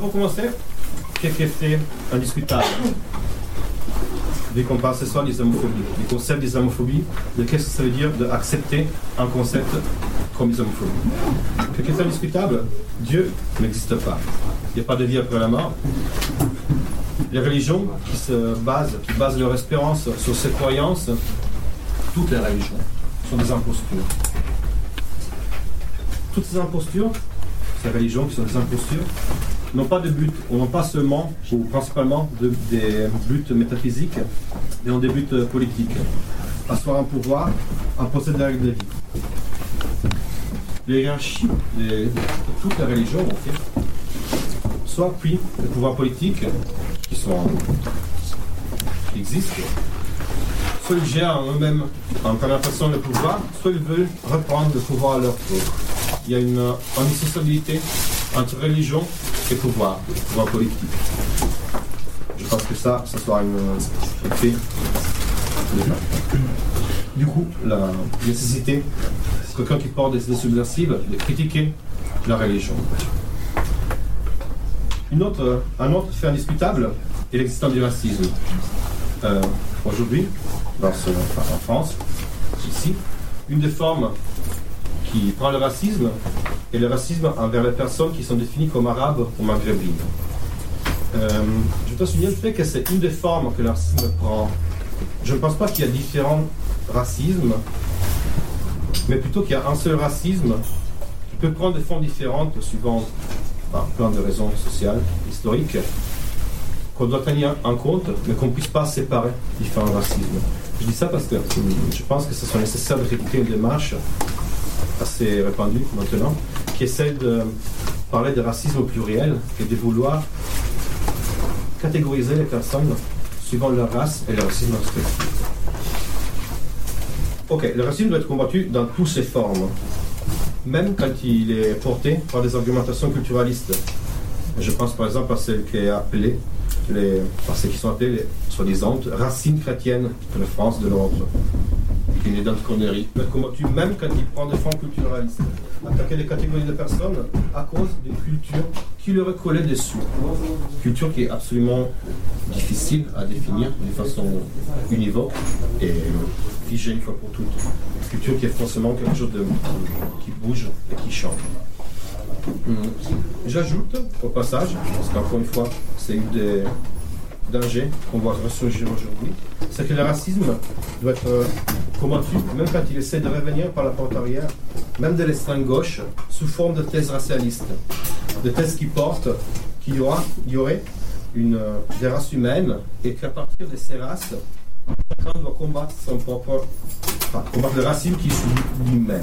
Pour commencer, qu'est-ce indiscutable? Dès qu'on parle ce soir d'islamophobie, du concept d'islamophobie, de qu'est-ce que ça veut dire d'accepter un concept comme islamophobie. Qu'est-ce qui est indiscutable? Dieu n'existe pas. Il n'y a pas de vie après la mort. Les religions qui se basent, qui basent leur espérance sur ces croyances, toutes les religions sont des impostures. Toutes ces impostures, ces religions qui sont des impostures, n'ont pas de but, n'ont pas seulement, ou principalement, des buts métaphysiques, mais ont des buts politiques. Asseoir un pouvoir, imposer des règles de vie. Les hiérarchies de toutes les religions, en fait, soit puis les pouvoirs politiques qui, sont, qui existent, soit ils gèrent en eux-mêmes en façon le pouvoir, soit ils veulent reprendre le pouvoir à leur tour. Il y a une indissociabilité entre religion et pouvoir, pouvoir politique. Je pense que ça, ça sera une fait. Du coup, la nécessité, quelqu'un qui porte des idées subversives, de critiquer la religion. Une autre, un autre fait indiscutable est l'existence du racisme. Euh, aujourd'hui, en France, ici, une des formes qui prend le racisme est le racisme envers les personnes qui sont définies comme arabes ou maghrébines. Euh, je dois souligner le fait que c'est une des formes que le racisme prend. Je ne pense pas qu'il y a différents racismes, mais plutôt qu'il y a un seul racisme qui peut prendre des formes différentes suivant plein de raisons sociales, historiques, qu'on doit tenir en compte, mais qu'on ne puisse pas séparer différents racismes. Je dis ça parce que je pense que ce serait nécessaire de répliquer une démarche assez répandue maintenant, qui essaie de parler de racisme au pluriel et de vouloir catégoriser les personnes suivant leur race et leur racisme respectif. Ok, le racisme doit être combattu dans toutes ses formes même quand il est porté par des argumentations culturalistes. Je pense par exemple à celle qui est appelée, les, par ceux qui sont appelées les soi-disant racines chrétiennes de la France, de l'Europe, qui est dans conneries. Mais comment tu, même quand il prend des formes culturalistes, attaquer des catégories de personnes à cause d'une culture qui leur collée dessus. Culture qui est absolument difficile à définir de façon univoque et figée une fois pour toutes culture qui est forcément quelque chose de, qui bouge et qui change. J'ajoute au passage, parce qu'encore une fois, c'est une des dangers qu'on voit ressurgir aujourd'hui, c'est que le racisme doit être euh, combattu, même quand il essaie de revenir par la porte arrière, même de l'extrême gauche, sous forme de thèses racialistes. De thèses qui portent qu'il y, aura, il y aurait une, euh, des races humaines et qu'à partir de ces races, chacun doit combattre son propre combattre le racisme qui est lui-même,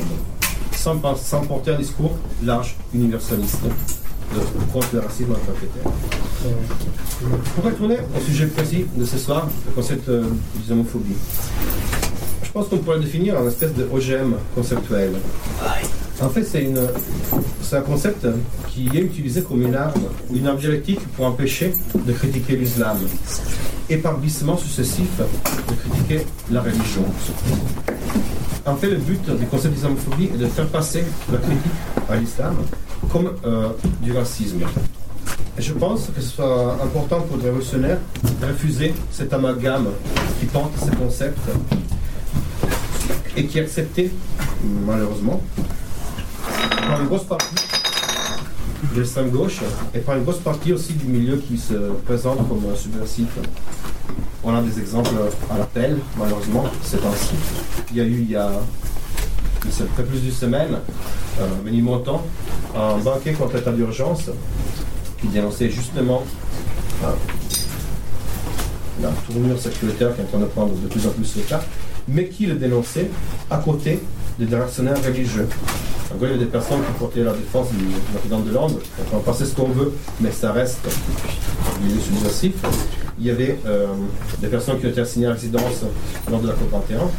sans, sans, porter un discours large, universaliste, contre le racisme en tant que tel. Pour retourner au sujet précis de ce soir, le concept euh, d'islamophobie, je pense qu'on pourrait définir un espèce de OGM conceptuel. En fait, c'est, une, c'est un concept qui est utilisé comme une arme, une arme dialectique pour empêcher de critiquer l'islam et par glissement successif de critiquer la religion. En fait, le but du concept d'islamophobie est de faire passer la critique à l'islam comme euh, du racisme. Et je pense que ce soit important pour les révolutionnaires de refuser cet amalgame qui porte ces concepts et qui accepté, malheureusement, par une grosse partie de l'extrême gauche et par une grosse partie aussi du milieu qui se présente comme subversif. On a des exemples à l'appel, malheureusement, c'est ainsi. Il y a eu, il y a très plus d'une semaine, euh, Méni Montant, un banquet contre l'état d'urgence qui dénonçait justement euh, la tournure sécuritaire qui est en train de prendre de plus en plus le cas, mais qui le dénonçait à côté des réactionnaires religieux. En gros, il y a des personnes qui portaient la défense du président de Londres. On peut penser ce qu'on veut, mais ça reste milieu subversif. Il y avait euh, des personnes qui ont été assignées à résidence lors de la COP21.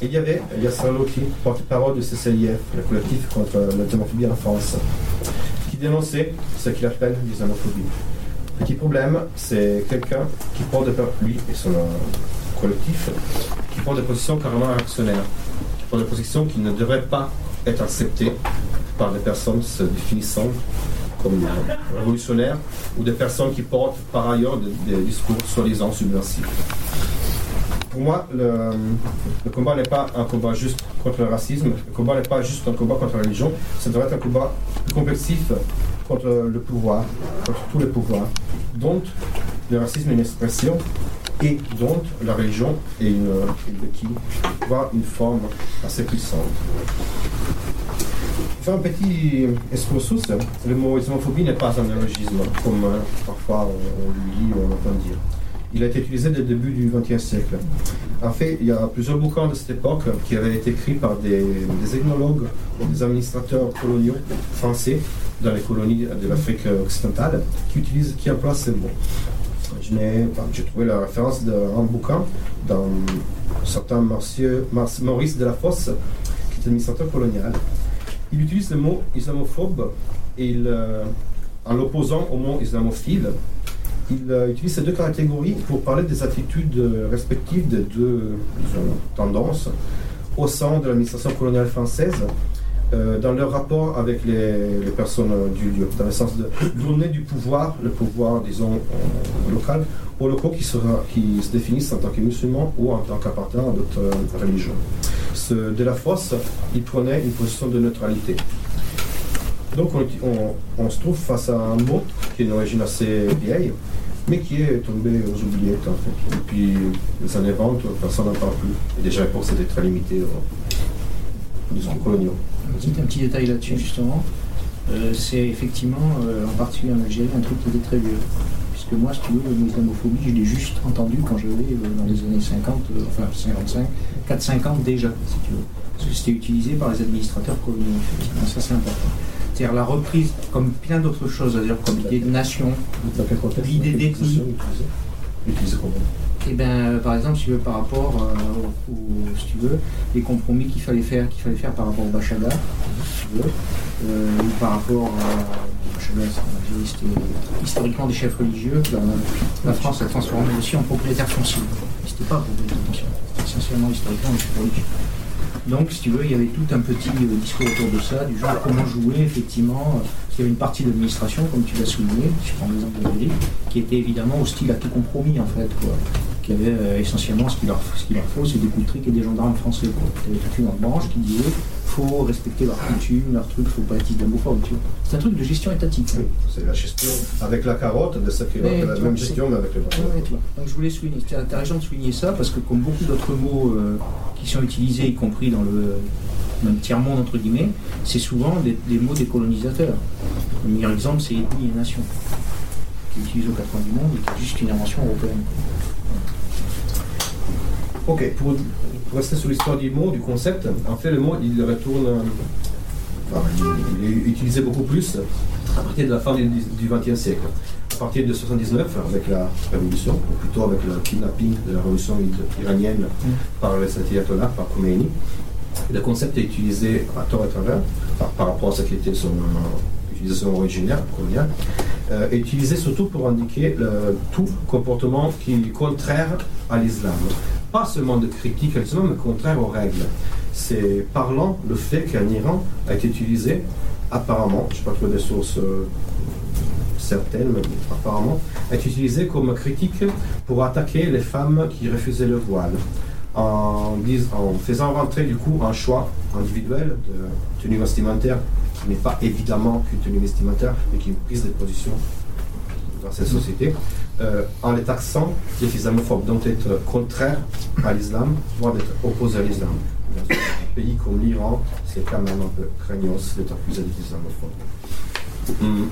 Et il y avait Yasser Loki, porte-parole de CCIF, le collectif contre l'homophobie en France, qui dénonçait ce qu'il appelle l'islamophobie. Petit problème, c'est quelqu'un qui porte, lui et son collectif, qui porte des positions carrément réactionnaires, qui porte des positions qui ne devraient pas être acceptées par des personnes se définissant comme révolutionnaires ou des personnes qui portent par ailleurs des, discours soi-disant subversifs. Pour moi, le, le combat n'est pas un combat juste contre le racisme, le combat n'est pas juste un combat contre la religion, ça devrait être un combat plus complexif contre le pouvoir, contre tous les pouvoirs, dont le racisme est une expression et dont la religion est une, une une forme assez puissante. Faire un petit excursus, le mot islamophobie n'est pas un néologisme, comme euh, parfois on, lui dit ou on entend dire. Il a été utilisé dès le début du XXe siècle. En fait, il y a plusieurs bouquins de cette époque qui avaient été écrits par des, des ethnologues ou des administrateurs coloniaux français dans les colonies de l'Afrique occidentale qui utilisent, qui emploient ces mots. J'ai trouvé la référence d'un bouquin d'un certain monsieur, Maurice Delafosse, qui est administrateur colonial. Il utilise le mot islamophobe et euh, en l'opposant au mot islamophile. Il euh, utilise ces deux catégories pour parler des attitudes respectives des deux tendances au sein de l'administration coloniale française euh, dans leur rapport avec les, personnes du lieu, dans le sens de donner du pouvoir, le pouvoir, disons, euh, local, aux locaux qui, se définissent en tant que musulmans ou en tant qu'appartenant à d'autres euh, religions. Ce, de la fosse, il prenait une position de neutralité. Donc on, se trouve face à un mot qui est d'une origine assez vieille, mais qui est tombé aux oubliettes en fait. Depuis les années 20, personne n'en parle plus. Et déjà l'époque, c'était très limité discours coloniaux. Un petit, un petit détail là-dessus, justement. Euh, c'est effectivement, euh, en particulier en Algérie, un truc qui était très vieux. Puisque moi, si tu veux, le mot islamophobie, je l'ai juste entendu quand j'avais, euh, dans les années 50, euh, enfin 55, 4-50 déjà, si tu veux. Parce que c'était utilisé par les administrateurs coloniaux, effectivement. Ça, c'est important. C'est-à-dire la reprise, comme plein d'autres choses, c'est-à-dire comme l'idée de nation, L'idée d'ethnie. Et ben, euh, par exemple, si tu veux, par rapport euh, au, au- si tu veux, les compromis qu'il fallait faire, qu'il fallait faire par rapport au Bachaga, si tu veux, euh, ou par rapport à Bachaga, c'est historiquement des chefs religieux. que La, France a transformé aussi en propriétaire foncier. C'était pas propriétaire foncier, essentiellement historiquement des chefs religieux. Donc, si tu veux, il y avait tout un petit discours autour de ça, du genre comment jouer, effectivement. Qu'il y avait une partie de l'administration, comme tu l'as souligné, je prends l'exemple de l'Algérie, qui était évidemment hostile à tout compromis, en fait, quoi. Qui avait euh, essentiellement ce qu'il leur, ce leur faut, c'est des coups et des gendarmes français, quoi. Il y avait toute une branche qui disait faut respecter leurs coutumes, leurs trucs, faut pas être islamophobe, tu vois. C'est un truc de gestion étatique. Oui, C'est la gestion avec la carotte de ce qui la même gestion, mais avec les vois. Donc je voulais souligner, as raison de souligner ça parce que comme beaucoup d'autres mots euh, qui sont utilisés, y compris dans le, le tiers-monde entre guillemets, c'est souvent des, des mots des colonisateurs. Le meilleur exemple, c'est ethnie et nation, qui est utilisé aux quatre coins du monde et qui est juste une invention européenne. Ok, pour, pour rester sur l'histoire du mot, du concept, en fait, le mot, il retourne. enfin, il, il est utilisé beaucoup plus à partir de la fin du XXe siècle. À partir de 79, avec la révolution, ou plutôt avec le kidnapping de la révolution iranienne par les ayatollahs, par Khomeini, le concept est utilisé à tort et à travers, par, par rapport à ce qui était son euh, utilisation originaire, coloniale, euh, est utilisé surtout pour indiquer le- tout comportement qui est contraire à l'islam. Pas seulement de critique à l'islam, mais contraire aux règles. C'est parlant le fait qu'un Iran a été utilisé, apparemment, je ne sais pas trouver des sources euh, certaines, mais apparemment, a été utilisé comme critique pour attaquer les femmes qui refusaient le voile en, en faisant rentrer du coup un choix individuel de tenue vestimentaire n'est pas évidemment qu'une tenue vestimentaire, mais qui prise de position dans cette société, euh, en les taxant d'être islamophobes, donc d'être contraire à l'islam, voire d'être opposé à l'islam. Dans un pays comme l'Iran, c'est quand même un peu craignos d'être accusé d'être islamophobe. Hum.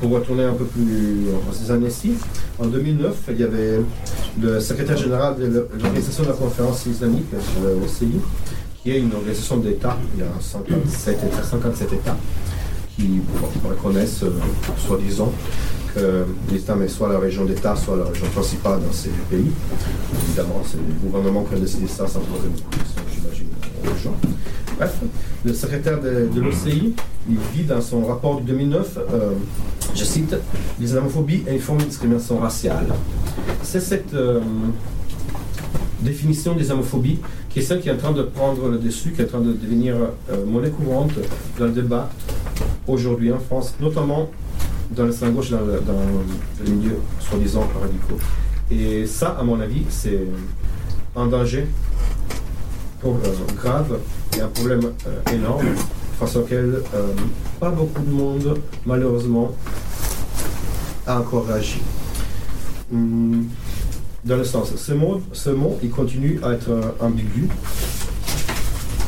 Pour retourner un peu plus à ces années-ci, en 2009, il y avait le secrétaire général de l'organisation de la conférence islamique, le OCI, qui est une organisation d'États, il y a 57 États, 57 États qui reconnaissent, euh, soi-disant, que l'islam est soit la région d'État, soit la région principale dans ces pays. Évidemment, c'est le gouvernement qui a décidé ça sans poser beaucoup de questions, j'imagine, aux gens. Bref, le secrétaire de, de l'OCI, il dit dans son rapport du 2009, euh, je cite, l'islamophobie est une forme de discrimination raciale. C'est cette euh, définition d'islamophobie qui est celle qui est en train de prendre le dessus, qui est en train de devenir euh, monnaie courante dans le débat aujourd'hui en France, notamment dans l'extrême gauche, dans, le- dans les milieux soi-disant radicaux. Et ça, à mon avis, c'est un danger pour, euh, grave et un problème euh, énorme face auquel pas beaucoup de monde, malheureusement, a encore réagi. Hum, dans le sens, ce mot, il continue à être euh, ambigu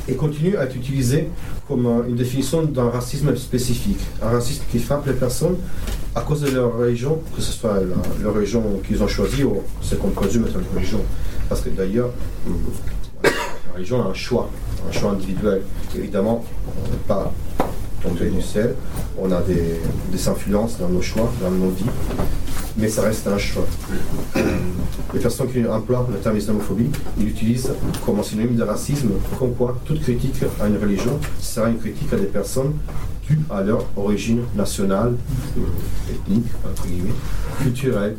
et continue à être utilisé comme euh, une définition d'un racisme spécifique, un racisme qui frappe les personnes à cause de leur religion, que ce soit la, leur religion qu'ils ont choisie ou ce qu'on être une religion. Parce que d'ailleurs, la religion a un choix, un choix individuel. Évidemment, on on a des, influences dans nos choix, dans nos vies, mais ça reste un choix. Euh, Les personnes qui emploient le terme islamophobie, ils l'utilisent comme synonyme de racisme, comme quoi toute critique à une religion sera une critique à des personnes dues à leur origine nationale, euh, ethnique, entre guillemets, culturelle.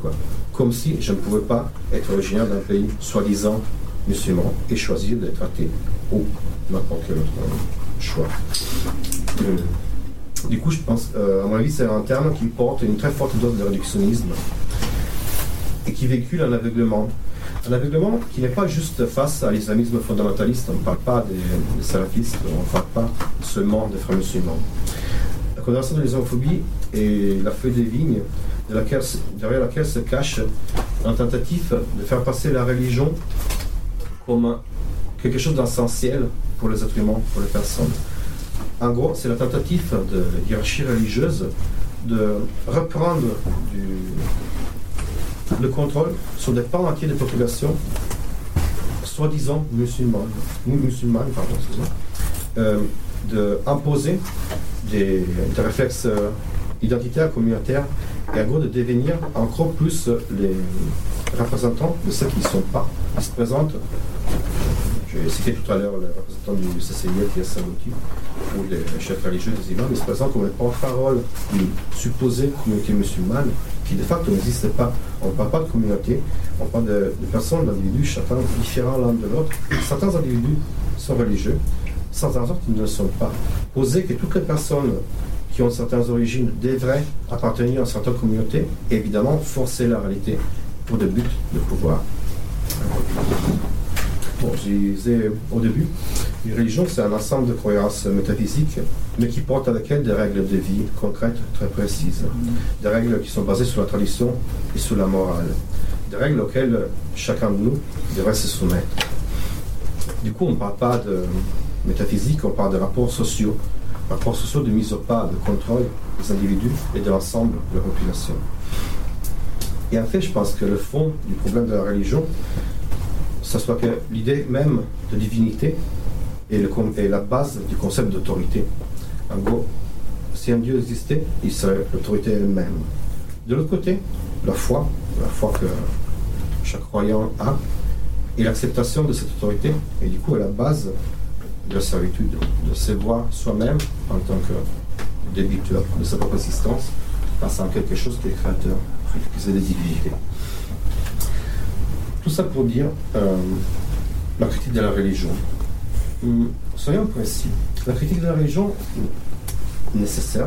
Comme si je ne pouvais pas être originaire d'un pays soi-disant musulman et choisir d'être athée ou n'importe quel autre choix. Du coup, je pense, euh, à mon avis, c'est un terme qui porte une très forte dose de réductionnisme et qui véhicule un aveuglement. Un aveuglement qui n'est pas juste face à l'islamisme fondamentaliste, on ne parle pas des, des salafistes, on ne parle pas seulement des frères musulmans. La condamnation de l'islamophobie est la feuille de vigne de derrière laquelle se cache un tentative de faire passer la religion comme quelque chose d'essentiel pour les êtres humains, pour les personnes. En gros, c'est la tentative de hiérarchie religieuse de reprendre le contrôle sur des pans entiers de population, soi-disant musulmanes, musulmanes, pardon, euh, de imposer des, des réflexes euh, identitaires, communautaires, et en gros de devenir encore plus les représentants de ceux qui ne sont pas. Ils se présentent j'ai cité tout à l'heure le représentant du CCIF qui est Sabouti, ou les chefs religieux des imams, ils se présentent comme les porte-parole d'une supposée communauté musulmane qui de facto n'existe pas. On ne parle pas de communauté, on parle de, personnes, d'individus, chacun différents l'un de l'autre. Certains individus sont religieux, certains autres ne le sont pas. Poser que toutes les personnes qui ont certaines origines devraient appartenir à certaines communautés, évidemment forcer la réalité pour des buts de pouvoir. Bon, je disais au début, une religion, c'est un ensemble de croyances métaphysiques, mais qui portent avec elles des règles de vie concrètes, très précises. Des règles qui sont basées sur la tradition et sur la morale. Des règles auxquelles chacun de nous devrait se soumettre. Du coup, on ne parle pas de métaphysique, on parle de rapports sociaux. Rapports sociaux de mise au pas, de contrôle des individus et de l'ensemble de la population. Et en fait, je pense que le fond du problème de la religion, ce soit que l'idée même de divinité est, est la base du concept d'autorité. En gros, si un Dieu existait, il serait l'autorité elle-même. De l'autre côté, la foi, la foi que chaque croyant a, et l'acceptation de cette autorité est du coup à la base de la servitude, de se voir soi-même en tant que débiteur de sa propre existence face à quelque chose qui est créateur, qui c'est des divinités. Tout ça pour dire euh, la critique de la religion. Hum, soyons précis. La critique de la religion, nécessaire,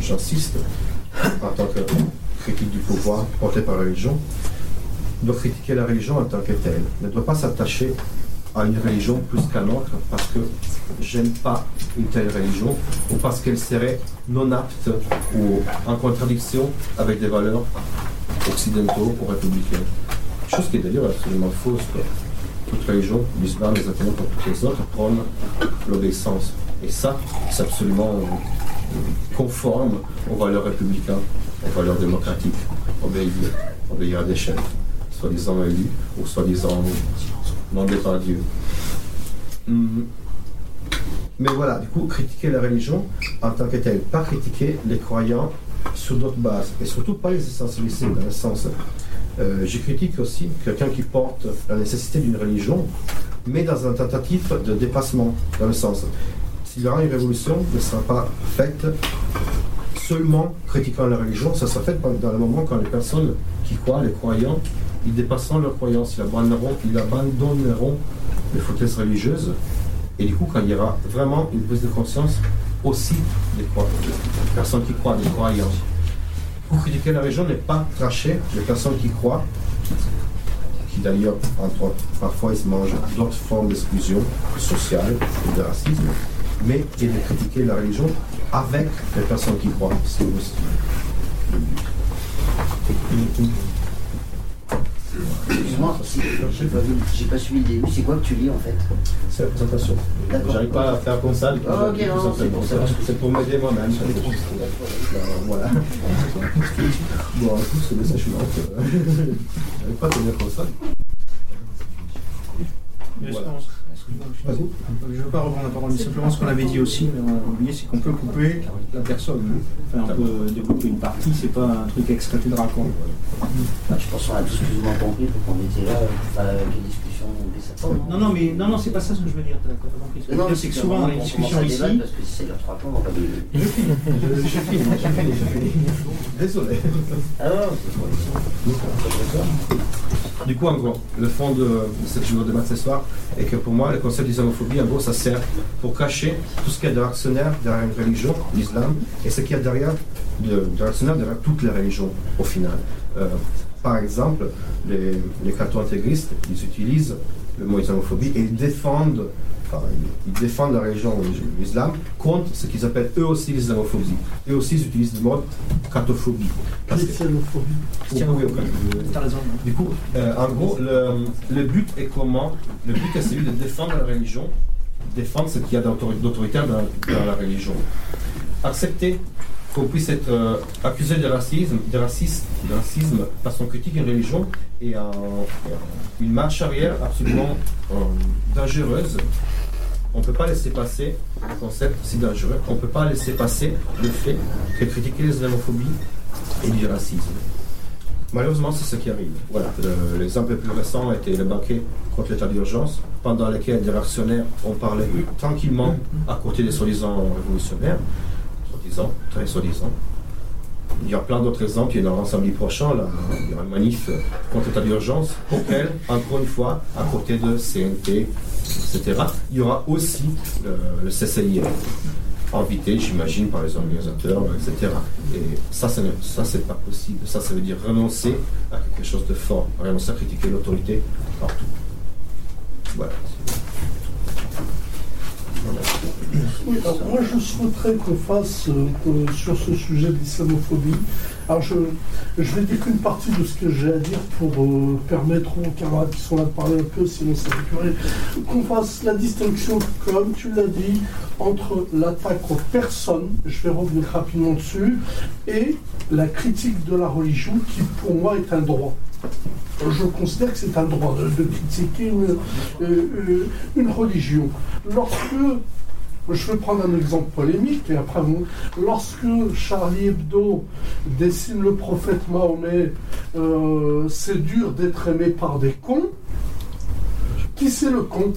j'insiste, en tant que critique du pouvoir porté par la religion, doit critiquer la religion en tant que telle. Ne doit pas s'attacher à une religion plus qu'à autre parce que j'aime pas une telle religion ou parce qu'elle serait non apte ou en contradiction avec des valeurs occidentaux ou républicaines. Chose qui est d'ailleurs absolument fausse. quoi. Toute religion, l'islam, les toutes les autres, prônent l'obéissance. Et ça, c'est absolument euh, conforme aux valeurs républicaines, aux valeurs démocratiques. Obéir, obéir à des chefs, soi-disant élus ou soi-disant mandés par Dieu. Hum. Mais voilà, du coup, critiquer la religion en tant que telle, pas critiquer les croyants sur d'autres bases, et surtout pas les essentialiser dans le sens. Euh, je critique aussi quelqu'un qui porte la nécessité d'une religion, mais dans un tentative de dépassement, dans le sens. S'il y aura une révolution, ne sera pas faite seulement critiquant la religion, ça sera fait dans le moment quand les personnes qui croient, les croyants, ils dépasseront leur croyance, ils abandonneront, ils abandonneront les fauteuils religieuses. Et du coup, quand il y aura vraiment une prise de conscience aussi des, croyants, des personnes qui croient, des croyants. Pour critiquer la religion n'est pas tracher les personnes qui croient, qui d'ailleurs, parfois ils se mangent d'autres formes d'exclusion sociale et de racisme, mais et de critiquer la religion avec les personnes qui croient. C'est aussi le but. Excuse-moi, j'ai pas, suivi le début. C'est quoi que tu lis en fait C'est la présentation. J'arrive pas à faire comme ça. Ah, ok, non, c'est pour ça. C'est pour m'aider moi-même. Voilà. Bon, en plus, c'est des sèchements. J'arrive pas à tenir comme ça. Voilà. Vas-y. Je ne veux pas reprendre la parole, mais simplement ce qu'on avait dit aussi, mais on a oublié, c'est qu'on peut couper la personne. Enfin, on peut découper une partie, c'est pas un truc quoi. Bah, Je pense qu'on a tous plus ou moins compris pour qu'on était là, avec les discussions des sapins. Non, non, mais non, non, c'est pas ça ce que je veux dire. pas compris. C'est que souvent dans les on discussions ici, Parce que si ça dure trois temps, on va pas débattre. Je finis, je finis, je finis. Désolé. Ah non, c'est Du coup, en gros, le fond de cette journée de débat ce soir est que pour moi, le concept d'islamophobie, en gros, ça sert pour cacher tout ce qu'il y a de réactionnaire derrière une religion, l'islam, et ce qu'il y a derrière de, de derrière toutes les religions, au final. Euh, par exemple, les, les catho-intégristes, ils utilisent le mot islamophobie et ils défendent, enfin, ils, ils défendent la religion, l'islam, contre ce qu'ils appellent eux aussi l'islamophobie. Eux aussi, ils utilisent le mot que- Christianophobie. Hein. Du coup, euh, en gros, le, le but est comment? Le but est celui de défendre la religion, défendre ce qu'il y a d'autori- d'autoritaire dans, dans la religion. Accepter puisse être euh, accusé de racisme, de, racisme, de racisme parce qu'on critique une religion un- une marche arrière absolument euh, dangereuse. On ne peut pas laisser passer un concept si dangereux. On ne peut pas laisser passer le fait que critiquer l'islamophobie et du racisme. Malheureusement, c'est ce qui arrive. Voilà. Le- L'exemple le plus récent était le banquet contre l'état d'urgence, pendant lequel des réactionnaires ont parlé tranquillement à côté des soi-disant révolutionnaires, très soi-disant. Il y a plein d'autres exemples. Il y en aura samedi prochain. Là, il y aura une manif contre l'état d'urgence, auquel, encore une fois, à côté de CNT, etc., il y aura aussi le, le CCIF invité, j'imagine, par les organisateurs, etc. Et ça, n'est- ça, c'est pas possible. Ça, ça veut dire renoncer à quelque chose de fort, renoncer à critiquer l'autorité partout. Voilà. Oui, alors moi je souhaiterais qu'on fasse euh, sur ce sujet de l'islamophobie. Alors je, je vais dire qu'une partie de ce que j'ai à dire pour euh, permettre aux camarades qui sont là de parler un peu, sinon ça va. Qu'on fasse la distinction, comme tu l'as dit, entre l'attaque aux personnes, je vais revenir rapidement dessus, et la critique de la religion qui pour moi est un droit. Je considère que c'est un droit de, critiquer une, euh, une religion. Lorsque je vais prendre un exemple polémique et après vous. Lorsque Charlie Hebdo dessine le prophète Mahomet, euh, c'est dur d'être aimé par des cons. Qui c'est le con?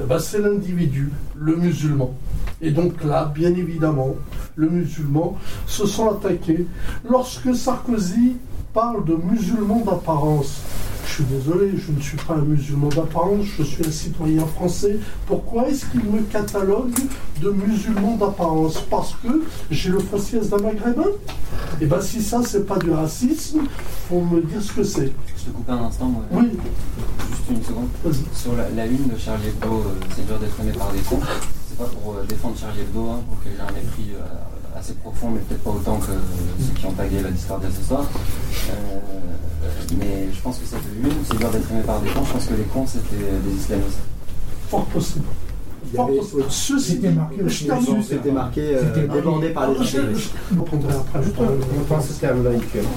Eh ben, C'est l'individu, le musulman. Et donc là, bien évidemment, le musulman se sent attaqué. Lorsque Sarkozy parle de musulmans d'apparence, je suis désolé, je ne suis pas un musulman d'apparence, je suis un citoyen français. Pourquoi est-ce qu'il me catalogue de musulman d'apparence? Parce que j'ai le faciès d'un maghrébin? Et bien si ça, c'est pas du racisme, faut me dire ce que c'est. Je te coupe un instant. Oui, juste une seconde. vas-y. Sur la, la ligne de Charlie Hebdo, euh, c'est dur d'être aimé par des cons. C'est pas pour euh, défendre Charlie Hebdo, hein, pour qu'il ait un mépris euh, assez profond, mais peut-être pas autant que ceux qui ont tagué la discorde ce soir. Euh, mais je pense que cette une, c'est dur d'être aimé par des cons. Je pense que les cons, c'était des islamistes. Fort possible. C'était marqué euh, C'était- débordé par les Alors, je, intégristes. pense.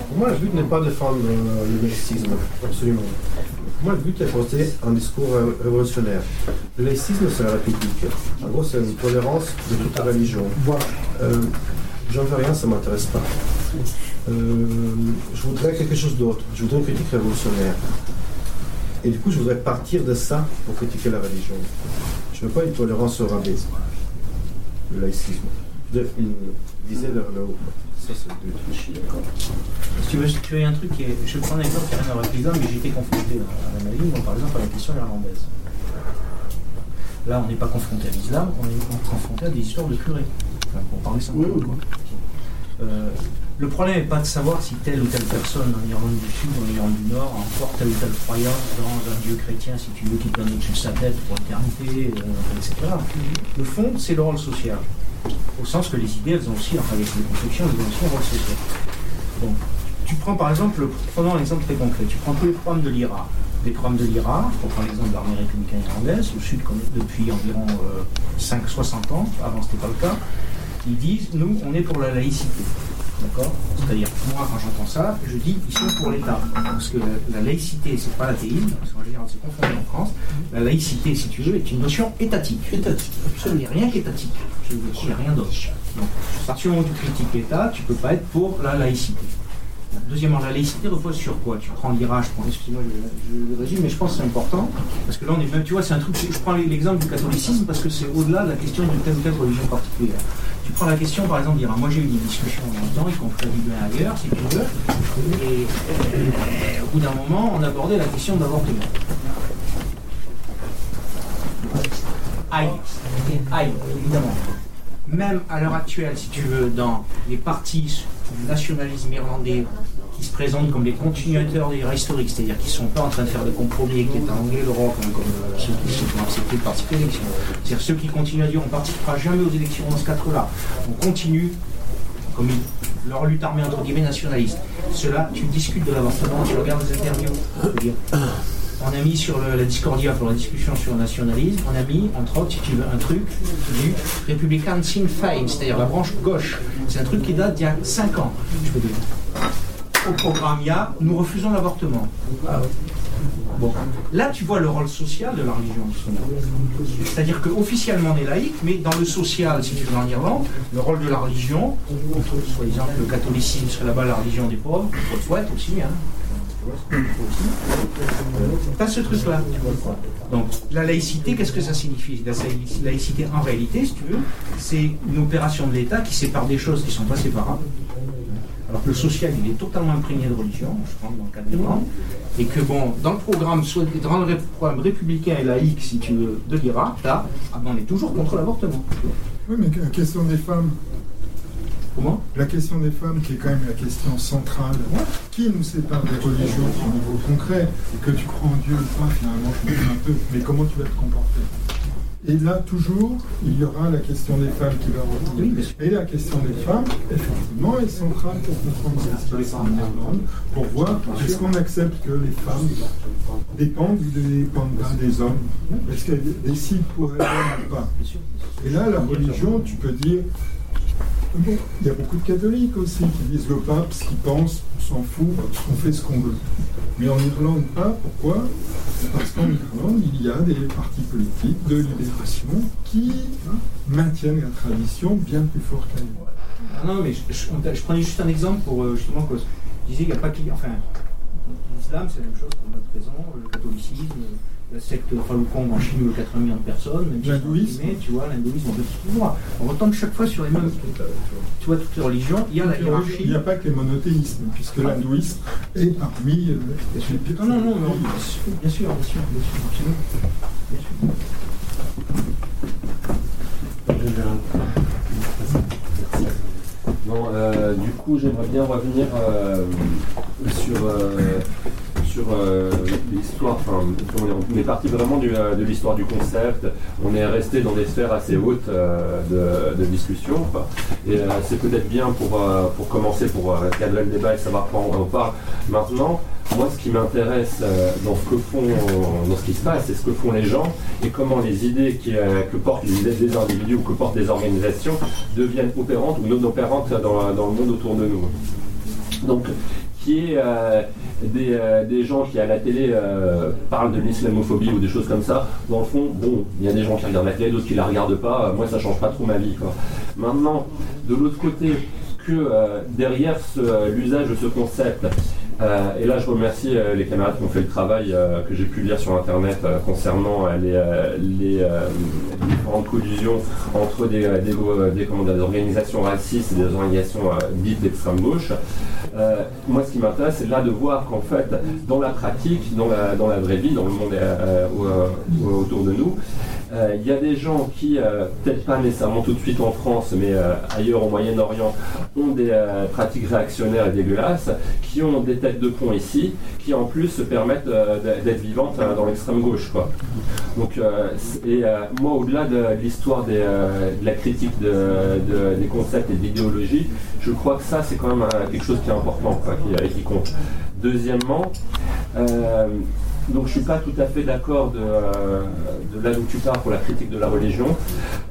Pour moi, le but n'est pas de défendre euh, le laïcisme, absolument. Pour moi, le but est de porter un discours euh, révolutionnaire. Le laïcisme, c'est la République. En gros, c'est une tolérance de toute la religion. Voilà. Euh, J'en veux rien, ça ne m'intéresse pas. Euh, je voudrais quelque chose d'autre. Je voudrais une critique révolutionnaire. Et du coup, je voudrais partir de ça pour critiquer la religion. Je ne veux pas une tolérance au rabais, le laïcisme. Veux une visée vers le haut. Ça, c'est but. Je suis d'accord. Si tu veux, tu veux un truc qui est. Je vais prendre un exemple qui n'a rien à voir avec l'islam, mais j'ai été confronté à ma vie, moi, par exemple, à la question irlandaise. Là, on n'est pas confronté à l'islam, on est confronté à des histoires de curés. Enfin, pour parler simplement. Oui, oui. quoi. Euh, le problème n'est pas de savoir si telle ou telle personne en Irlande du Sud ou en Irlande du Nord a encore telle ou telle croyance dans un Dieu chrétien, si tu veux, qui donne au-dessus de sa tête pour l'éternité, euh, etc. Le fond, c'est le rôle social. Au sens que les idées, elles ont aussi, enfin les constructions, elles ont aussi un rôle social. Donc, tu prends par exemple, le- prenons un exemple très concret, tu prends tous les programmes de l'IRA. Les programmes de l'IRA, pour prendre l'exemple de l'armée républicaine irlandaise, au sud depuis environ 5-60 ans, avant c'était pas le cas, ils disent, nous, on est pour la laïcité. D'accord C'est-à-dire, moi, quand j'entends ça, je dis, ils sont pour l'État. Parce que la, la laïcité, c'est pas l'athéisme, parce qu'en général, c'est confondu en France. La laïcité, si tu veux, est une notion étatique. Étatique, Il n'y a rien qu'étatique. Il n'y a rien d'autre. Donc, à partir du moment où tu critiques l'État, tu ne peux pas être pour la laïcité. Deuxièmement, la laïcité repose sur quoi? Tu prends l'IRA, je prends, excusez-moi, je, le résume, mais je pense que c'est important, parce que là, on est même, tu vois, c'est un truc, je prends l'exemple du catholicisme, parce que c'est au-delà de la question d'une telle ou telle religion particulière. Tu prends la question, par exemple, d'IRA. Moi, j'ai eu des discussions dans le temps, y compris à Dublin ailleurs, si tu veux, et au bout d'un moment, on abordait la question de l'avortement. Aïe, aïe, évidemment. Même à l'heure actuelle, si tu veux, dans les partis nationalisme irlandais qui se présentent comme des continuateurs des l'IRA historique, c'est-à-dire qui ne sont pas en train de faire des compromis avec l'État anglais, l'Europe, comme, comme, euh, ceux qui ceux qui ont accepté de participer aux élections. C'est-à-dire ceux qui continuent à dire on ne participera jamais aux élections dans ce cadre-là. On continue, comme leur lutte armée entre guillemets nationaliste. Cela, tu discutes de l'avortement, tu regardes les interviews. On a mis sur le- la Discordia pour la discussion sur le nationalisme, on a mis, entre autres, si tu veux, un truc du Republican Sinn Féin, c'est-à-dire la branche gauche. C'est un truc qui date d'il y a 5 ans, je peux dire. Au programme, il y a nous refusons l'avortement. Bon. Là, tu vois le rôle social de la religion. C'est-à-dire qu'officiellement, on est laïque, mais dans le social, si tu veux, en Irlande, le rôle de la religion, soi-disant que le catholicisme serait là-bas la religion des pauvres, faut le souhaite aussi, hein. Pas ce truc-là. Donc, la laïcité, qu'est-ce que ça signifie? La laï- laïcité, en réalité, si tu veux, c'est une opération de l'État qui sépare des choses qui ne sont pas séparables. Alors que le social, il est totalement imprégné de religion, je pense, dans le cas d'Iran. Et que, bon, dans le programme, soit dans le programme républicain et laïque, si tu veux, de l'IRA, t'as, ah ben, on est toujours contre l'avortement. Oui, mais la question des femmes, Comment la question des femmes qui est quand même la question centrale, qui nous sépare des religions au niveau concret, et que tu crois en Dieu ou pas, finalement, je me dis un peu, mais comment tu vas te comporter? Et là, toujours, il y aura la question des femmes qui va revenir. Et la question des femmes, effectivement, est centrale pour comprendre ce qui se passe en Irlande, pour voir est-ce qu'on accepte que les femmes dépendent ou ne dépendent pas des hommes? Est-ce qu'elles décident pour elles-mêmes ou pas? Et là, la religion, tu peux dire, il y a beaucoup de catholiques aussi qui disent le pape, ce qu'il pense, on s'en fout, on fait ce qu'on veut. Mais en Irlande, pas. Pourquoi? Parce qu'en Irlande, il y a des partis politiques de libération qui hein, maintiennent la tradition bien plus fort qu'ailleurs. Ah non, mais je, prenais juste un exemple pour euh, justement que je disais qu'il n'y a pas que. Enfin, l'islam, c'est la même chose qu'on a présent, le catholicisme, la secte Falun Gong en Chine, où il y a 80 millions de personnes, même L'hindouisme. tu vois, l'hindouisme, on peut tout voir. On retombe chaque fois sur les mêmes. Tu vois, toutes les religions, il y a la Il hiérarchie. n'y a pas que les monothéismes, puisque l'hindouisme est parmi euh, les Non, non, non, bien sûr, bien sûr, bien sûr, absolument. Bien sûr. Non, euh, du coup, j'aimerais bien revenir euh, sur, euh, sur euh, l'histoire. Enfin, on est parti vraiment euh, de l'histoire du concept. On est resté dans des sphères assez hautes euh, de, discussion. Et c'est peut-être bien pour, pour commencer, pour cadrer le débat et savoir quoi on, parle. Maintenant, moi, ce qui m'intéresse dans ce que font, dans ce qui se passe, c'est ce que font les gens et comment les idées qui, que portent les idées des individus ou que portent des organisations deviennent opérantes ou non opérantes dans, le monde autour de nous. Donc, qui est des, euh, des gens qui à la télé euh, parlent de l'islamophobie ou des choses comme ça, dans le fond, bon, il y a des gens qui regardent la télé, d'autres qui la regardent pas, euh, moi ça change pas trop ma vie. Quoi. Maintenant, de l'autre côté, que derrière l'usage de ce concept, et là je remercie euh, les camarades qui ont fait le travail euh, que j'ai pu lire sur internet euh, concernant euh, les, euh, euh, différentes collusions entre des, euh, euh, organisations racistes et des organisations euh, dites d'extrême gauche. Euh, moi, ce qui m'intéresse, c'est là de voir qu'en fait, dans la pratique, dans la, dans la vraie vie, dans le monde euh, au- au- autour de nous, euh, il y a des gens qui, euh, peut-être pas nécessairement tout de suite en France, mais euh, ailleurs au Moyen-Orient, ont des pratiques réactionnaires et dégueulasses, qui ont des têtes de pont ici, qui en plus se permettent d'être vivantes dans l'extrême gauche. Donc, et moi, au-delà de, l'histoire de la critique des concepts et de l'idéologie, je crois que ça, c'est quand même quelque chose qui est important, quoi, qui compte. Deuxièmement, donc je ne suis pas tout à fait d'accord de, euh, là où tu pars pour la critique de la religion.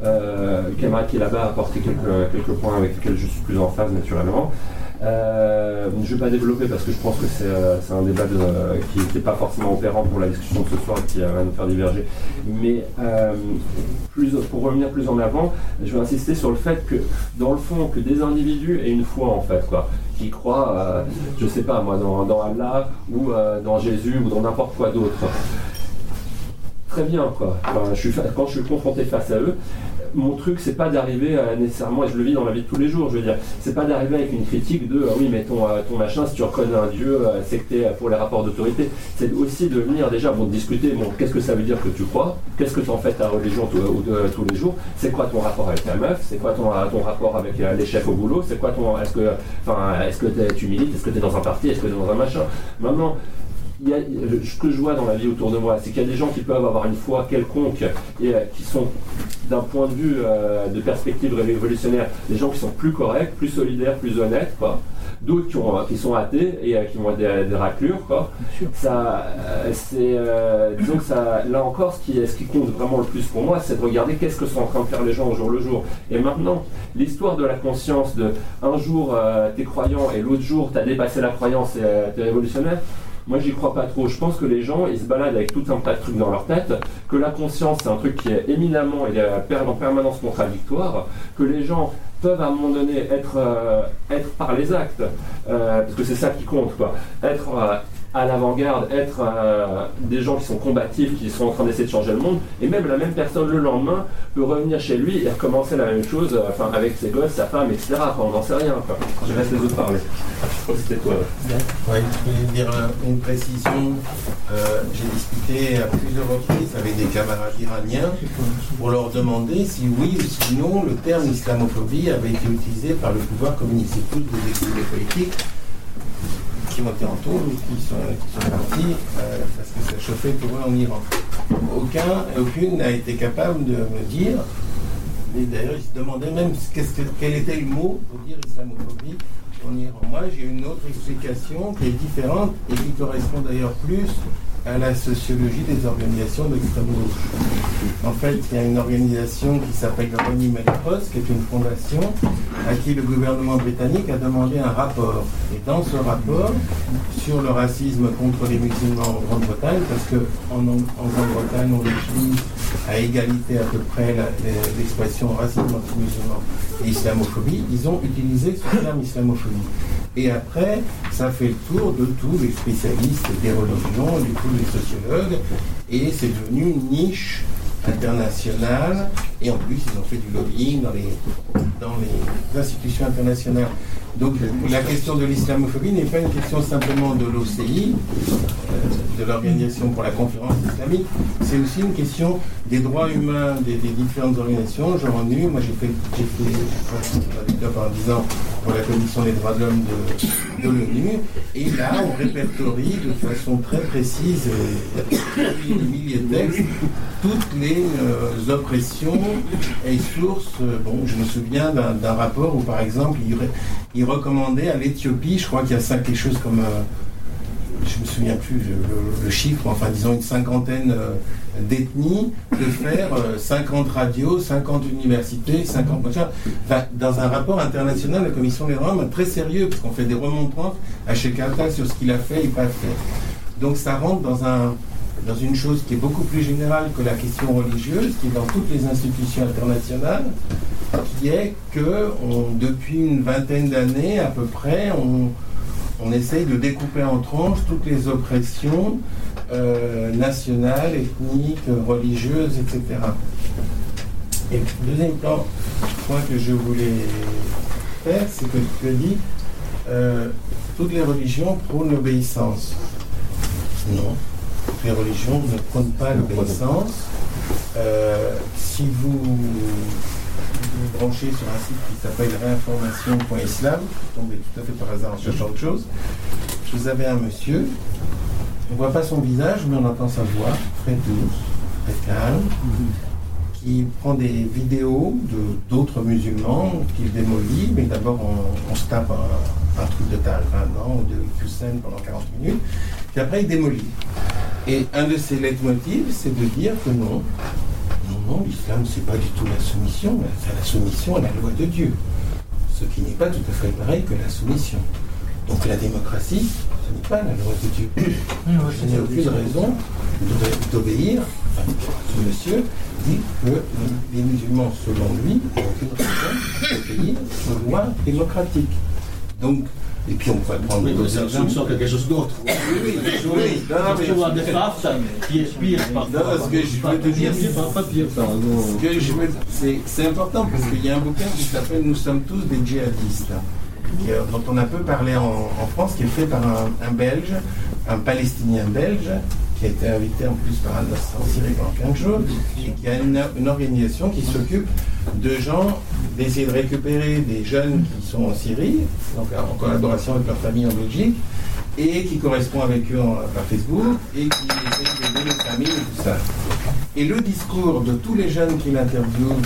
Euh, camarade qui est là-bas a apporté quelques, points avec lesquels je suis plus en phase naturellement. Euh, je ne vais pas développer parce que je pense que c'est euh, un débat qui n'est pas forcément opérant pour la discussion de ce soir et qui va nous faire diverger. Mais pour revenir plus en avant, je vais insister sur le fait que, dans le fond, que des individus aient une foi en fait. Quoi qui croient, euh, je sais pas moi, dans, Allah ou euh, dans Jésus ou dans n'importe quoi d'autre. Très bien, quoi. quand je suis confronté face à eux, mon truc, c'est pas d'arriver nécessairement, et je le vis dans la vie de tous les jours, je veux dire, c'est pas d'arriver avec une critique de ah oui, mais ton, euh, ton machin, si tu reconnais un Dieu, c'est que t'es pour les rapports d'autorité. C'est aussi de venir déjà, bon, discuter, bon, qu'est-ce que ça veut dire que tu crois? Qu'est-ce que tu en fais ta religion tous les jours? C'est quoi ton rapport avec ta meuf? C'est quoi ton, rapport avec euh, les chefs au boulot? C'est quoi ton. Est-ce que, est-ce que tu milites? Est-ce que tu es dans un parti? Est-ce que tu es dans un machin? Maintenant, ce que je vois dans la vie autour de moi, c'est qu'il y a des gens qui peuvent avoir une foi quelconque et euh, qui sont, d'un point de vue euh, de perspective révolutionnaire, des gens qui sont plus corrects, plus solidaires, plus honnêtes, quoi. D'autres qui, qui, sont athées et euh, qui ont des, des raclures, quoi. Ça, c'est, disons que ça, là encore, ce qui, ce qui compte vraiment le plus pour moi, c'est de regarder qu'est-ce que sont en train de faire les gens au jour le jour. Et maintenant, l'histoire de la conscience de un jour t'es croyant et l'autre jour t'as dépassé la croyance et t'es révolutionnaire. Moi, j'y crois pas trop. Je pense que les gens, ils se baladent avec tout un tas de trucs dans leur tête, que la conscience, c'est un truc qui est éminemment et en permanence contradictoire, que les gens peuvent à un moment donné être, euh, par les actes, euh, parce que c'est ça qui compte, quoi. Être euh, à l'avant-garde, être euh, des gens qui sont combatifs, qui sont en train d'essayer de changer le monde, et même la même personne le lendemain peut revenir chez lui et recommencer la même chose, euh, enfin avec ses gosses, sa femme, etc. on n'en sait rien. Quoi. Je laisse les autres parler. C'était toi. Ouais, je voulais dire une précision. Euh, j'ai discuté à plusieurs reprises avec des camarades iraniens pour leur demander si oui ou sinon le terme islamophobie avait été utilisé par le pouvoir communiste. C'est tous des politiques qui ont été en tour qui sont, qui sont partis euh, parce que ça chauffait pour eux en Iran. Aucun, aucune n'a été capable de me dire, et d'ailleurs ils se demandaient même quel était le mot pour dire islamophobie en Iran. Moi j'ai une autre explication qui est différente et qui correspond d'ailleurs plus à la sociologie des organisations d'extrême gauche. En fait, il y a une organisation qui s'appelle le Ronnie Melrose, qui est une fondation à qui le gouvernement britannique a demandé un rapport. Et dans ce rapport, sur le racisme contre les musulmans en Grande-Bretagne, parce qu'en en, Grande-Bretagne, on utilise à égalité à peu près l'expression racisme anti-musulman et islamophobie, ils ont utilisé ce terme islamophobie. Et après, ça fait le tour de tous les spécialistes des religions, de tous les sociologues, et c'est devenu une niche internationale, et en plus ils ont fait du lobbying dans les, dans les institutions internationales. Donc la question de l'islamophobie n'est pas une question simplement de l'OCI, euh, de l'Organisation pour la conférence islamique, c'est aussi une question des droits humains des, différentes organisations. J'en ai eu, moi j'ai fait, j'ai fait pendant 10 ans pour la Commission des droits de l'homme de, l'ONU, et là on répertorie de façon très précise, des milliers de textes, toutes les euh, oppressions et sources. Bon, je me souviens d'un rapport où par exemple il, il recommandait à l'Éthiopie, je crois qu'il y a ça quelque chose comme, euh, je me souviens plus le, chiffre, enfin disons une cinquantaine euh, d'ethnies, de faire 50 euh, radios, 50 universités, 50 enfin, dans un rapport international, la Commission des droits très sérieux, parce qu'on fait des remontrances à chacun sur ce qu'il a fait et pas fait. Donc ça rentre dans un dans une chose qui est beaucoup plus générale que la question religieuse, qui est dans toutes les institutions internationales, qui est que depuis une vingtaine d'années à peu près, on, essaye de découper en tranches toutes les oppressions euh, nationales, ethniques, religieuses, etc. Et deuxième point que je voulais faire, c'est que tu as dit euh, toutes les religions prônent l'obéissance. Non, toutes les religions ne prônent pas l'obéissance Euh, si vous vous branchez sur un site qui s'appelle réinformation.islam, vous tombez tout à fait par hasard en cherchant autre chose, vous avez un monsieur, on ne voit pas son visage, mais on entend sa voix, très douce, très calme, qui prend des vidéos d'autres musulmans qu'il démolit, mais d'abord on, se tape un, un truc de Tal ou de Hussein pendant 40 minutes, puis après il démolit. Et un de ses leitmotivs, c'est de dire que non, non, l'islam, c'est pas du tout la soumission, c'est la soumission à la loi de Dieu. Ce qui n'est pas tout à fait pareil que la soumission. Donc la démocratie, ce n'est pas la loi de Dieu. Je n'ai aucune raison d'obé- d'obéir. Enfin, ce monsieur dit que les musulmans, selon lui, n'ont aucune raison d'obéir aux lois démocratiques. Donc, et puis on pourrait prendre Oui, mais exemples. solution quelque chose d'autre. Oui, oui, oui. Tu vois des farces qui parfois. Non, ce que je veux te dire, ça. je c'est important parce qu'il y a un bouquin qui s'appelle Nous sommes tous des djihadistes, qui, euh, dont on a peu parlé en, France, qui est fait par un, Belge, un Palestinien belge, qui a été invité en plus par un en Syrie pendant 15 jours, et qui a une, organisation qui s'occupe de gens, d'essayer de récupérer des jeunes qui sont en Syrie, donc en collaboration avec leur famille en Belgique, et qui correspond avec eux par Facebook, et qui essaie d'aider les familles et tout ça. Et le discours de tous les jeunes qu'il interviewe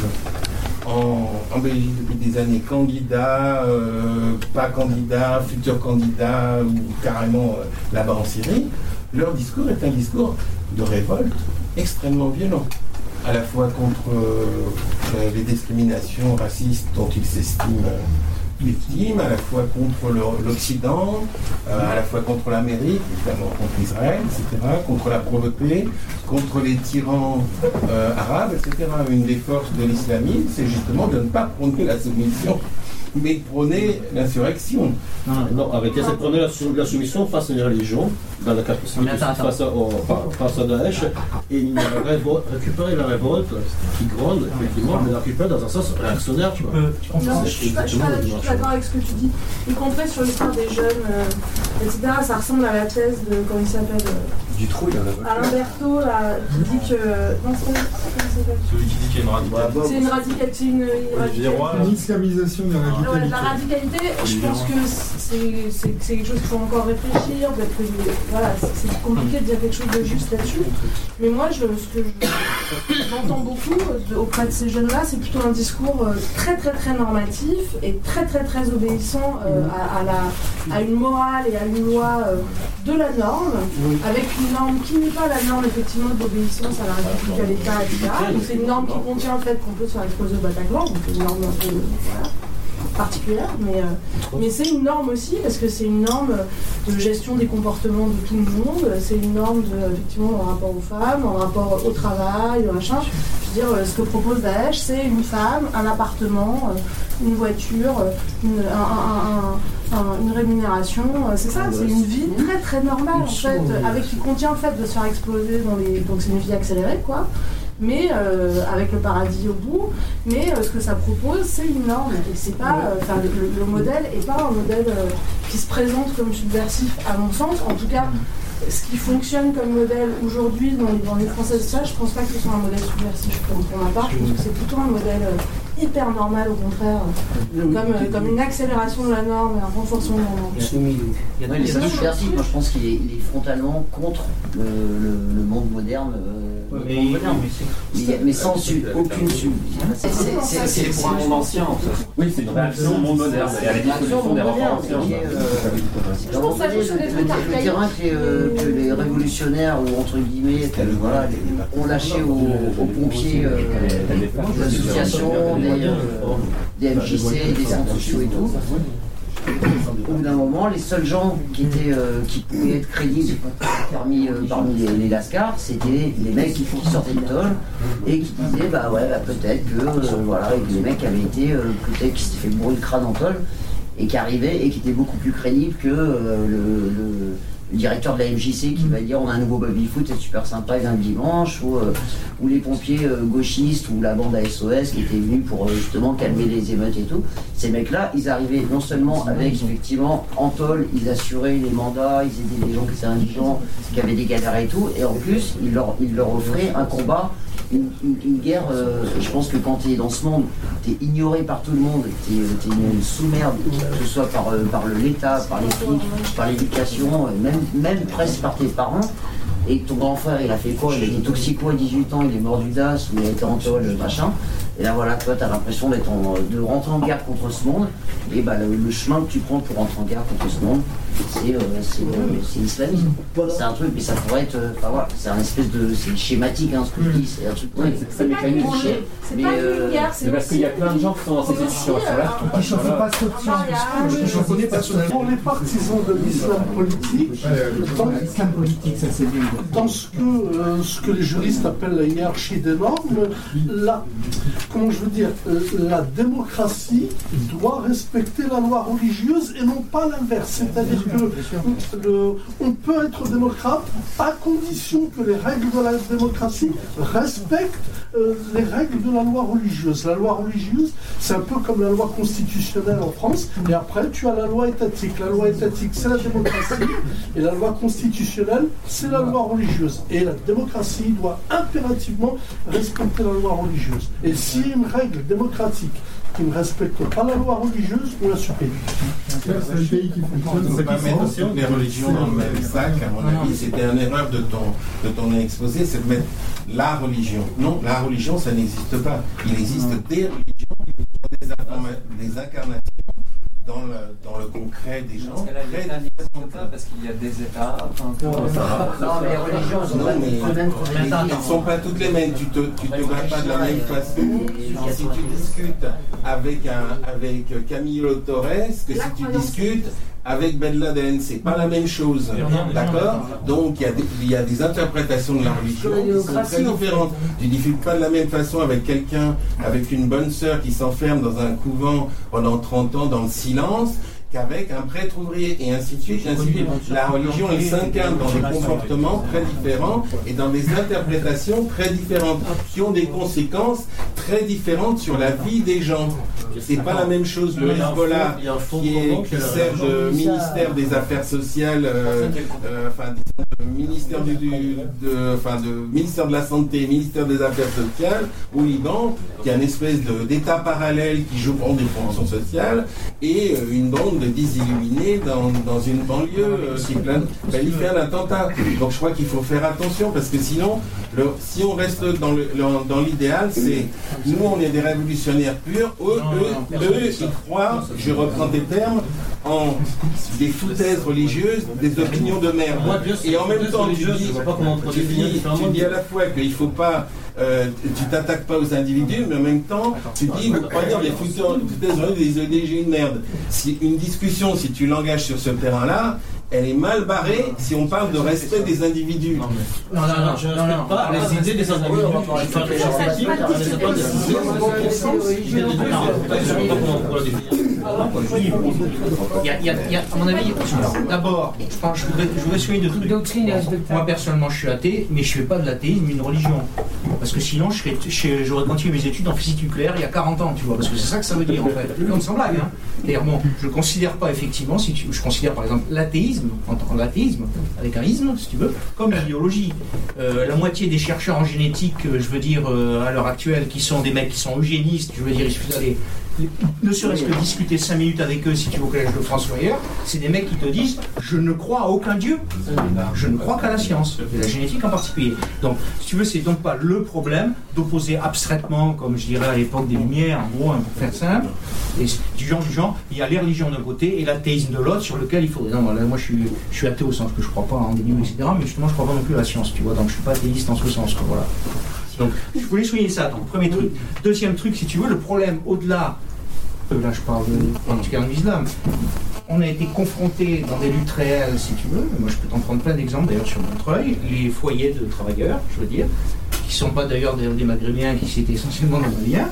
en, Belgique depuis des années, candidats, euh, pas candidats, futurs candidats ou carrément euh, là-bas en Syrie, leur discours est un discours de révolte extrêmement violent, à la fois contre euh, les discriminations racistes dont ils s'estiment victimes, à la fois contre l'Occident, euh, à la fois contre l'Amérique, évidemment contre Israël, etc., contre la pauvreté, contre les tyrans euh, arabes, etc. Une des forces de l'islamisme, c'est justement de ne pas prôner la soumission, mais de prôner l'insurrection. Non, avec cette prenait la, sou- la soumission face à une religion, dans la capacité face à, au- face à Daesh, et récupéré la révolte qui gronde, effectivement, mais la récupère dans un sens réactionnaire. Tu peux, tu Non, je suis pas, d'accord avec ce que tu dis. Y compris sur l'histoire des jeunes, euh, etc. Ça ressemble à la thèse de, comment il s'appelle euh, Du trou, il y en a Alain Berthaud, là, qui dit que. Non, c'est Celui qui dit qu'il y a une radicalité. C'est une radicalité. C'est une, une radicalité. Roy, Une islamisation de la Ah ouais, la radicalité, je pense que c'est quelque chose qu'il faut encore réfléchir. que, voilà, c'est compliqué de dire quelque chose de juste là-dessus. Mais moi, je, ce que je- j'entends beaucoup de- auprès de ces jeunes-là, c'est plutôt un discours euh, très très très normatif et très très très obéissant euh, à, à la, à une morale et à une loi euh, de la norme, avec une norme qui n'est pas la norme effectivement d'obéissance à la République, à l'État, etc. Donc c'est une norme qui contient le fait qu'on peut faire exploser au Bataclan, donc une norme voilà, particulière, mais, euh, mais c'est une norme aussi parce que c'est une norme de gestion des comportements de tout le monde, c'est une norme de, effectivement en rapport aux femmes, en rapport au travail, machin. Je veux dire, euh, ce que propose Daesh, c'est une femme, un appartement, euh, une voiture, une, un- un- un- un- une rémunération, c'est ça, c'est une vie très très normale en fait, avec qui contient le fait de se faire exploser dans les. Donc c'est une vie accélérée quoi mais euh, avec le paradis au bout. Mais euh, ce que ça propose, c'est une norme. Et c'est pas, euh, enfin, le, le- le modèle est pas un modèle euh, qui se présente comme subversif, à mon sens. En tout cas, ce qui fonctionne comme modèle aujourd'hui dans les, dans les françaises, ça, je pense pas que ce soit un modèle subversif pour, pour ma part. Je pense que c'est plutôt un modèle euh, hyper normal, au contraire, euh, comme, euh, comme une accélération de la norme et un renforcement de la norme. Il y a moi je pense qu'il est, frontalement contre le, le- le monde moderne. Euh, Mais, sans su- aucune sub. C'est- pour un monde ancien en fait. Oui, c'est une réaction monde moderne et à la disposition des rapports anciens. euh, Je pense que des trucs archaïques. euh, les révolutionnaires ou entre guillemets voilà, ont lâché aux, pompiers euh, des associations, des, euh, des MJC, des centres sociaux et tout. Au bout d'un moment, les seuls gens qui étaient euh, qui pouvaient être crédibles parmi, euh, parmi les, les lascars, c'était les mecs qui, sortaient de tôle et qui disaient bah ouais bah, peut-être que euh, voilà les mecs avaient été peut-être qui s'étaient fait bourrer le crâne en tôle et qui arrivaient et qui étaient beaucoup plus crédibles que le- le directeur de la MJC qui va dire on a un nouveau baby-foot, c'est super sympa, il vient le dimanche, ou, euh, ou les pompiers euh, gauchistes ou la bande ASOS qui était venue pour euh, justement calmer les émeutes et tout. Ces mecs-là, ils arrivaient non seulement avec effectivement en tôle, ils assuraient les mandats, ils aidaient les gens qui étaient indigents, qui avaient des galères et tout, et en plus, ils leur, ils leur offraient un combat une, guerre, euh, je pense que quand tu es dans ce monde, tu es ignoré par tout le monde, tu es, une sous-merde, que ce soit par, euh, par l'État, par les flics, par l'éducation, euh, même, presque par tes parents. Et ton grand frère, il a fait quoi? Il été toxico à 18 ans, il est mort du DAS, il a été en tôle, machin. Et là, voilà, toi, tu as l'impression d'être en- de rentrer en guerre contre ce monde. Et bah, le, le chemin que tu prends pour rentrer en guerre contre ce monde, c'est euh, c'est, euh, c'est l'islamisme. C'est un truc, mais ça pourrait être. euh, Enfin voilà, c'est un espèce de. C'est schématique, hein, ce que je dis. C'est un truc. Ouais, c'est c'est mécanique. C'est Mais, pas euh, une guerre, c'est parce qu'il y a plein de gens qui sont dans cette situation-là, qui euh, Je ne là. pas cette je, connais personnellement Pour les partisans de l'islam politique, dans, l'islam politique, ça c'est bien. dans ce que, euh, ce que les juristes appellent la hiérarchie des normes, la, comment je veux dire, euh, la démocratie doit respecter la loi religieuse et non pas l'inverse. C'est-à-dire que le- on peut être démocrate à condition que les règles de la démocratie respectent euh, les règles de la loi religieuse. La loi religieuse, c'est un peu comme la loi constitutionnelle en France, et après tu as la loi étatique. La loi étatique, c'est la démocratie, et la loi constitutionnelle, c'est la loi religieuse. Et la démocratie doit impérativement respecter la loi religieuse. Et une règle démocratique qui ne respecte pas la loi religieuse, on la supprime. C'est un pays qui fonctionne. On ne peut pas c'est mettre les religions dans le même sac, à mon avis. C'était une erreur de ton, de ton exposé, c'est de mettre la religion. Non, la religion, ça n'existe pas. Il existe des religions qui sont des incarnations dans le, dans le concret des gens. Parce que là, pas parce qu'il y a des États. Enfin, Non, mais les religions, elles sont pas mais les ne sont pas toutes les mêmes. Tu te, tu te bats pas de la même façon. Si tu discutes avec, un, avec Camilo Torres que si tu discutes avec Ben Laden, c'est pas la même chose. D'accord Donc il y, a des, il y a des interprétations de la religion qui sont très différentes. Tu discutes pas de la même façon avec quelqu'un, avec une bonne sœur qui s'enferme dans un couvent pendant 30 ans dans le silence qu'avec un prêtre ouvrier et ainsi de suite, ainsi de suite. La religion, elle s'incarne dans des comportements très différents et dans des interprétations très différentes qui ont des conséquences très différentes sur la vie des gens. C'est pas la même chose le Hezbollah qui, est, qui sert de ministère des Affaires sociales, euh, euh, enfin ministère du, du- de, enfin, de ministère de la santé, ministère des Affaires sociales au Liban, qui est une espèce d'État parallèle qui joue des fonctions sociales et euh, une bande de désilluminés dans, dans une banlieue qui plane- planifiait un attentat. Donc je crois qu'il faut faire attention parce que sinon, le- si on reste dans l'idéal, c'est nous on est des révolutionnaires purs, eux, eux, eux, ils croient, je reprends tes termes, en des foutaises religieuses, des opinions de merde. Et en même foutaises temps, tu dis, tu dis, différemment. tu dis à la fois qu'il faut pas euh, tu t'attaques pas aux individus, mais en même temps, tu dis, vous croyez dans des foutaises religieuses, des idéologies de merde. Si une discussion, si tu l'engages sur ce terrain-là, elle est mal barrée si on parle de respect des individus. Non, non, non, je ne respecte pas les idées des individus. Je ne sais pas des comment on définir. Il y a, il y a- il y a, à mon avis, d'abord, je pense, je voudrais, je voudrais souligner deux trucs. Moi, personnellement, je suis athée, mais je ne fais pas de l'athéisme une religion. Parce que sinon, je serais- je- j'aurais continué mes études en physique nucléaire il y a 40 ans, tu vois. Parce que c'est ça que ça veut dire, en fait. Comme sans blague, hein. D'ailleurs, bon, je ne considère pas, effectivement, si tu, je considère par exemple l'athéisme, en tant l'athéisme, avec un isme, si tu veux, comme la biologie. Euh, la moitié des chercheurs en génétique, euh, je veux dire, euh, à l'heure actuelle, qui sont des mecs qui sont eugénistes, je veux dire, il suffit d'aller ne serait-ce que discuter 5 minutes avec eux si tu vas au collège de France ou ailleurs, c'est des mecs qui te disent je ne crois à aucun dieu, je ne crois qu'à la science, et la génétique en particulier. Donc, si tu veux, c'est donc pas le problème d'opposer abstraitement, comme je dirais à l'époque des Lumières, en gros, hein, pour faire simple, du genre du genre, il y a les religions d'un côté et l'athéisme de l'autre, sur lequel il faudrait. Non, moi je suis, athée au sens que je crois pas en des dieux, etc., mais justement je crois pas non plus à la science, tu vois, donc je suis pas athéiste en ce sens, voilà. Donc, je voulais souligner ça, donc premier truc. Deuxième truc, si tu veux, le problème au-delà euh, là je parle de, particulièrement de l'islam, on a été confronté dans des luttes réelles, si tu veux, moi je peux t'en prendre plein d'exemples d'ailleurs sur Montreuil, les foyers de travailleurs, je veux dire, qui ne sont pas d'ailleurs des, des maghrébins, qui étaient essentiellement des maliens.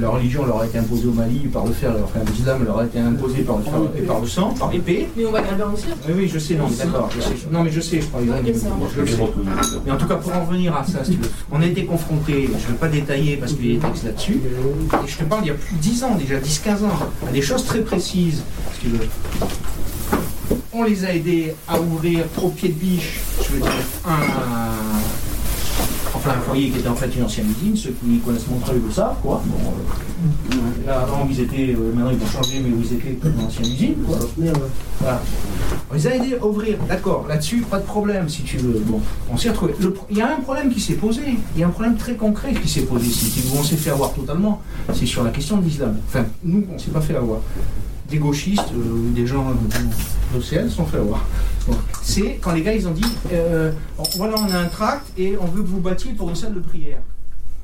La religion leur a été imposée au Mali par le fer, enfin l'islam leur a été imposé par le, fer et par le sang, par l'épée. Mais on va bien aussi. Oui, oui, je sais, non, mais d'accord. je sais. Non, mais je sais, je va. je le sais. Mais en tout cas, pour en revenir à ça, si tu veux, on a été confronté, je ne vais pas détailler parce qu'il y a des textes là-dessus, et je te parle il y a plus de 10 ans, déjà 10-15 ans, à des choses très précises, si tu veux. On les a aidés à ouvrir au pied de biche, je veux dire, un, enfin un foyer qui était en fait une ancienne usine, ceux qui connaissent Montreuil le savent, quoi. Bon, euh, là, avant, ils étaient, euh, maintenant ils ont changé, mais où ils étaient comme une ancienne usine, quoi. Voilà. On les a aidés à ouvrir, d'accord, là-dessus, pas de problème, si tu veux. Bon, on s'est pro- Il y a un problème qui s'est posé, il y a un problème très concret qui s'est posé ici, qui- où on s'est fait avoir totalement, c'est sur la question de l'islam. Enfin, nous, on s'est pas fait avoir. Des gauchistes, euh, ou des gens euh, d'OCL se sont fait avoir. Bon. C'est quand les gars, ils ont dit, euh, voilà, on a un tract et on veut que vous battiez pour une salle de prière.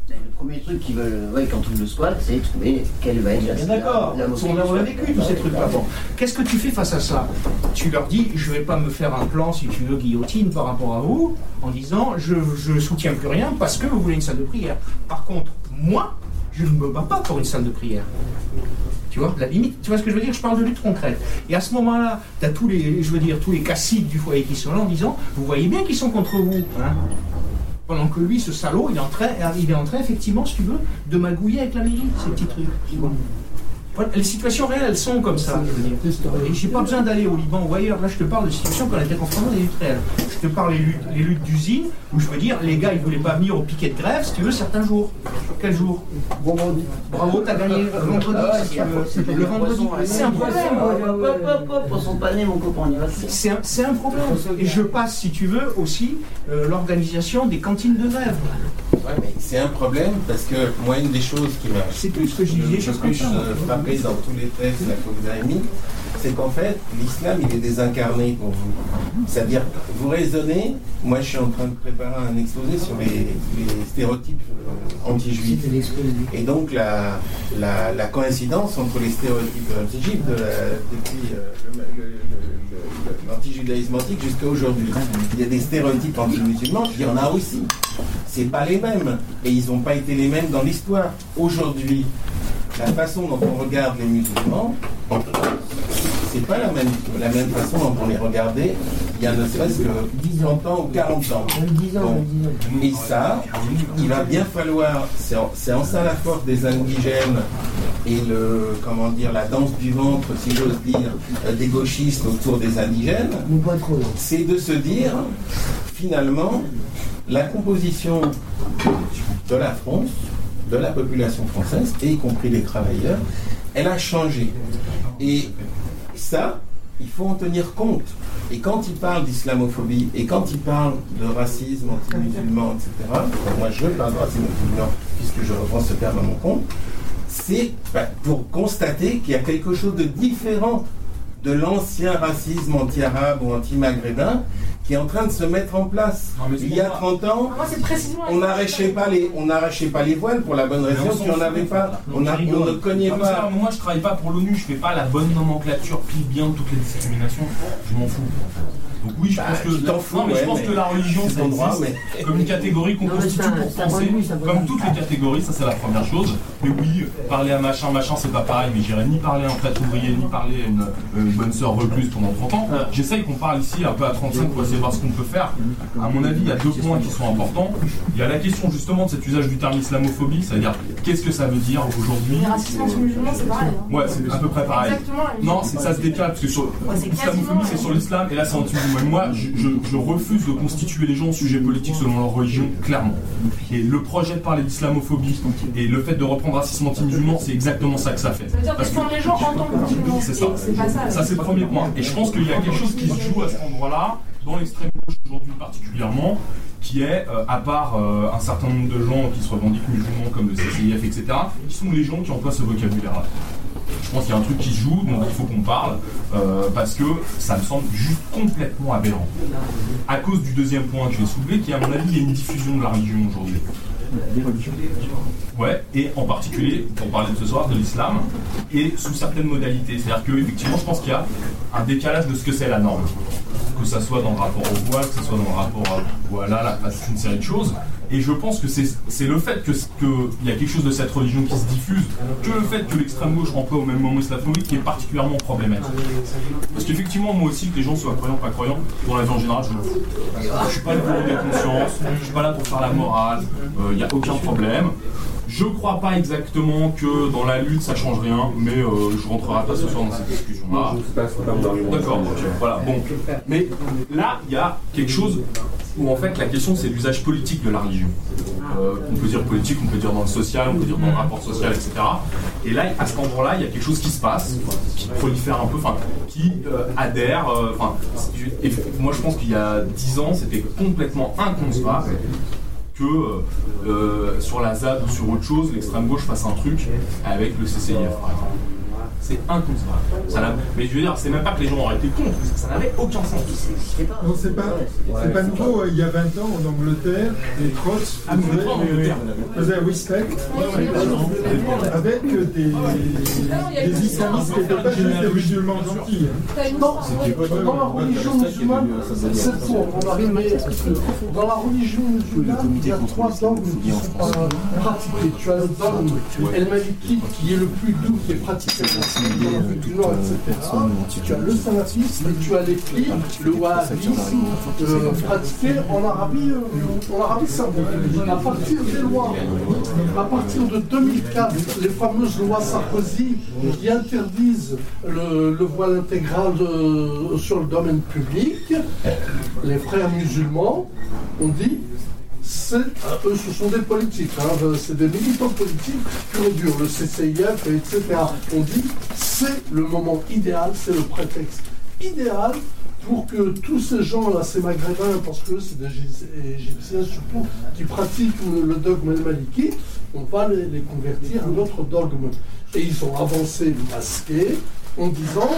Le premier truc qu'ils veulent, ouais, quand on le squat, c'est trouver quelle va être la Bien d'accord, la on a, vécu tous ces trucs-là. Bon. Qu'est-ce que tu fais face à ça? Tu leur dis, je vais pas me faire un plan, si tu veux, guillotine par rapport à vous, en disant, je, je soutiens plus rien parce que vous voulez une salle de prière. Par contre, moi, je ne me bats pas pour une salle de prière. Tu vois, la limite, tu vois ce que je veux dire Je parle de lutte concrète. Et à ce moment-là, tu as tous les, je veux dire, tous les du foyer qui sont là en disant, vous voyez bien qu'ils sont contre vous. hein pendant que lui, ce salaud, il est en train, il est effectivement, si tu veux, de magouiller avec la mairie, ces petits trucs. Les situations réelles, elles sont comme ça, je j'ai pas besoin d'aller au Liban ou ailleurs. Là, je te parle de situations qu'on a été confrontées à des luttes réelles. Je te parle des luttes, les luttes d'usine, où je veux dire, les gars, ils voulaient pas venir au piquet de grève, si tu veux, certains jours. Quel jour? Vendredi. Bravo, t'as gagné le vendredi, Ah ouais, si tu c'est veux. Le vendredi, c'est un problème. Hop, hop, hop, hop, poisson pané, mon copain, on y va. C'est un, c'est un problème. Et je passe, si tu veux, aussi euh, l'organisation des cantines de grève. Ouais, mais c'est un problème parce que moi, une des choses qui m'a C'est tout ce que je disais, dans tous les textes là, que vous avez mis, c'est qu'en fait, l'islam, il est désincarné pour vous. C'est-à-dire, vous raisonnez, moi je suis en train de préparer un exposé sur les, les stéréotypes euh, anti-juifs. Et donc la, la, la coïncidence entre les stéréotypes anti-juifs de depuis euh, l'antijudaïsme antique jusqu'à aujourd'hui. Il y a des stéréotypes anti-musulmans, il y en a aussi. C'est pas les mêmes. Et ils n'ont pas été les mêmes dans l'histoire. Aujourd'hui, la façon dont on regarde les musulmans, c'est pas la même, la même façon dont on les regardait il y a ne serait-ce que 30 ans ou 40 ans. Bon. Et ça, il va bien falloir, c'est en, en ça la force des indigènes et le, comment dire, la danse du ventre, si j'ose dire, euh, des gauchistes autour des indigènes, c'est de se dire, finalement, la composition de la France, de la population française, et y compris les travailleurs, elle a changé. Et ça, il faut en tenir compte. Et quand il parle d'islamophobie, et quand il parle de racisme anti-musulman, etc., moi je parle de racisme anti-musulman puisque je reprends ce terme à mon compte, c'est bah, pour constater qu'il y a quelque chose de différent de l'ancien racisme anti-arabe ou anti-maghrébin qui est en train de se mettre en place. Il y a 30 ans, précisément. on n'arrachait pas les, on n'arrachait pas les voiles pour la bonne raison on qu'il n'y s'en en avait fout. pas. On, a- on ne cognait Non, mais ça, pas. Moi, je travaille pas pour l'ONU, je fais pas la bonne nomenclature pile bien de toutes les discriminations. Je m'en fous. Donc oui, je Bah, pense que fous, non, mais je pense mais que la religion, c'est ça ton droit, existe mais- comme une catégorie qu'on constitue pour penser, comme toutes les catégories, ça c'est la première chose. Mais oui, parler à machin, machin, c'est pas pareil. Mais j'irai ni parler à un prêtre ouvrier, ni parler à une, euh, une bonne sœur recluse pendant 30 ans. J'essaye qu'on parle ici un peu à 35 pour essayer de voir ce qu'on peut faire. À mon avis, il y a deux points qui sont importants. Il y a la question justement de cet usage du terme islamophobie, c'est-à-dire qu'est-ce que ça veut dire aujourd'hui? C'est pareil. hein. Ouais, c'est à peu près pareil. Non, ça se décale parce que sur l'islamophobie c'est sur l'islam et là c'est Moi, je, je- je refuse de constituer les gens en sujet politique selon leur religion, clairement. Et le projet de parler d'islamophobie et le fait de reprendre racisme anti-musulman, c'est exactement ça que ça fait. Ça veut dire Parce que- les gens en tant que musulmans. c'est ça. Pas ça. Ça, c'est le premier point. Et je pense qu'il y a quelque chose qui se joue à cet endroit-là, dans l'extrême gauche aujourd'hui particulièrement, qui est, euh, à part euh, un certain nombre de gens qui se revendiquent musulmans comme le CCIF, etc., qui sont les gens qui emploient ce vocabulaire-là. Je pense qu'il y a un truc qui se joue, donc il faut qu'on parle, euh, parce que ça me semble juste complètement aberrant. À cause du deuxième point que je vais soulever, qui est à mon avis, une diffusion de la religion aujourd'hui. Ouais, et en particulier, pour parler de ce soir, de l'islam, et sous certaines modalités. C'est-à-dire qu'effectivement, je pense qu'il y a un décalage de ce que c'est la norme. Que ça soit dans le rapport au voile, que ce soit dans le rapport à, voilà, à toute une série de choses. Et je pense que c'est le fait qu'il que y a quelque chose de cette religion qui se diffuse, que le fait que l'extrême gauche emploie au même moment islamophobie qui est particulièrement problématique. Parce qu'effectivement, moi aussi, que les gens soient croyants ou pas croyants, dans la vie en général, je m'en fous. Je suis pas pour des consciences, je suis pas là pour faire la morale, il n'y a aucun problème. Je crois pas exactement que dans la lutte ça change rien, mais euh, je rentrerai pas ce soir dans cette discussion-là. D'accord, voilà, bon. Mais là, il y a quelque chose où en fait la question c'est l'usage politique de la religion. Euh, on peut dire politique, on peut dire dans le social, on peut dire dans le rapport social, etc. Et là, à cet endroit-là, il y a quelque chose qui se passe, qui prolifère un peu, enfin, qui euh, adhère. euh, Enfin, et moi je pense qu'il y a 10 ans, c'était complètement inconcevable que euh, euh, sur la ZAD ou sur autre chose, l'extrême gauche fasse un truc avec le CCIF, par exemple. C'est inconcevable. Ça n'a- mais je veux dire, c'est même pas que les gens auraient été contre, ça n'avait aucun sens. Non, c'est pas, c'est pas nouveau. Il y a 20 ans, en Angleterre, les Trots Ah, faisaient respect avec des, des islamistes qui n'étaient pas juste des musulmans gentils. hein. Non, dans la religion musulmane, c'est pour on dans la religion musulmane, il y a trois dogmes qui sont euh, pratiqués. Tu as le dogme El Maliki qui est le plus doux, qui est pratiqué du Nord, etc. Tu as le salafisme tu as les plis, le wahhabisme, euh, pratiqué en Arabie, euh, en Arabie Saoudite. À partir des lois, à partir de 2004, les fameuses lois Sarkozy qui interdisent le, le voile intégral de- sur le domaine public, les frères musulmans ont dit eux, ce sont des politiques, hein, c'est des militants politiques pur et le CCIF, etc. On dit c'est le moment idéal, c'est le prétexte idéal pour que tous ces gens-là, ces maghrébins, parce que c'est des Égy- Égyptiens surtout, qui pratiquent le, dogme al-Maliki, on va les, les convertir à notre dogme. Et ils ont avancé masqués en disant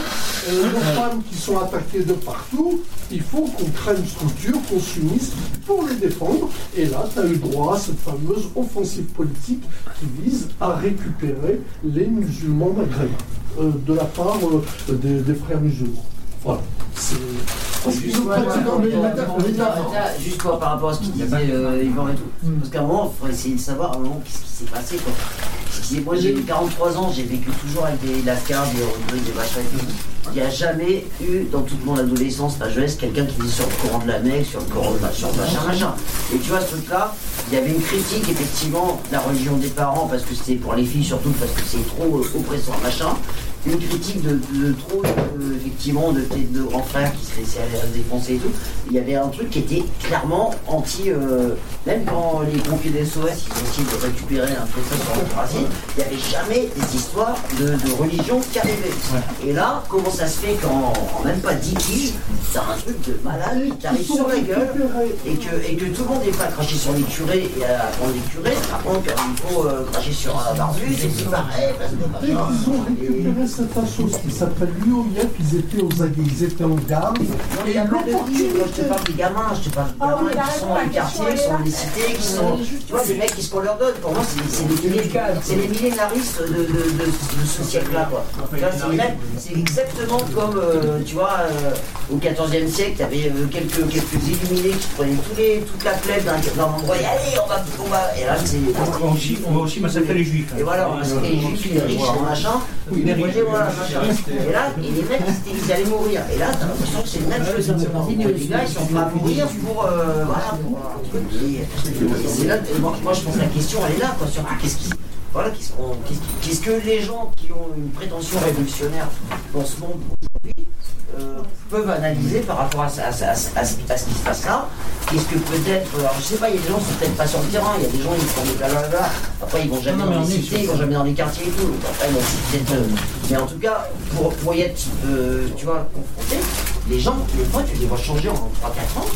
euh, nos femmes qui sont attaquées de partout, il faut qu'on crée une structure, qu'on s'unisse pour les défendre. Et là, tu as eu droit à cette fameuse offensive politique qui vise à récupérer les musulmans maghrébins euh, de la part euh, des, des frères musulmans. Voilà. C'est. Parce qu'ils ont. Juste quoi, par rapport à ce qu'il disait euh, Yvan et tout. Parce qu'à un moment, il faut essayer de savoir à un moment qu'est-ce qui s'est passé. Quoi. Moi j'ai eu 43 ans, j'ai vécu toujours avec des lascars, des rubriques, des machins et tout. Il n'y a jamais eu dans toute mon adolescence, ma jeunesse, quelqu'un qui dit sur le Coran de la Mecque, sur le Coran de machin, machin, machin. Et tu vois, ce truc-là, il y avait une critique effectivement de la religion des parents, parce que c'était pour les filles surtout, parce que c'est trop oppressant, machin. Une critique de, de trop, euh, effectivement, de, de grands frères qui se laissaient aller à se défoncer et tout. Il y avait un truc qui était clairement anti. euh, même quand les pompiers des SOS ils ont essayé de récupérer un peu ça sur le racine, il n'y avait jamais des histoires de, de religion qui arrivaient. Et là, comment ça se fait qu'en en même pas 10 piges, t'as un truc de malade qui t'arrive sur la gueule et que, et que tout le monde n'est pas craché sur les curés et à apprendre les curés, par contre, il faut euh, cracher sur un barbu, c'est pareil, parce que Et machin. ils récupéré cette assoce qui s'appelle l'UOIF, ils étaient aux aguets, ils étaient en garde. Non, mais il y a pas de moi je te parle des gamins, je te parle des Ah gamins oui, qui sont dans la les quartiers, qui sont dans les cités, qui sont. Tu vois, des mecs qui se qu'on leur donne, pour moi c'est c'est les, c'est les millénaristes de, de, de, de ce siècle-là. quoi. C'est C'est exactement comme, euh, tu vois, euh, au XIVe siècle, tu avais quelques, quelques illuminés qui prenaient tous les, toute la plèbe d'un endroit et allez, on va, on va. Et là, c'est. On va aussi, on va aussi massacrer les juifs. Et voilà, on massacrait les juifs, les riches, les machins. Et là, et les mecs, ils allaient mourir. Et là, t'as l'impression que c'est le même chose. Les gars, ils sont prêts à mourir pour. euh, voilà, pour moi, je pense que la question, elle est là, quoi. Surtout, qu'est-ce qui. Voilà, qu'est-ce qu'on- qu'est-ce que les gens qui ont une prétention révolutionnaire dans ce monde aujourd'hui euh, peuvent analyser par rapport à, ce qui se passe là Qu'est-ce que peut-être. Alors, je sais pas, il y a des gens qui sont peut-être pas sur le terrain, il y a des gens qui font des blablabla. Après, ils vont jamais Non, dans les cités, ils vont jamais dans les quartiers et tout. Donc, après, bon, c'est peut-être. euh, mais en tout cas, pour, pour y être, euh, tu vois, confronté, les gens, les fois, tu les vois changer en 3-4 ans.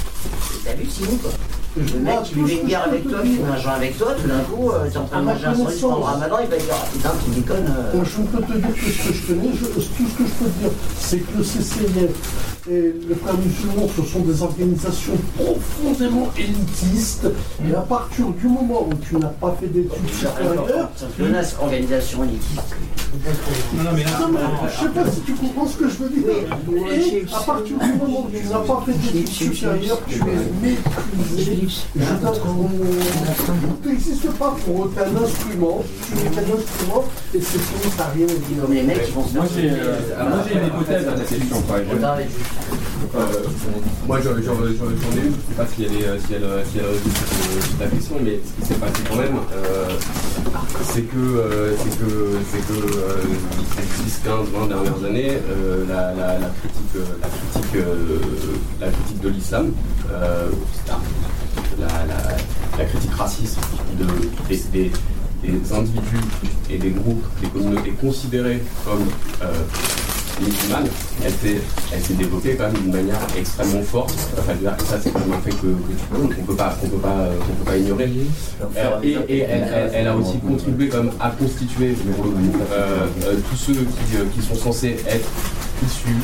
c'est nous, quoi. Le mec qui vivait une guerre avec toi, qui fume un joint avec toi, tout d'un coup, euh, t'es en train de manger un sandwich pendant le ramadan, il va dire Ah putain, tu déconnes. euh. Euh, Je peux te dire que ce que je connais, je- tout ce que je peux te dire, c'est que le CCIF et les frères musulmans, ce sont des organisations profondément élitistes. Et à partir du moment où tu n'as pas fait d'études supérieures, Ça te menace, organisation élitiste. Non, mais je sais pas si tu comprends ce que je veux dire. Et à partir du moment où tu n'as pas fait d'études supérieures, tu es méprisé. Tu n'existes pas pour un instrument, tu n'es qu'un instrument, et c'est fini, t'as rien dit. Non, mais les mecs, ils vont se Moi j'ai euh, une hypothèse à ta question. quoi. Je- euh, moi j'en ai une, je sais pas si elle est euh, si elle, euh, si elle résout ta question, mais ce qui s'est passé quand même, euh, c'est que euh, c'est que c'est que euh, ces 10, 15, 20 dernières années, euh, la, la, la critique euh, la euh, la critique de l'islam, euh, la, critique raciste de, des, individus et des groupes, des communautés considérées comme euh, musulmanes, elle s'est, elle développée quand même d'une manière extrêmement forte. Enfin, ça c'est quand même un fait que, qu'on peut qu'on peut pas, qu'on peut pas ignorer. Et elle, a aussi contribué à constituer tous ceux qui, sont censés être issus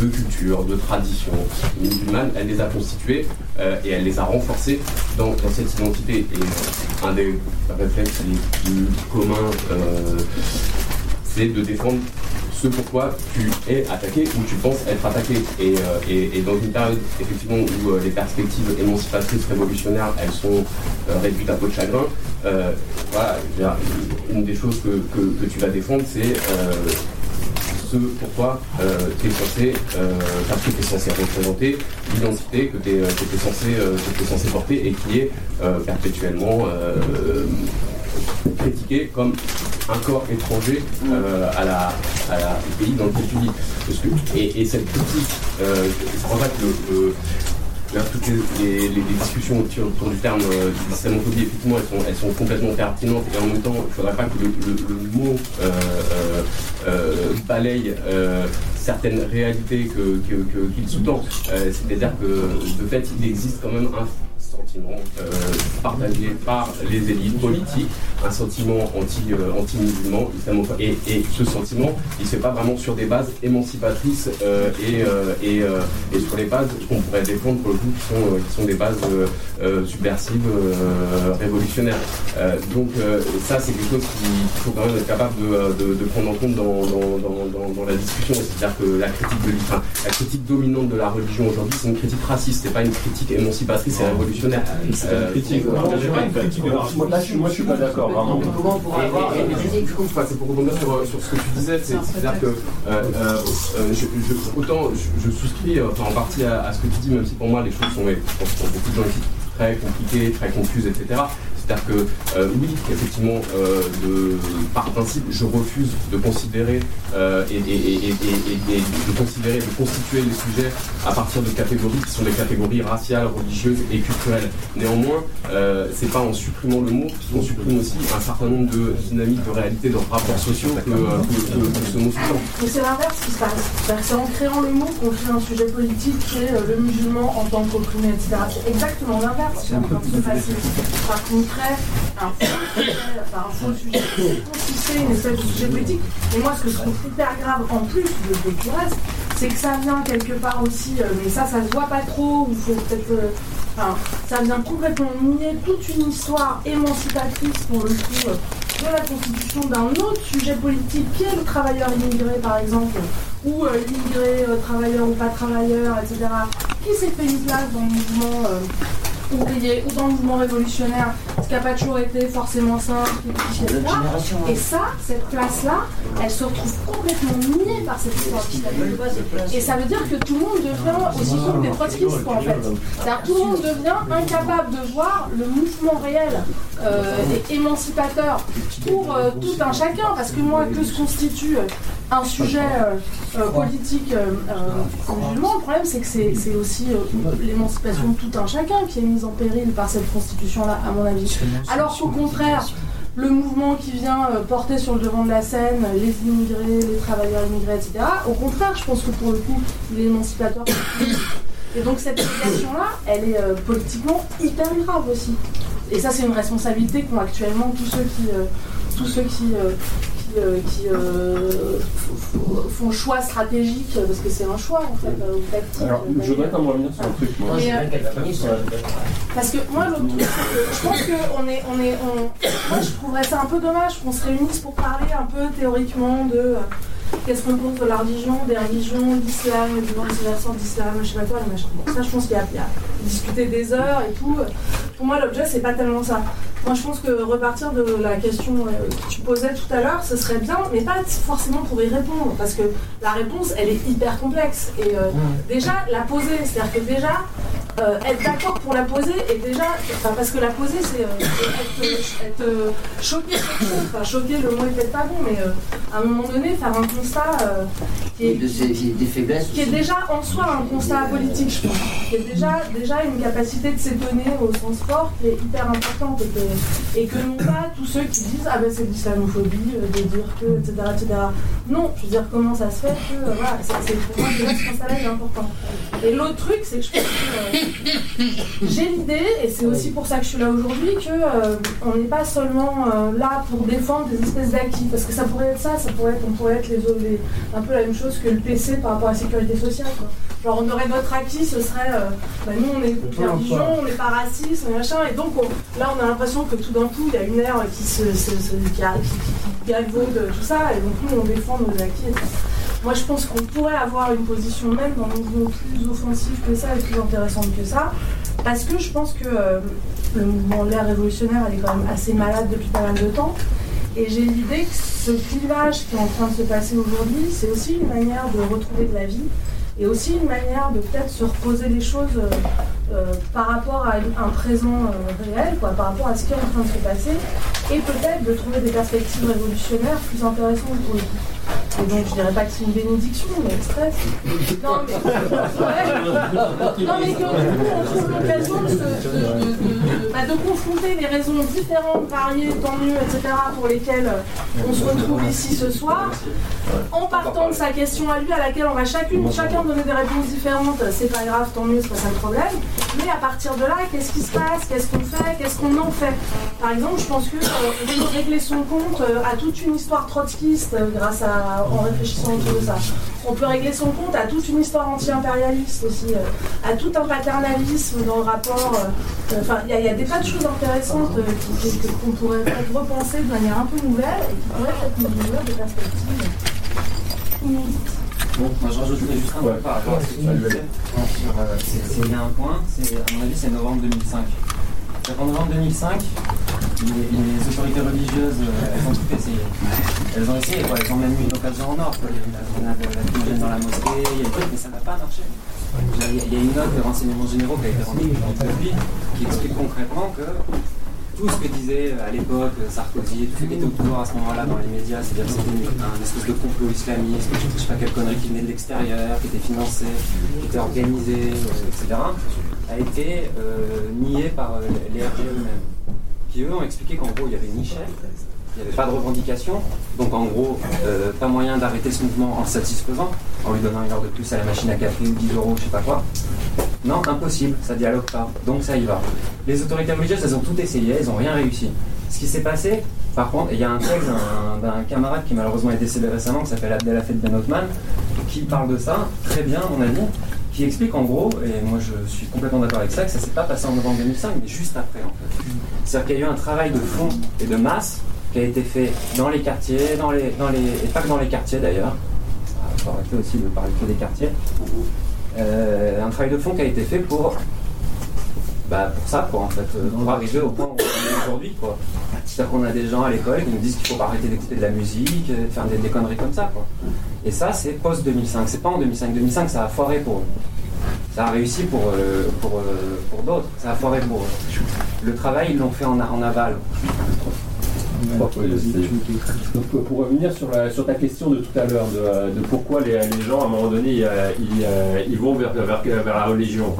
de culture, de tradition musulmane, elle les a constitués euh, et elle les a renforcés dans, cette identité. Et euh, un des réflexes les plus communs, euh, c'est de défendre ce pourquoi tu es attaqué ou tu penses être attaqué. Et, dans une période effectivement où les perspectives émancipatrices révolutionnaires elles sont réduites à peau de chagrin, une des choses que, tu vas défendre, c'est pourquoi tu es censé, euh, parce que es censé représenter l'identité que tu es, censé, euh, t'es censé porter et qui est euh, perpétuellement euh, critiqué comme un corps étranger euh, à la, à la- pays dans lequel tu vis. Et, et cette critique, euh, c'est pour ça que le- Toutes les, discussions autour, du terme euh, d'islamophobie, effectivement, elles sont, elles sont complètement pertinentes et en même temps, il ne faudrait pas que le, mot euh, euh, euh, balaye certaines réalités qu'il sous-tend. C'est-à-dire que de fait, il existe quand même un sentiment euh, partagé par les élites politiques, un sentiment anti, euh, anti-musulman, islamophobe. Et, et ce sentiment, il ne se fait pas vraiment sur des bases émancipatrices euh, et, et, et sur les bases qu'on pourrait défendre pour le coup, qui sont, qui sont des bases subversives, révolutionnaires. Donc ça, c'est quelque chose qu'il faut quand même être capable de, de- de prendre en compte dans, dans- dans- la discussion. C'est-à-dire que la critique, de, la critique dominante de la religion aujourd'hui, c'est une critique raciste, c'est pas une critique émancipatrice et révolutionnaire. Critique, là, je suis- moi, je suis pas d'accord, vraiment. Comment on pourrait Et- avoir c'est pour rebondir sur, euh, sur ce que tu disais, c'est- c'est-à-dire que euh, euh, euh, je- je- autant je, je souscris enfin, en partie à, à ce que tu dis, même si pour moi les choses sont, je pense, pour beaucoup de gens ici, très compliquées, très confuses, etc. C'est-à-dire que euh, oui, effectivement, euh, par principe, je refuse de considérer euh, et, de constituer les sujets à partir de catégories qui sont des catégories raciales, religieuses et culturelles. Néanmoins, c'est pas en supprimant le mot qu'on supprime aussi un certain nombre de dynamiques, de réalités, de rapports sociaux que, que- que- que ce mot sous-tend. Mais c'est l'inverse qui se passe. C'est en créant le mot qu'on crée un sujet politique qui est le musulman en tant qu'opprimé, etc. C'est exactement l'inverse qui est en train de se passer. Par qu'on un faux sujet, enfin, un faux sujet une espèce de sujet politique. Et moi, ce que je trouve hyper grave en plus de, de tout reste, c'est que ça vient quelque part aussi, euh, mais ça, ça se voit pas trop, ou faut peut-être. euh, ça vient complètement nier toute une histoire émancipatrice pour le coup euh, de la constitution d'un autre sujet politique qui est le travailleur immigré par exemple, ou euh, l'immigré travailleur ou pas travailleur, etc., qui s'est fait une place dans le mouvement ouvrier ou dans le mouvement révolutionnaire, ce qui n'a pas toujours été forcément simple, etc. Et ça, cette place-là, elle se retrouve complètement niée par cette histoire d'islamisme. Et ça veut dire que tout le monde devient aussi comme des trotskistes, quoi, en fait. C'est-à-dire tout le monde devient incapable de voir le mouvement réel euh, et émancipateur pour euh, tout un chacun. Parce que moi, que se constitue un sujet euh, euh, politique euh, euh, musulman, le problème c'est que c'est aussi euh, l'émancipation de tout un chacun qui est mise en péril par cette constitution-là, à mon avis. Alors qu'au contraire, le mouvement qui vient euh, porter sur le devant de la scène les immigrés, les travailleurs immigrés, etc., au contraire, je pense que pour le coup, il est émancipateur. Et donc cette situation-là, elle est euh, politiquement hyper grave aussi. Et ça, c'est une responsabilité qu'ont actuellement tous ceux qui, euh, tous ceux qui, euh, qui, euh, qui euh, font choix stratégiques, parce que c'est un choix en fait, euh, ou tactique. Alors, je voudrais quand même revenir sur un truc, moi. Euh. Parce que moi, l'autre truc, je pense qu'on est, on est, on- moi, je trouverais ça un peu dommage qu'on se réunisse pour parler un peu théoriquement de euh, qu'est-ce qu'on pense de la religion, des religions, d'islam, du versant d'islam, je sais pas quoi, les machins. Bon, ça, je pense qu'il y a, il y a discuter des heures et tout. Pour moi, l'objet, c'est pas tellement ça. Moi, je pense que repartir de la question euh, que tu posais tout à l'heure, ce serait bien, mais pas forcément pour y répondre, parce que la réponse, elle est hyper complexe. Et euh, déjà, la poser, c'est-à-dire que déjà, euh, être d'accord pour la poser et déjà, enfin, parce que la poser, c'est euh, être, être, choqué. Enfin, choqué, le mot est peut-être pas bon, mais euh, à un moment donné, faire un constat euh, qui est, de ses- des faiblesses. qui est déjà en soi un constat politique, je pense. Qui est déjà, déjà une capacité de s'étonner au sens fort qui est hyper importante et que, et que non pas tous ceux qui disent ah ben c'est de l'islamophobie, euh, de dire que, etc., etc. Non, je veux dire comment ça se fait que, euh, voilà, c'est, pour moi déjà ce constat-là est important. Et l'autre truc, c'est que je pense que euh, j'ai l'idée, et c'est aussi pour ça que je suis là aujourd'hui, que euh, on n'est pas seulement euh, là pour défendre des espèces d'acquis, parce que ça pourrait être ça, ça pourrait être, on pourrait être les, un peu la même chose que le PC par rapport à la sécurité sociale. Quoi. Genre on aurait notre acquis, ce serait, euh, bah, nous on est la religion, on n'est pas raciste, machin, et donc on- là on a l'impression que tout d'un coup il y a une ère qui se, se- se- qui, a- qui, qui- qui galvaude tout ça, et donc nous on défend nos acquis. Moi, je pense qu'on pourrait avoir une position même dans le mouvement plus offensive que ça et plus intéressante que ça, parce que je pense que euh, le mouvement l'air révolutionnaire, elle est quand même assez malade depuis pas mal de temps. Et j'ai l'idée que ce clivage qui est en train de se passer aujourd'hui, c'est aussi une manière de retrouver de la vie et aussi une manière de peut-être se reposer les choses euh, euh, par rapport à un présent euh, réel, quoi, par rapport à ce qui est en train de se passer, et peut-être de trouver des perspectives révolutionnaires plus intéressantes pour le coup. Et donc je dirais pas que c'est une bénédiction, mais stress. Non mais, ouais. non, mais que du coup on trouve l'occasion de, se- de- de- de- bah, de confronter les raisons différentes, variées, tant mieux, etc., pour lesquelles on se retrouve ici ce soir, en partant de sa question à lui, à laquelle on va chacune, chacun donner des réponses différentes, c'est pas grave, tant mieux, c'est pas ça le problème. Mais à partir de là, qu'est-ce qui se passe, qu'est-ce qu'on fait, qu'est-ce qu'on en fait? Par exemple, je pense que euh, régler son compte euh, à toute une histoire trotskiste euh, grâce à, en réfléchissant autour de ça. On peut régler son compte à toute une histoire anti-impérialiste aussi, euh, à tout un paternalisme dans le rapport. euh, euh, Enfin, il y, a- il y a des tas de choses intéressantes euh, qu'on pourrait peut-être repenser de manière un peu nouvelle et qui pourraient peut-être nous ouvrir des perspectives inédites. Bon, moi je rajouterais juste un truc par rapport à ce que tu c'est- c'est- Il y a un point, à mon avis, c'est novembre 2005. Qu'en novembre 2005, les, les autorités religieuses, euh, elles ont tout essayé. Elles ont essayé, elles ont même eu une occasion en or. Il y a eu la grenade lacrymogène dans la mosquée, il y a eu des trucs, mais ça n'a pas marché. Il y a- il y a une note des renseignements généraux qui a été rendue depuis, qui explique concrètement que tout ce que disait euh, à l'époque euh, Sarkozy, tout ce qui était autour à ce moment-là dans les médias, c'est-à-dire que c'était un espèce de complot islamiste, je sais pas quelle connerie qui venait de l'extérieur, qui était financé, qui était organisé, euh, etc., a été nié par les RG eux-mêmes, qui eux ont expliqué qu'en gros il y avait ni chef, il n'y avait pas de revendication, donc en gros pas moyen d'arrêter ce mouvement en le satisfaisant, en lui donnant une heure de plus à la machine à café ou 10 euros, je sais pas quoi. Non, impossible, ça dialogue pas. Donc ça y va. Les autorités religieuses, elles ont tout essayé, elles n'ont rien réussi. Ce qui s'est passé, par contre, il y a un texte d'un camarade qui malheureusement est décédé récemment, qui s'appelle Abdelhafed Ben Othman, qui parle de ça, très bien à mon avis, qui explique en gros, et moi je suis complètement d'accord avec ça, que ça s'est pas passé en novembre 2005, mais juste après en fait. C'est-à-dire qu'il y a eu un travail de fond et de masse qui a été fait dans les quartiers, dans les, dans et pas que dans les quartiers d'ailleurs. Il faut arrêter aussi de parler que des quartiers. Euh, un travail de fond qui a été fait pour, bah, pour ça, quoi, en fait, euh, pour arriver au point où on est aujourd'hui. C'est-à-dire qu'on a des gens à l'école qui nous disent qu'il faut pas arrêter de la musique, euh, de faire des, conneries comme ça, quoi. Et ça, c'est post-2005, c'est pas en 2005. 2005, ça a foiré pour eux. Ça a réussi pour, euh, pour, euh, pour d'autres, ça a foiré pour eux. Le travail, ils l'ont fait en, en aval. Donc, pour revenir sur, la- sur ta question de tout à l'heure, de, euh, de pourquoi les, les gens, à un moment donné, ils, euh, ils, euh, ils vont vers, vers, vers la religion.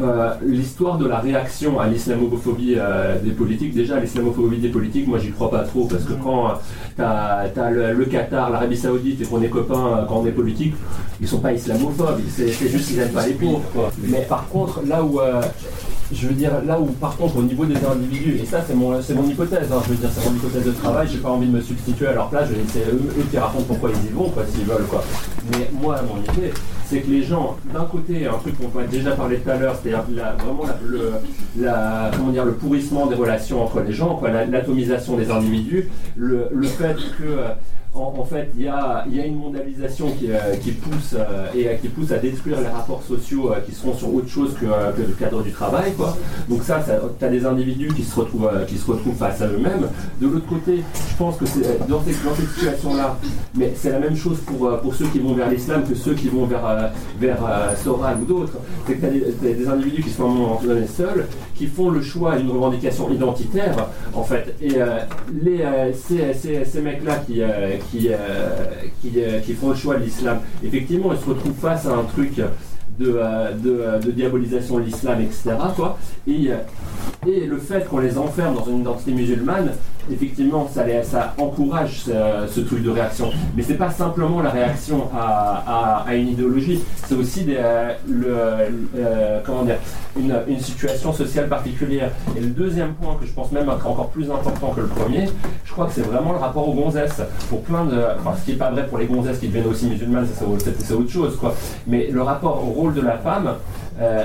euh, L'histoire de la réaction à l'islamophobie euh, des politiques, déjà, l'islamophobie des politiques, moi, j'y crois pas trop, parce que quand tu as, le, le Qatar, l'Arabie Saoudite et qu'on est copains euh, quand on est politique, ils sont pas islamophobes, c'est c'est juste qu'ils n'aiment pas les pauvres. quoi. Mais par contre, là où. euh, je veux dire, là où par contre au niveau des individus, et ça c'est mon, c'est mon hypothèse, hein, je veux dire, c'est mon hypothèse de travail, j'ai pas envie de me substituer à leur place, laisser eux, eux qui racontent pourquoi ils y vont, quoi, s'ils veulent, quoi. Mais moi, mon idée, c'est que les gens, d'un côté, un truc qu'on a déjà parlé tout à l'heure, c'est-à-dire vraiment la- le, la- comment dire, le pourrissement des relations entre les gens, quoi, la- l'atomisation des individus, le, le fait que euh, en, en fait, il y a, une mondialisation qui, euh, pousse euh, et euh, qui pousse à détruire les rapports sociaux qui seront sur autre chose que, le cadre du travail. Quoi. Donc ça, ça tu as des individus qui se, retrouvent, face à eux-mêmes. De l'autre côté, je pense que dans, ces, dans cette situation-là, mais c'est la même chose pour, ceux qui vont vers l'islam que ceux qui vont vers, vers Soral ou d'autres. C'est que tu as des, individus qui sont donné seuls, qui font le choix d'une revendication identitaire, en fait. Et les, ces, mecs-là qui, qui, euh, euh, qui font le choix de l'islam, effectivement, ils se retrouvent face à un truc de, euh, diabolisation de l'islam, etc. Et, et le fait qu'on les enferme dans une identité musulmane, effectivement, ça, encourage ce, ce truc de réaction. Mais c'est pas simplement la réaction à, une idéologie, c'est aussi euh, euh, une, situation sociale particulière. Et le deuxième point que je pense même encore plus important que le premier, je crois que c'est vraiment le rapport aux gonzesses. Pour plein de, enfin, ce qui n'est pas vrai pour les gonzesses qui deviennent aussi musulmanes, c'est autre chose, quoi. Mais le rapport au rôle de la femme. Euh,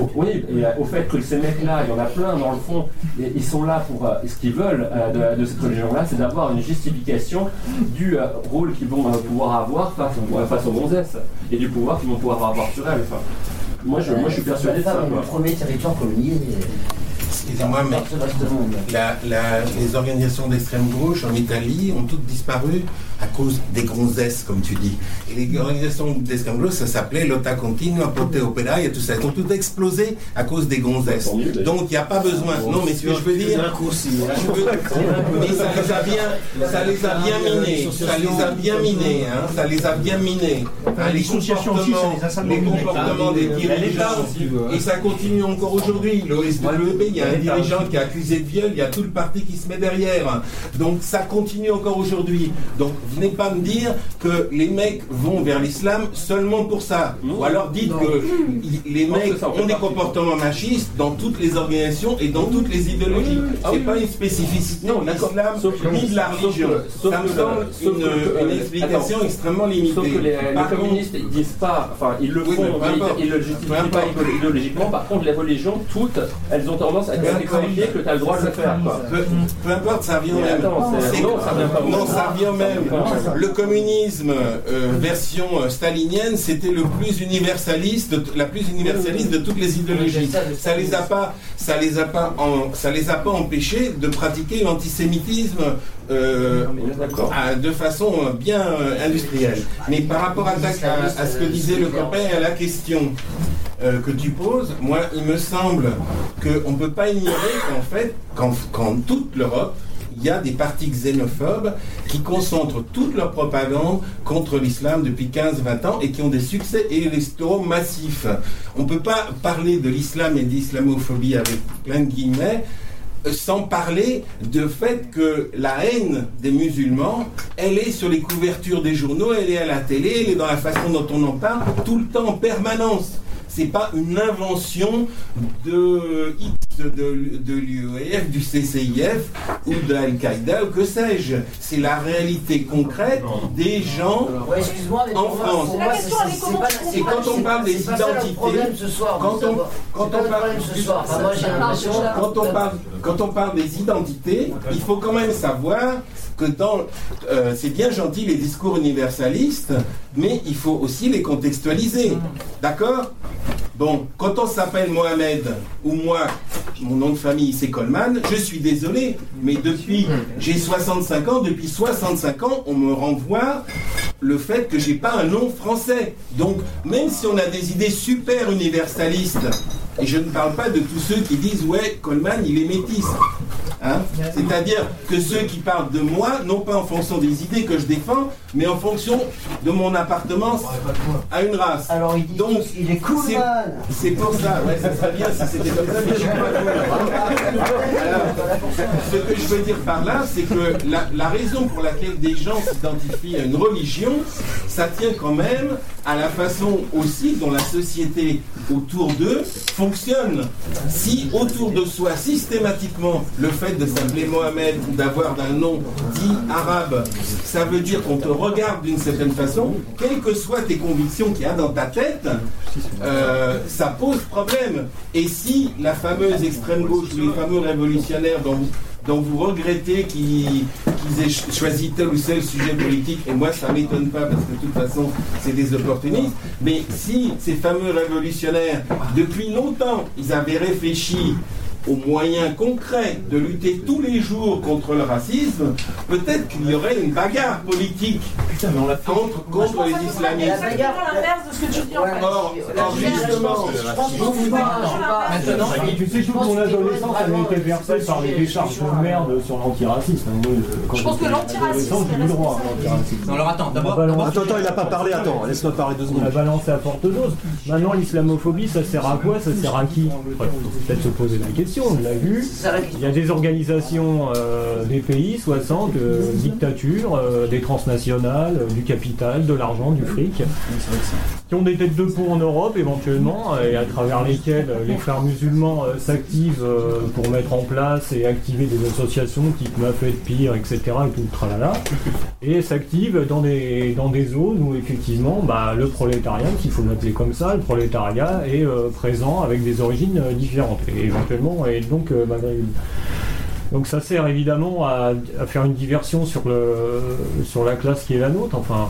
au- oui, et euh, au fait que ces mecs-là, il y en a plein dans le fond, et ils sont là pour euh, ce qu'ils veulent euh, de, de cette religion-là, c'est d'avoir une justification du euh, rôle qu'ils vont euh, pouvoir avoir face, aux- face aux gonzesses et du pouvoir qu'ils vont pouvoir avoir sur elles. Enfin, moi, je, moi, je suis persuadé de ça. Le premier territoire colonisé. Excusez-moi, mais la- la- les organisations d'extrême gauche en Italie ont toutes disparu à cause des gonzesses, comme tu dis. Et les organisations d'extrême gauche, ça s'appelait Lotta Continua, Pote Opera et tout ça. Elles ont toutes explosé à cause des gonzesses. Donc il n'y a pas besoin. Non, mais ce que je veux dire. je veux- Mais ça les a bien, ça les a bien minés. Ça les a bien minés. hein, Ça les a bien minés. Hein, les comportements, les comportements des dirigeants. ouais. Et ça continue encore aujourd'hui. Le SWB, il y a un dirigeant qui est accusé de viol, il y a tout le parti qui se met derrière. Donc ça continue encore aujourd'hui. Donc venez pas me dire que les mecs vont vers l'islam seulement pour ça. Ou alors dites que les Non, mecs c'est ça, on fait ont des comportements machistes dans toutes les organisations et dans toutes les idéologies. Ah C'est oui, pas une spécificité de l'islam ni de la religion. sauf Ça me semble sauf une, que- une euh, explication attends. extrêmement limitée. Sauf que les, les Par contre- communistes, ils disent pas, enfin, ils le Oui, font, ils, ils le justifient pas idéologiquement. Par contre, les religions, toutes, elles ont tendance à qualifier que tu as le droit de le faire. Quoi. Peu, importe, ça revient même. c'est- C'est- non, ça revient Non, même. Le communisme euh, version euh, stalinienne, c'était le plus universaliste, la plus universaliste de toutes les idéologies. Ça les a pas, ça les a pas, en- ça les a pas empêchés de pratiquer l'antisémitisme euh, à- de façon bien euh, industrielle. Mais par rapport à, ta- à- à ce que disait le copain et à la question euh, que tu poses, moi, il me semble qu'on ne peut pas ignorer qu'en fait, qu'en qu'en toute l'Europe, il y a des partis xénophobes qui concentrent toute leur propagande contre l'islam depuis 15-20 ans et qui ont des succès électoraux massifs. On ne peut pas parler de l'islam et d'islamophobie avec plein de guillemets euh, sans parler du fait que la haine des musulmans, elle est sur les couvertures des journaux, elle est à la télé, elle est dans la façon dont on en parle, tout le temps, en permanence. C'est pas une invention de De, de l'UEF, du CCIF ou de Al-Qaïda ou que sais-je. C'est la réalité concrète des gens Ouais, en France. Et quand on parle des identités, problème ce soir, quand on, quand parle, problème ce soir. Enfin, moi, j'ai l'impression- quand on parle, quand on parle des identités, il faut quand même savoir que dans, euh, c'est bien gentil les discours universalistes, mais il faut aussi les contextualiser, d'accord? Bon, quand on s'appelle Mohamed ou moi, mon nom de famille c'est Coleman, je suis désolé, mais depuis j'ai 65 ans, depuis 65 ans, on me renvoie le fait que j'ai pas un nom français. Donc, même si on a des idées super universalistes, et je ne parle pas de tous ceux qui disent ouais, Coleman il est métis. Hein? C'est-à-dire que ceux qui parlent de moi, non pas en fonction des idées que je défends, mais en fonction de mon appartenance à une race. Alors il dit Donc, il est cool c'est- pour ça, ouais, ça serait bien si c'était comme ça, mais je suis pas cool. Alors, ce que je veux dire par là, c'est que la, la raison pour laquelle des gens s'identifient à une religion, ça tient quand même à la façon aussi dont la société autour d'eux fonctionne. Si autour de soi, systématiquement, le fait de s'appeler Mohamed ou d'avoir un nom dit arabe, ça veut dire qu'on te regarde d'une certaine façon, quelles que soient tes convictions qu'il y a dans ta tête, euh, ça pose problème. Et si la fameuse extrême gauche les fameux révolutionnaires dont vous, dont vous regrettez qu'ils aient ch- choisi tel ou tel sujet politique, et moi ça ne m'étonne pas parce que de toute façon c'est des opportunistes, mais si ces fameux révolutionnaires, depuis longtemps, ils avaient réfléchi aux moyens concrets de lutter tous les jours contre le racisme, peut-être qu'il y aurait une bagarre politique contre, contre les islamistes. C'est l'inverse de ce que tu dis en fait. Or, or, justement, Je. Maintenant, Tu sais, toute mon adolescence avait été versée par les décharges de merde sur l'antiracisme. Quand Je pense que l'antiracisme j'ai eu droit à l'antiracisme. Alors attends, d'abord. On a Attends, attends, il n'a pas parlé, attends, laisse-moi parler deux On secondes. a balancé à forte dose. Maintenant, l'islamophobie, ça sert à quoi? Ça sert à qui? Peut-être se poser la question, on l'a vu. Il y a des organisations euh, des pays, 60, euh, dictatures, euh, des transnationales, euh, du capital, de l'argent, du fric, qui ont des têtes de pont en Europe éventuellement, et à travers lesquelles les frères musulmans euh, s'activent euh, pour mettre en place et activer des associations type Mafet, Pire, etc. et tout le tralala, et s'activent dans des, dans des zones où effectivement bah, le prolétariat, s'il faut l'appeler comme ça, le prolétariat est euh, présent avec des origines différentes, et éventuellement est donc euh, maghrébine. Donc ça sert évidemment à, à faire une diversion sur, le, sur la classe qui est la nôtre, enfin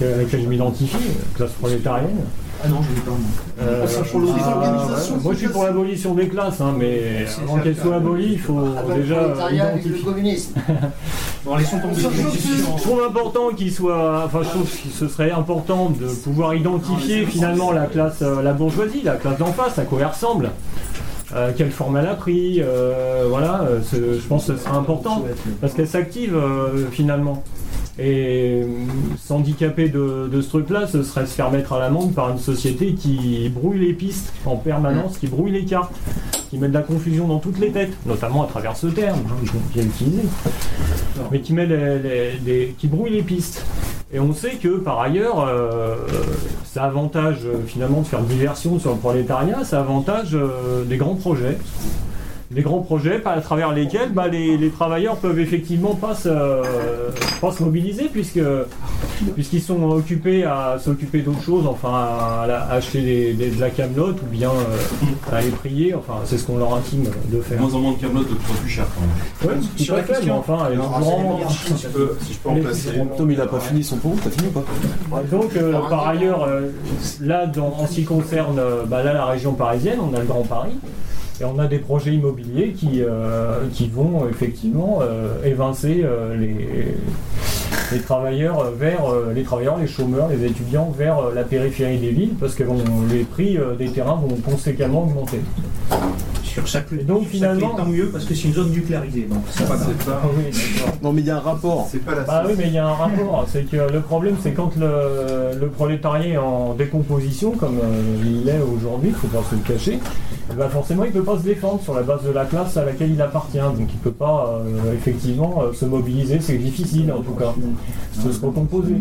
à laquelle je m'identifie, la classe prolétarienne. Ah non, je ne pas. moi. Euh, ah, ouais. Moi je suis pour l'abolition des classes, hein, mais avant qu'elles soient abolies, il faut Ah, donc, déjà le communisme. Bon. Je trouve important qu'il soit, enfin je trouve que ce serait important de pouvoir identifier finalement la classe, euh, la bourgeoisie, la classe d'en face, à quoi elle ressemble. Euh, quelle forme elle a pris, euh, voilà, euh, je pense que ce serait important parce qu'elle s'active euh, finalement. Et euh, s'handicaper de, ce truc-là, ce serait se faire mettre à l'amende par une société qui brouille les pistes en permanence, qui brouille les cartes, qui met de la confusion dans toutes les têtes, notamment à travers ce terme, hein, je viens d'utiliser, mais qui met les- qui brouille les pistes. Et on sait que par ailleurs, euh, ça avantage euh, finalement de faire diversion sur le prolétariat, ça avantage euh, des grands projets. Des grands projets par- à travers lesquels bah, les, les travailleurs peuvent effectivement pas se, pas se mobiliser puisque puisqu'ils sont occupés à s'occuper d'autres choses, enfin à, acheter des- des- de la camelote ou bien euh, à aller prier, enfin c'est ce qu'on leur intime de De faire. moins en moins de camelotes de plus en plus cher quand même. Ouais, tout Sur à la fait, mais question- enfin, elle est Alors, toujours en- Si je peux, si je peux en placer. Tom, il a pas fini son pot, t'as fini ou pas? Donc, euh, par ailleurs, euh, là, dans- en ce qui concerne bah, là, la région parisienne, on a le Grand Paris. Et on a des projets immobiliers qui, euh, vont effectivement euh, évincer euh, les, travailleurs vers les travailleurs, les chômeurs, les étudiants vers la périphérie des villes parce que les prix des terrains vont conséquemment augmenter. Sur chaque Et donc, finalement- tant mieux parce que c'est une zone nucléarisée. Donc pas. Ah oui. Non, mais il y a un rapport. c'est pas la Bah oui, mais il y a un rapport. C'est que le problème, c'est quand le, le prolétariat est en décomposition, comme euh, il l'est aujourd'hui, il faut pas se le cacher, bah forcément, il peut pas se défendre sur la base de la classe à laquelle il appartient. Donc, il peut pas euh, effectivement euh, se mobiliser. C'est difficile, en tout cas, de se recomposer.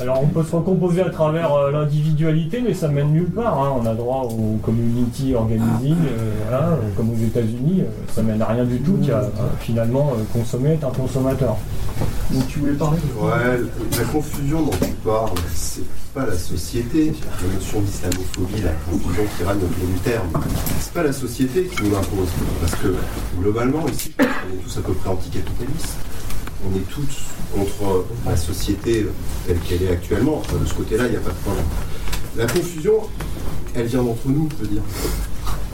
Alors, on peut se recomposer à travers euh, l'individualité, mais ça mène nulle part. hein. On a droit au community organizing, euh, voilà, euh, comme aux États-Unis. euh, ça mène à rien du tout. Qu'à euh, finalement euh, consommer est un consommateur. Donc tu voulais parler Ouais, la confusion dont tu parles, c'est pas la société, la notion d'islamophobie, la confusion qui règne autour du terme. C'est pas la société qui nous l'impose. Parce que globalement, ici, qu'on est tous à peu près anticapitalistes. On est tous contre la société telle qu'elle est actuellement. Enfin, de ce côté-là, il n'y a pas de problème. La confusion, elle vient d'entre nous, je veux dire.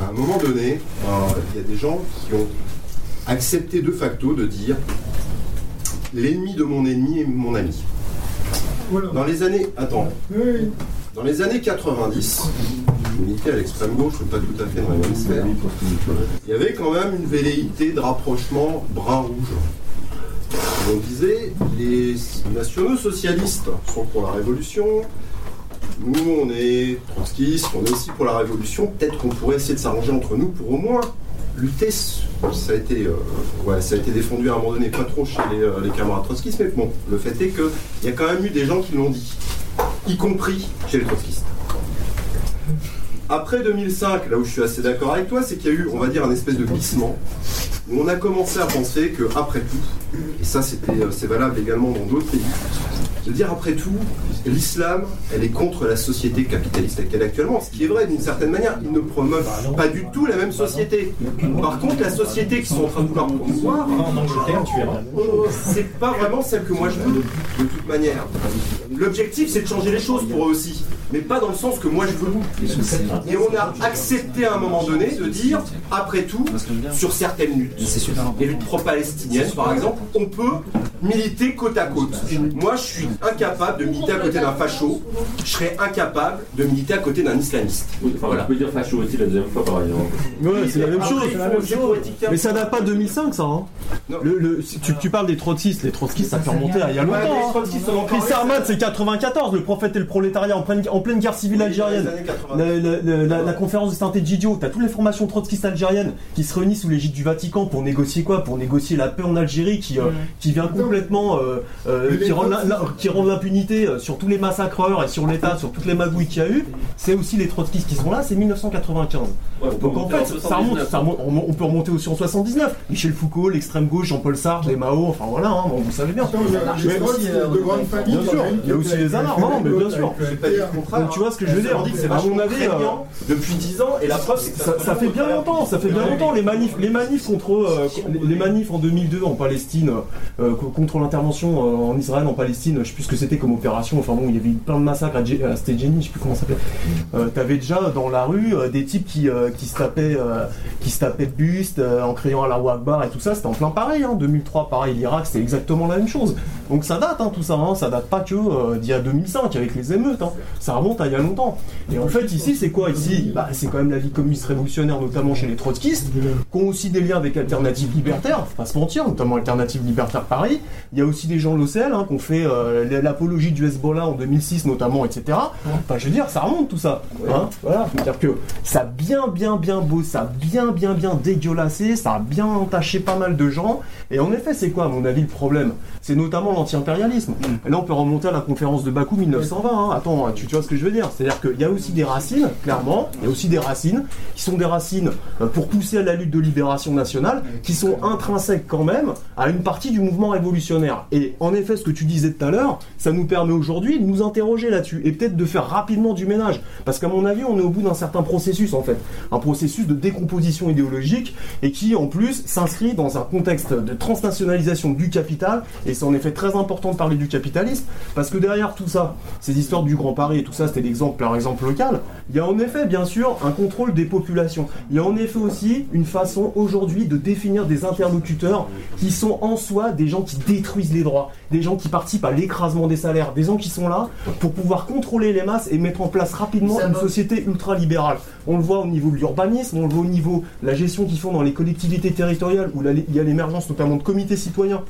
À un moment donné, euh, il y a des gens qui ont accepté de facto de dire l'ennemi de mon ennemi est mon ami. Voilà. Dans les années, attends, Oui, dans les années 90, milité à l'extrême gauche, pas tout à fait dans la même sphère, il y avait quand même une velléité de rapprochement On disait, les nationaux socialistes sont pour la révolution, nous on est trotskistes, on est aussi pour la révolution, peut-être qu'on pourrait essayer de s'arranger entre nous pour au moins lutter. Ça a été, euh, défendu à un moment donné, pas trop chez les, euh, les camarades trotskistes, mais bon, le fait est qu'il y a quand même eu des gens qui l'ont dit, y compris chez les trotskistes. Après 2005, là où je suis assez d'accord avec toi, c'est qu'il y a eu, on va dire, un espèce de glissement, où on a commencé à penser que après tout, et ça c'était, euh, c'est valable également dans d'autres pays, de dire après tout, l'islam, elle est contre la société capitaliste laquelle actuellement, ce qui est vrai d'une certaine manière, ils ne promeuvent pas du tout la même société. Par contre, la société qu'ils sont en train de vouloir promouvoir, euh, c'est pas vraiment celle que moi je veux, de toute manière. L'objectif, c'est de changer les choses pour eux aussi, mais pas dans le sens que moi je veux. Et on a accepté à un moment donné de dire, après tout, sur certaines luttes, les luttes pro-palestiniennes par exemple, on peut militer côte à côte. Moi, je suis incapable de militer à côté d'un facho, je serais incapable de militer à côté d'un islamiste. Voilà. Tu peux dire facho aussi la deuxième fois, par exemple. Ouais, c'est la même chose. Mais ça date pas de 2005, ça. Hein. Le, le- si tu, tu parles des trotskistes, les trotskistes, ça fait remonter à il y a longtemps. on hein. C'est 94, le prophète et le prolétariat en pleine, en pleine guerre civile Oui, algérienne. dans les années 80. La, la- la- la- la conférence de Saint-Egidio, t'as toutes les formations trotskistes algériennes qui se réunissent sous l'égide du Vatican pour négocier quoi? Pour négocier la paix en Algérie qui, euh, qui vient complètement, euh, euh, Mais qui rend qui l'impunité sur tous les massacreurs et sur l'État, sur toutes les magouilles qu'il y a eu. C'est aussi les trotskistes qui sont là, c'est 1995. Ouais, on peut Donc en fait, ça remonte, 79. ça remonte- on on peut remonter aussi en 79. Michel Foucault, l'extrême gauche, Jean-Paul Sartre, les Mao, enfin voilà, hein, vous savez bien. Attends, il y a Mais- les Trotz, de grande famille. Y a aussi les anards, non, mais bien sûr. Donc tu vois ce que je veux dire On dit que c'est À mon avis, euh, depuis 10 ans, et la preuve, c'est que ça, fait bien longtemps, ça fait bien longtemps les manifs, les manifs contre euh, les- manifs en 2002 en Palestine euh, co- contre l'intervention en Israël en Palestine, je sais plus ce que c'était comme opération. Enfin bon, il y avait eu plein de massacres à, Dje- à Jenny, je sais plus comment ça s'appelait. Euh, T'avais déjà dans la rue euh, des types qui, euh, qui se tapaient qui se tapaient de buste en criant à la Akbar et tout ça. C'était en plein pareil. Hein. 2003, pareil, l'Irak, c'était exactement la même chose. Donc ça date hein, tout ça. Hein. Ça date pas que euh, d'il y a 2005 avec les émeutes. Hein. Ça remonte à il y a longtemps. Et en fait ici c'est quoi ici? Bah, C'est quand même la vie communiste révolutionnaire, notamment chez les trotskistes, qui ont aussi des liens avec Alternative Libertaire, faut pas se mentir, notamment Alternative Libertaire Paris. Il y a aussi des gens de l'OCL hein, qui ont fait euh, l'apologie du Hezbollah en 2006 notamment, etc. Enfin je veux dire, ça remonte tout ça. Hein voilà. C'est-à-dire que ça a bien bien bien beau, ça a bien bien bien dégueulassé, ça a bien entaché pas mal de gens. Et en effet c'est quoi à mon avis le problème? C'est notamment l'anti-impérialisme. Et là on peut remonter à la conférence de Bakou 1920. hein. Attends, tu, vois ce que je veux dire? C'est-à-dire qu'il y a aussi des racines, clairement, il y a aussi des racines qui sont des racines euh, pour pousser à la lutte de libération nationale, qui sont intrinsèques quand même à une partie du mouvement révolutionnaire. Et en effet, ce que tu disais tout à l'heure, ça nous permet aujourd'hui de nous interroger là-dessus et peut-être de faire rapidement du ménage. Parce qu'à mon avis, on est au bout d'un certain processus en fait. Un processus de décomposition idéologique et qui en plus s'inscrit dans un contexte de transnationalisation du capital. Et c'est en effet très important de parler du capitalisme parce que derrière tout ça, ces histoires du Grand Paris et tout ça, c'était l'exemple par exemple local. Il y a en effet, bien sûr, un contrôle des populations. Il y a en effet aussi une façon aujourd'hui de définir des interlocuteurs qui sont en soi des gens qui détruisent les droits, des gens qui participent à l'écrasement des salaires, des gens qui sont là pour pouvoir contrôler les masses et mettre en place rapidement une société ultra-libérale. On le voit au niveau de l'urbanisme, on le voit au niveau de la gestion qu'ils font dans les collectivités territoriales, où il y a l'émergence notamment de comités citoyens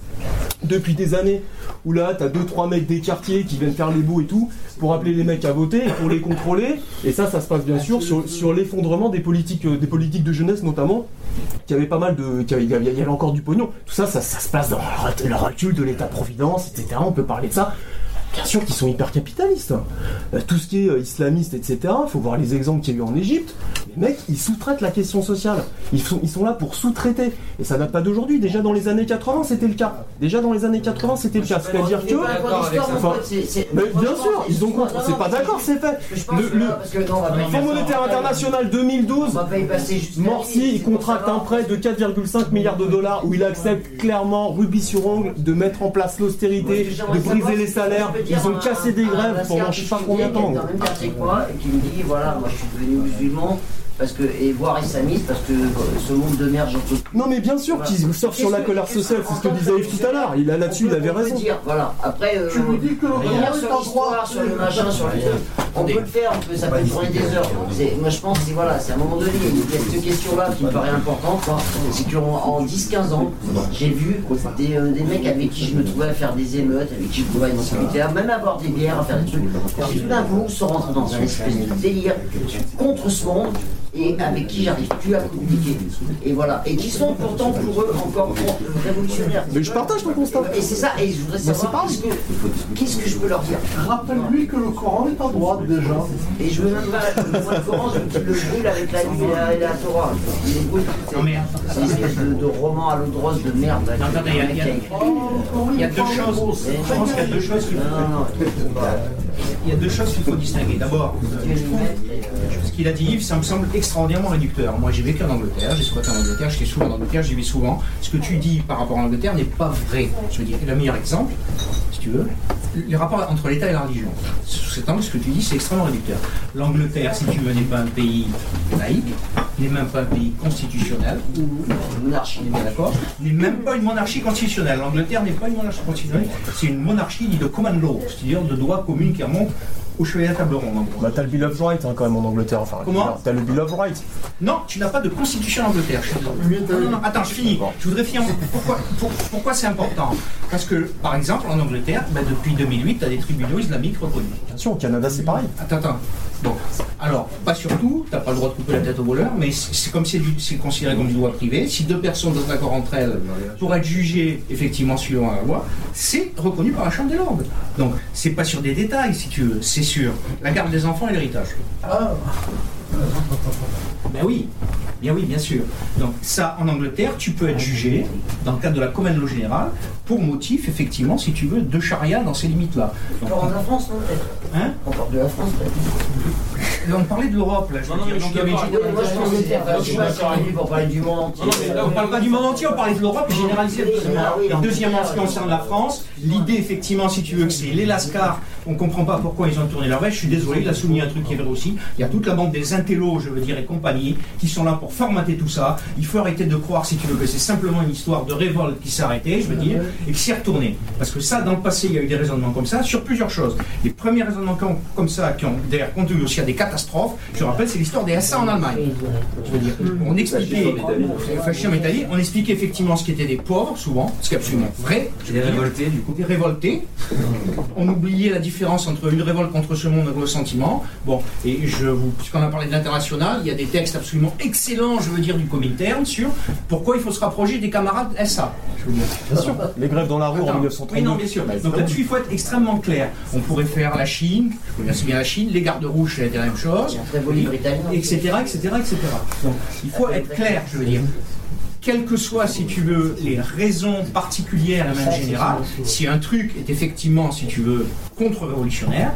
depuis des années, où là, t'as deux, trois mecs des quartiers qui viennent faire les beaux et tout, pour appeler les mecs à voter et pour les contrôler. Et ça, ça se passe bien sûr sur, l'effondrement des politiques, euh, des politiques de jeunesse notamment, qui avait pas mal de. Qui y avait- encore du pognon. Tout ça, ça, se passe dans le recul de l'État-providence, etc. On peut parler de ça. Bien sûr qu'ils sont hyper capitalistes. Euh, Tout ce qui est euh, islamiste, etc. Faut voir les exemples qu'il y a eu en Égypte. Les mecs, ils sous-traitent la question sociale. Ils sont, ils sont là pour sous-traiter. Et ça date pas d'aujourd'hui. Déjà dans les années 80, c'était le cas. Déjà dans les années 80, c'était le cas. C'est-à-dire que. Enfin, mais bien sûr, ils ont compris. C'est pas d'accord, c'est fait. Le, le Fonds monétaire international 2012, Morsi, il contracte un prêt de 4,5 milliards de dollars où il accepte clairement, rubis sur ongle, de mettre en place l'austérité, de briser les salaires. Ils ont cassé des grèves pendant je sais pas combien de temps. Le et qui me dit voilà, moi je suis devenu musulman, parce que, et voire islamiste, parce que ce monde de merde, j'en peux plus. Non mais bien sûr qu'ils surfent sur la colère sociale, c'est ce que disait Yves tout à l'heure. Il a là-dessus, il avait raison. dire, voilà. Après, euh, Tu me dis que le Réunion sur l'histoire, sur le machin, sur les trucs. On peut le faire, on peut, ça peut tourner des heures. Moi je pense que c'est voilà, c'est à un moment donné, il y a cette question-là qui me paraît importante, quoi. c'est qu'en en 10-15 ans, j'ai vu des, euh, des mecs avec qui je me trouvais à faire des émeutes, avec qui je pouvais aller discuter, même à boire des bières, à faire des trucs. Puis tout d'un coup, se rentrer dans une espèce de délire contre ce monde et avec qui j'arrive plus à communiquer. Et voilà. Et qui sont pourtant pour eux encore révolutionnaires. Mais je partage ton constat. Et c'est ça, et je voudrais savoir qu'est-ce que, qu'est-ce que je peux leur dire. Rappelle-lui que le Coran est à droite déjà. Et je veux même pas moi, le Coran, je veux qu'il le brûle avec la nuit et la, Torah. C'est espèce de, de roman à l'eau de rose de merde. Non, attendez, il y a- il y a- qui a écrit. Il y a deux choses. Je pense qu'il y a deux choses. Il y a deux choses qu'il faut distinguer. D'abord, euh, ce qu'il a dit Yves, ça me semble extraordinairement réducteur. Moi, j'ai vécu en Angleterre, j'ai squatté en Angleterre, j'étais souvent en Angleterre, j'y vais souvent. Ce que tu dis par rapport à l'Angleterre n'est pas vrai. Je veux dire, le meilleur exemple, si tu veux, les rapports entre l'État et la religion. Sous cet angle, ce que tu dis, c'est extrêmement réducteur. L'Angleterre, si tu veux, n'est pas un pays laïque, n'est même pas un pays constitutionnel, ou monarchie, on est bien d'accord, n'est même pas une monarchie constitutionnelle. L'Angleterre n'est pas une monarchie constitutionnelle, c'est une monarchie de common law, c'est-à-dire de droit commun qui remonte au chevalier à table ronde. en gros. Bah t'as le Bill of Rights hein, quand même en Angleterre. Enfin, Comment T'as le Bill of Rights. Non, tu n'as pas de constitution en Angleterre. je suis désolé. Non, non, non, attends, je finis. Je voudrais finir. Pourquoi, pour- pourquoi c'est important? Parce que, par exemple, en Angleterre, ben, depuis 2008, tu as des tribunaux islamiques reconnus. Attention, au Canada c'est pareil. Attends, attends. Bon, alors, pas surtout, tu n'as pas le droit de couper la tête au voleur, mais c'est comme c'est du- c'est considéré comme du droit privé. Si deux personnes sont d'accord entre elles pour être jugées, effectivement, suivant la loi, c'est reconnu par la Chambre des Lords. Donc, c'est pas sur des détails, si tu veux, c'est sur la garde des enfants et l'héritage. Ben oui, bien oui, bien sûr. Donc ça, en Angleterre, tu peux être jugé, dans le cadre de la common law générale, pour motif, effectivement, si tu veux, de charia dans ces limites-là. Donc, On parle de la France, non peut-être Hein On parle de la France, peut-être. on parlait de l'Europe, là, je Moi, pense que pas si on est venu pour parler du monde entier. on ne parle pas du monde entier, on parlait de l'Europe et généralisé. Ah deuxièmement, en ce qui concerne la France, l'idée, effectivement, si tu veux, que c'est les Lascars, on ne comprend pas pourquoi ils ont tourné leur veste. Je suis désolé, il a souligné un truc qui est vrai aussi. Il y a toute la bande des intellos, je veux dire, et compagnie, qui sont là pour formater tout ça. Il faut arrêter de croire, si tu veux, que c'est simplement une histoire de révolte qui s'est arrêtée, je veux dire, et qui s'est retournée. Parce que ça, dans le passé, il y a eu des raisonnements comme ça sur plusieurs choses. Les premiers raisonnements comme- comme ça, qui ont d'ailleurs conduit aussi à des catastrophes, je rappelle, c'est l'histoire des SA en Allemagne. Je veux dire, on expliquait, fascisme italien, on expliquait effectivement ce qu'étaient des pauvres, souvent, ce qui est absolument vrai. Des révoltés, du coup. Des révoltés. On oubliait la différence entre une révolte contre ce monde et le sentiment. Bon, et je vous, puisqu'on a parlé de l'international, il y a des textes absolument excellents, je veux dire, du Comintern sur pourquoi il faut se rapprocher des camarades SA. Je veux dire. Bien sûr. Les grèves dans la rue en Attends. 1932. Oui, non, bien sûr. Donc là-dessus, il faut être extrêmement clair. On pourrait faire la Chine, je connais assez bien la Chine, les gardes rouges, c'est la même chose, très beau livre italien. etc., etc., etc. Donc, il faut être clair, je veux dire. Quelles que soient, si tu veux, les raisons particulières la même générale, si un truc est effectivement, si tu veux, contre-révolutionnaire,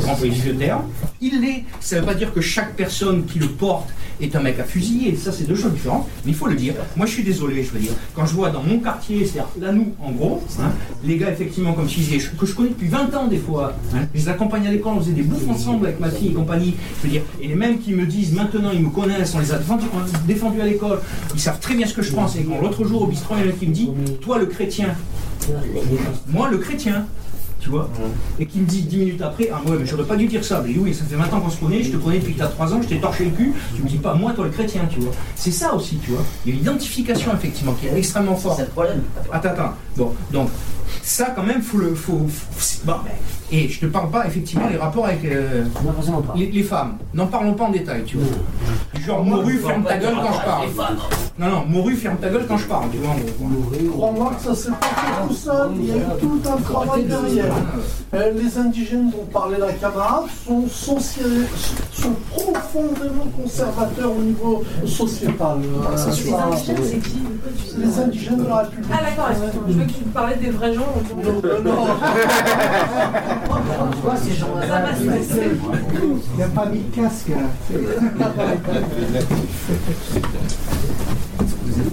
pour employer ce terme, il l'est. Ça ne veut pas dire que chaque personne qui le porte est un mec à fusiller, ça c'est deux choses différentes, mais il faut le dire. Moi je suis désolé, je veux dire, quand je vois dans mon quartier, c'est-à-dire là nous, en gros, hein, les gars effectivement comme je que je connais depuis 20 ans des fois, hein, je les accompagne à l'école, on faisait des bouffes ensemble avec ma fille et compagnie, je veux dire, et les mêmes qui me disent maintenant ils me connaissent, on les a défendus, à l'école, ils savent très bien ce que je pense, et quand l'autre jour au bistrot, il y en a qui me dit, toi le chrétien, moi le chrétien, tu vois, et qui me dit 10 minutes après, ah ouais, mais j'aurais pas dû dire ça, mais oui, ça fait 20 ans qu'on se connaît, je te connais depuis que tu as 3 ans, je t'ai torché le cul, tu me dis pas, moi, toi le chrétien, tu vois. C'est ça aussi, tu vois. Il y a une identification, effectivement, qui est extrêmement forte. C'est le problème. Attends, attends. Bon, donc, ça, quand même, faut le. Faut, faut- bon, et je te parle pas, effectivement, les rapports avec euh, les, les femmes. N'en parlons pas en détail, tu vois. Du genre, Moru, ferme ta gueule quand je parle. Non, non, Moru, ferme ta gueule quand je parle, tu vois, en gros. Crois-moi que ça s'est pas fait tout seul, il y a eu tout un travail derrière. Euh, les indigènes dont parlait la camarade sont, profondément conservateurs au niveau sociétal. Euh, Les ça- indigènes, c'est qui Les indigènes de la République. Ah d'accord, tu me parlais des vrais gens. Non, non, non. Tu vois, ces gens-là. Ça m'a stressé. Il n'a pas mis de casque là.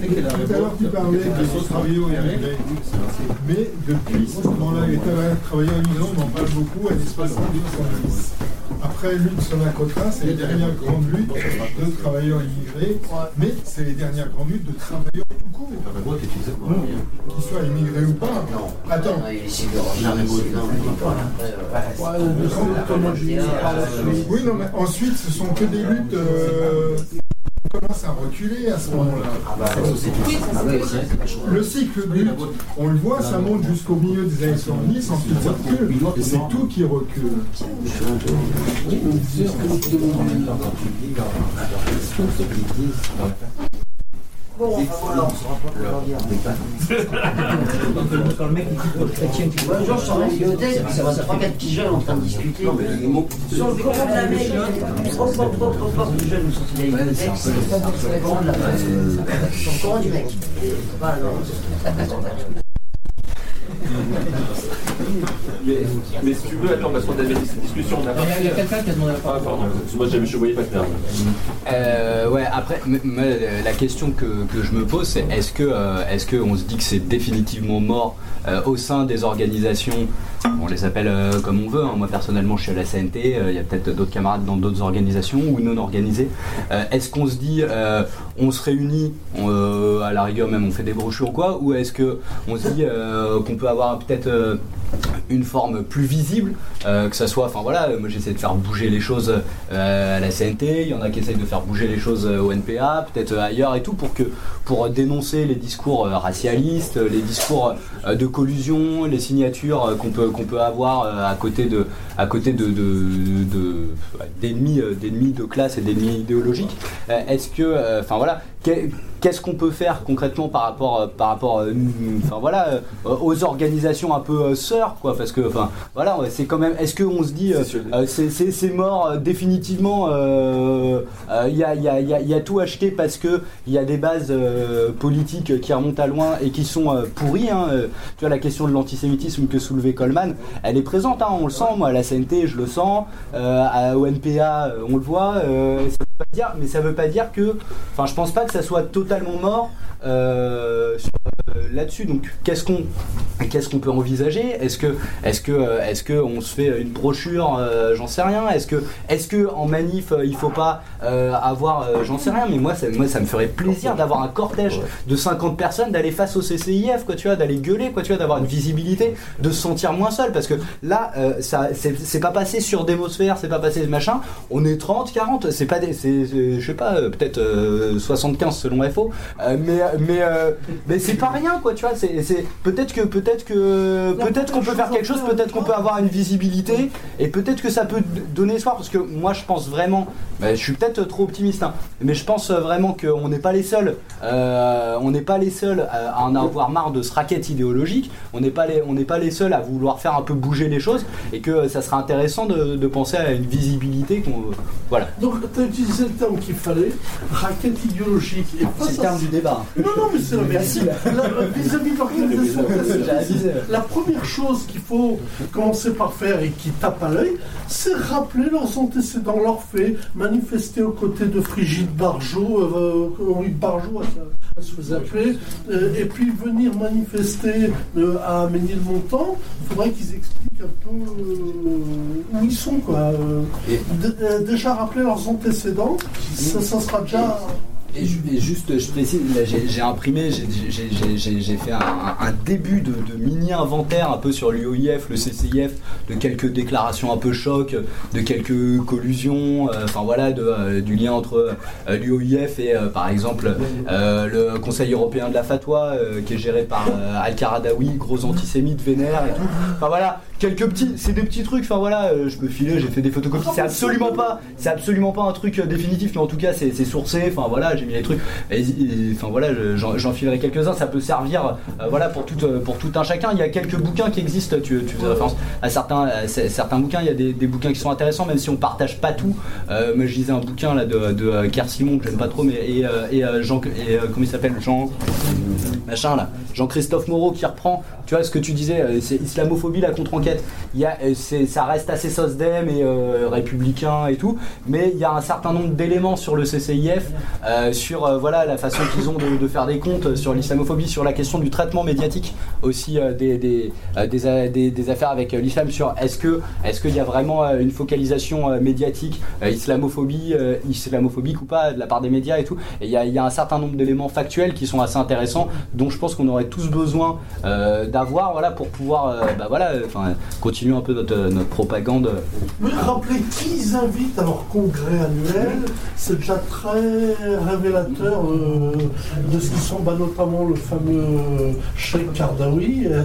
Tout à l'heure, tu parlais de travailler au immigrés. Mais depuis ce moment-là, les travailleurs travailleurs immigrants, on en parle beaucoup à l'espace public. Après lutte sur la quota, c'est les dernières grandes luttes de travailleurs immigrés, mais c'est les dernières grandes luttes de travailleurs tout court. Qu'ils soient immigrés ou pas. Attends. Oui, non, mais ensuite, ce sont que des luttes. euh, commence à reculer à ce moment-là. Le cycle lutte, on le voit, ça monte jusqu'au milieu des années 70, ensuite ça recule, et c'est tout qui recule. Bon, on se Quand le mec il dit le chrétien, tu genre, je sors de la bibliothèque, puis ça va 3-4 petits jeunes en train de discuter. Sur le Coran de la jeunes sont sortis de bibliothèque, c'est le Coran de la. Sur le Coran du mec. Voilà, non. Mais, mais si tu veux, attends, parce qu'on avait cette discussion, on a Il y a quelqu'un qui a demandé la parole. Ah, pardon, moi j'avais, je voyais pas clair. Euh, ouais, après, la question que, que je me pose, c'est est-ce que, euh, est-ce que on se dit que c'est définitivement mort au sein des organisations On les appelle euh, comme on veut. hein. Moi, personnellement, je suis à la CNT. euh, Il y a peut-être d'autres camarades dans d'autres organisations ou non organisées. Euh, est-ce qu'on se dit, euh, on se réunit, euh, à la rigueur même, on fait des brochures ou quoi, ou est-ce que on se dit euh, qu'on peut avoir peut-être euh, une forme plus visible, euh, que ça soit, enfin voilà, moi j'essaie de faire bouger les choses euh, à la CNT, il y en a qui essayent de faire bouger les choses euh, au NPA, peut-être euh, ailleurs et tout, pour que pour dénoncer les discours euh, racialistes, les discours euh, de collusion, les signatures euh, qu'on peut peut avoir euh, à côté de à côté de de- de- d'ennemis euh, d'ennemis de classe et d'ennemis idéologiques. Est-ce que, enfin voilà, qu'est-ce qu'on peut faire concrètement par rapport euh, par rapport euh, enfin voilà euh, aux organisations un peu sœurs quoi parce que enfin voilà c'est quand même est-ce qu'on se dit c'est mort définitivement il y, a, y a- y a- y a tout acheté parce que il y a des bases politiques qui remontent à loin et qui sont pourries hein, tu vois la question de l'antisémitisme que soulevait Coleman elle est présente hein, on le sent moi à la CNT je le sens euh, à- au NPA on le voit euh, ça veut pas dire mais ça veut pas dire que enfin je pense pas que ça soit totalement mort euh, sur- euh, là-dessus. Donc qu'est-ce qu'on qu'est-ce qu'on peut envisager? Est-ce que est-ce que euh, est-ce que on se fait une brochure euh, j'en sais rien? Est-ce que est-ce que en manif euh, il faut pas euh, avoir euh, j'en sais rien? Mais moi ça, moi ça me ferait plaisir d'avoir un cortège de 50 personnes d'aller face au CCIF quoi tu vois d'aller gueuler quoi tu vois d'avoir une visibilité de se sentir moins seul. Parce que là euh, ça c'est pas passé sur Démosphère c'est pas passé machin. On est 30 40 c'est pas des c'est je sais pas euh, peut-être euh, 75 selon FO euh, mais mais euh, mais c'est pas rien quoi tu vois c'est c'est peut-être que peut-être que peut-être qu'on peut faire quelque chose peut-être qu'on peut avoir une visibilité et peut-être que ça peut donner espoir parce que moi je pense vraiment bah, je suis peut-être trop optimiste hein, mais je pense euh, vraiment qu'on n'est pas les seuls euh, on n'est pas les seuls à, à en avoir marre de ce racket idéologique on n'est pas les on n'est pas les seuls à vouloir faire un peu bouger les choses et que euh, ça serait intéressant de, de penser à une visibilité qu'on voilà Donc, tu as utilisé le terme qu'il fallait, raquette idéologique. Et C'est le terme du débat. Non, non, mais c'est la. La- Vis-à-vis de l'organisation, la première chose qu'il faut commencer par faire et qui tape à l'œil, c'est rappeler leurs antécédents, leurs faits, manifester aux côtés de Frigide Barjot, euh, Henri de Barjot, elle, se faisait appeler, euh, et puis venir manifester euh, à Ménilmontant, il faudrait qu'ils expliquent un peu euh, où ils sont. Quoi. Euh, euh, déjà rappeler leurs antécédents, ça, ça sera déjà... Juste, je précise, j'ai imprimé, j'ai- fait un, début de, mini-inventaire un peu sur l'UOIF, le CCIF, de quelques déclarations un peu choc, de quelques collusions, euh, enfin voilà, euh, du lien entre euh, l'UOIF et par exemple le Conseil européen de la fatwa, qui est géré par Al-Qaradawi, gros antisémite vénère et tout. Enfin voilà, quelques petits, c'est des petits trucs, enfin voilà, je peux filer, j'ai fait des photocopies, c'est absolument pas, c'est absolument pas un truc définitif, mais en tout cas c'est sourcé, enfin voilà, j'ai les trucs, enfin voilà, je- j'en filerai quelques-uns, ça peut servir, euh, voilà, pour tout, euh, pour tout un chacun. Il y a quelques bouquins qui existent, tu, tu faisais référence à certains, bouquins, il y a des, bouquins qui sont intéressants, même si on partage pas tout. Euh, moi je lisais un bouquin là de, de Kerr Simon que j'aime pas trop, mais et, Jean, et comment il s'appelle, Jean, machin là, Jean-Christophe Moreau qui reprend, tu vois ce que tu disais, c'est islamophobie, la contre enquête, il y a, ça reste assez SOSDEM et républicain et tout, mais il y a un certain nombre d'éléments sur le CCIF, sur euh, voilà la façon qu'ils ont de, faire des comptes, sur l'islamophobie, sur la question du traitement médiatique aussi euh, des, des, euh, des, des- affaires avec euh, l'islam, sur est-ce que est-ce qu'il y a vraiment euh, une focalisation euh, médiatique euh, islamophobie, euh, islamophobique ou pas de la part des médias et tout. Il y a, un certain nombre d'éléments factuels qui sont assez intéressants, dont je pense qu'on aurait tous besoin euh, d'avoir voilà, pour pouvoir euh, bah, voilà, euh, continuer un peu notre, notre propagande. Oui, rappelez qui ils invitent à leur congrès annuel, c'est déjà très révélateur euh, de ce qu'ils sont, bah, notamment le fameux Sheikh Kardawi.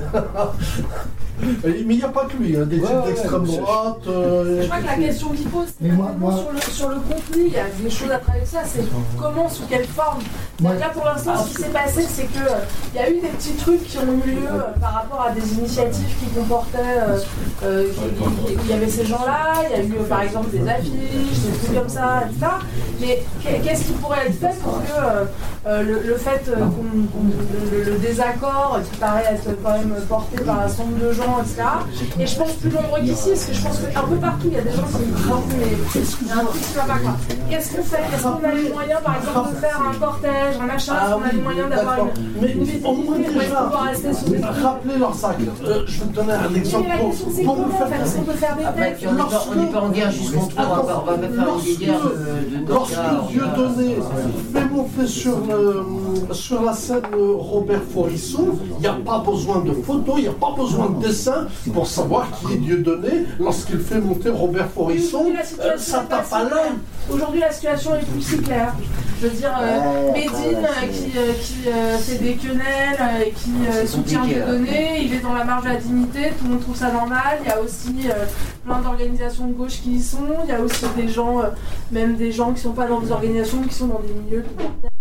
Mais il n'y a pas que lui, hein, des Ouais, types ouais, d'extrême droite. euh, Je crois que la question qu'il pose, c'est moi- sur, le, sur le contenu, il y a des choses à avec ça, c'est comment, sous quelle forme. Donc Là pour l'instant, ce qui s'est passé, c'est que euh, il y a eu des petits trucs qui ont eu lieu euh, par rapport à des initiatives qui comportaient, euh, euh, qui- qui- il y avait ces gens-là, il y a eu euh, par exemple des affiches, des trucs comme ça, etc. Mais qu'est- qu'est-ce qui pourrait être pour que euh, euh, le, le fait euh, qu'on- qu'on- le, le désaccord qui paraît être quand même porté par un certain nombre de gens, etc. Et je pense plus nombreux qu'ici, parce que je pense qu'un peu partout, il y a des gens qui me disent mais il y a un truc qui va pas quoi. Qu'est-ce qu'on fait? Est-ce qu'on a les moyens, par exemple, de faire un cortège, un machin Est-ce qu'on a les moyens d'avoir une, Mais une au moins déjà, pouvoir rester sur des trucs? rappelez leurs actes. Euh, je vais te donner un exemple Mais la pour, faire Est-ce qu'on peut faire des textes on n'est pas, en guerre jusqu'en on va pas- faire Lorsque, des guerres de, lorsque Dieu on donné fait monter sur, le- sur la scène euh, Robert Forisson, il n'y a pas besoin de photos, il n'y a pas besoin de dessin pour savoir qui est Dieu donné lorsqu'il fait monter Robert Forisson. Aujourd'hui, la euh, situation ça est pas tape à l'œil. Aujourd'hui, la situation est plus si claire. Je veux dire, euh, Ouais, Médine euh, qui, euh, qui euh, fait des quenelles euh, et qui euh, C'est soutient les là. données, il est dans la marge de la dignité, tout le monde trouve ça normal. Il y a aussi euh, plein d'organisations de gauche qui y sont. Il y a aussi des gens, euh, même des gens qui sont pas dans des organisations, qui sont dans des milieux libertaires, etc.,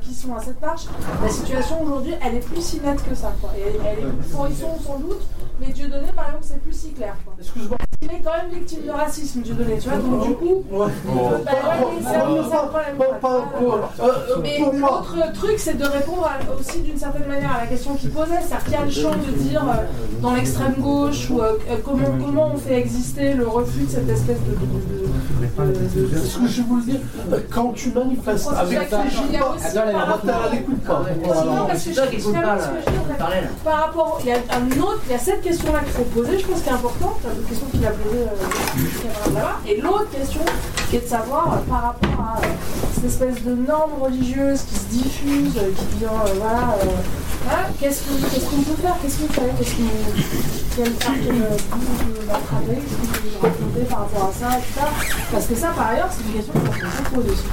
qui sont à cette marche. La situation aujourd'hui, elle est plus si nette que ça. Quoi. Et elle est plus sont sans doute, mais Dieudonné, par exemple, c'est plus si clair. Quoi. Excuse-moi. Il est quand même victime de racisme, Dieudonné, tu vois, donc du coup. Ouais. Mais l'autre truc, c'est de répondre à- aussi d'une certaine manière à la question qu'il posait. C'est-à-dire qu'il y a le champ de dire euh, dans l'extrême gauche ou euh, euh, comment, comment on fait exister le refus de cette espèce de. de- de- de- de- ce que je vais vous le dire, quand tu manifestes avec Il par rapport- Par il y a un autre, il y a cette question-là qu'il faut poser, je pense qui est importante, la question qu'il a posée euh, et l'autre question qui est de savoir euh, par rapport à euh, cette espèce de norme religieuse qui se diffuse, qui vient, euh, voilà, voilà, qu'est-ce qu'on peut faire, qu'est-ce qu'on fait, qu'est-ce qu'on, quel quel, bout on peut attraper, qu'est-ce qu'on peut raconter par rapport à ça, etc. Parce que ça, par ailleurs, c'est une question qu'on se pose aussi.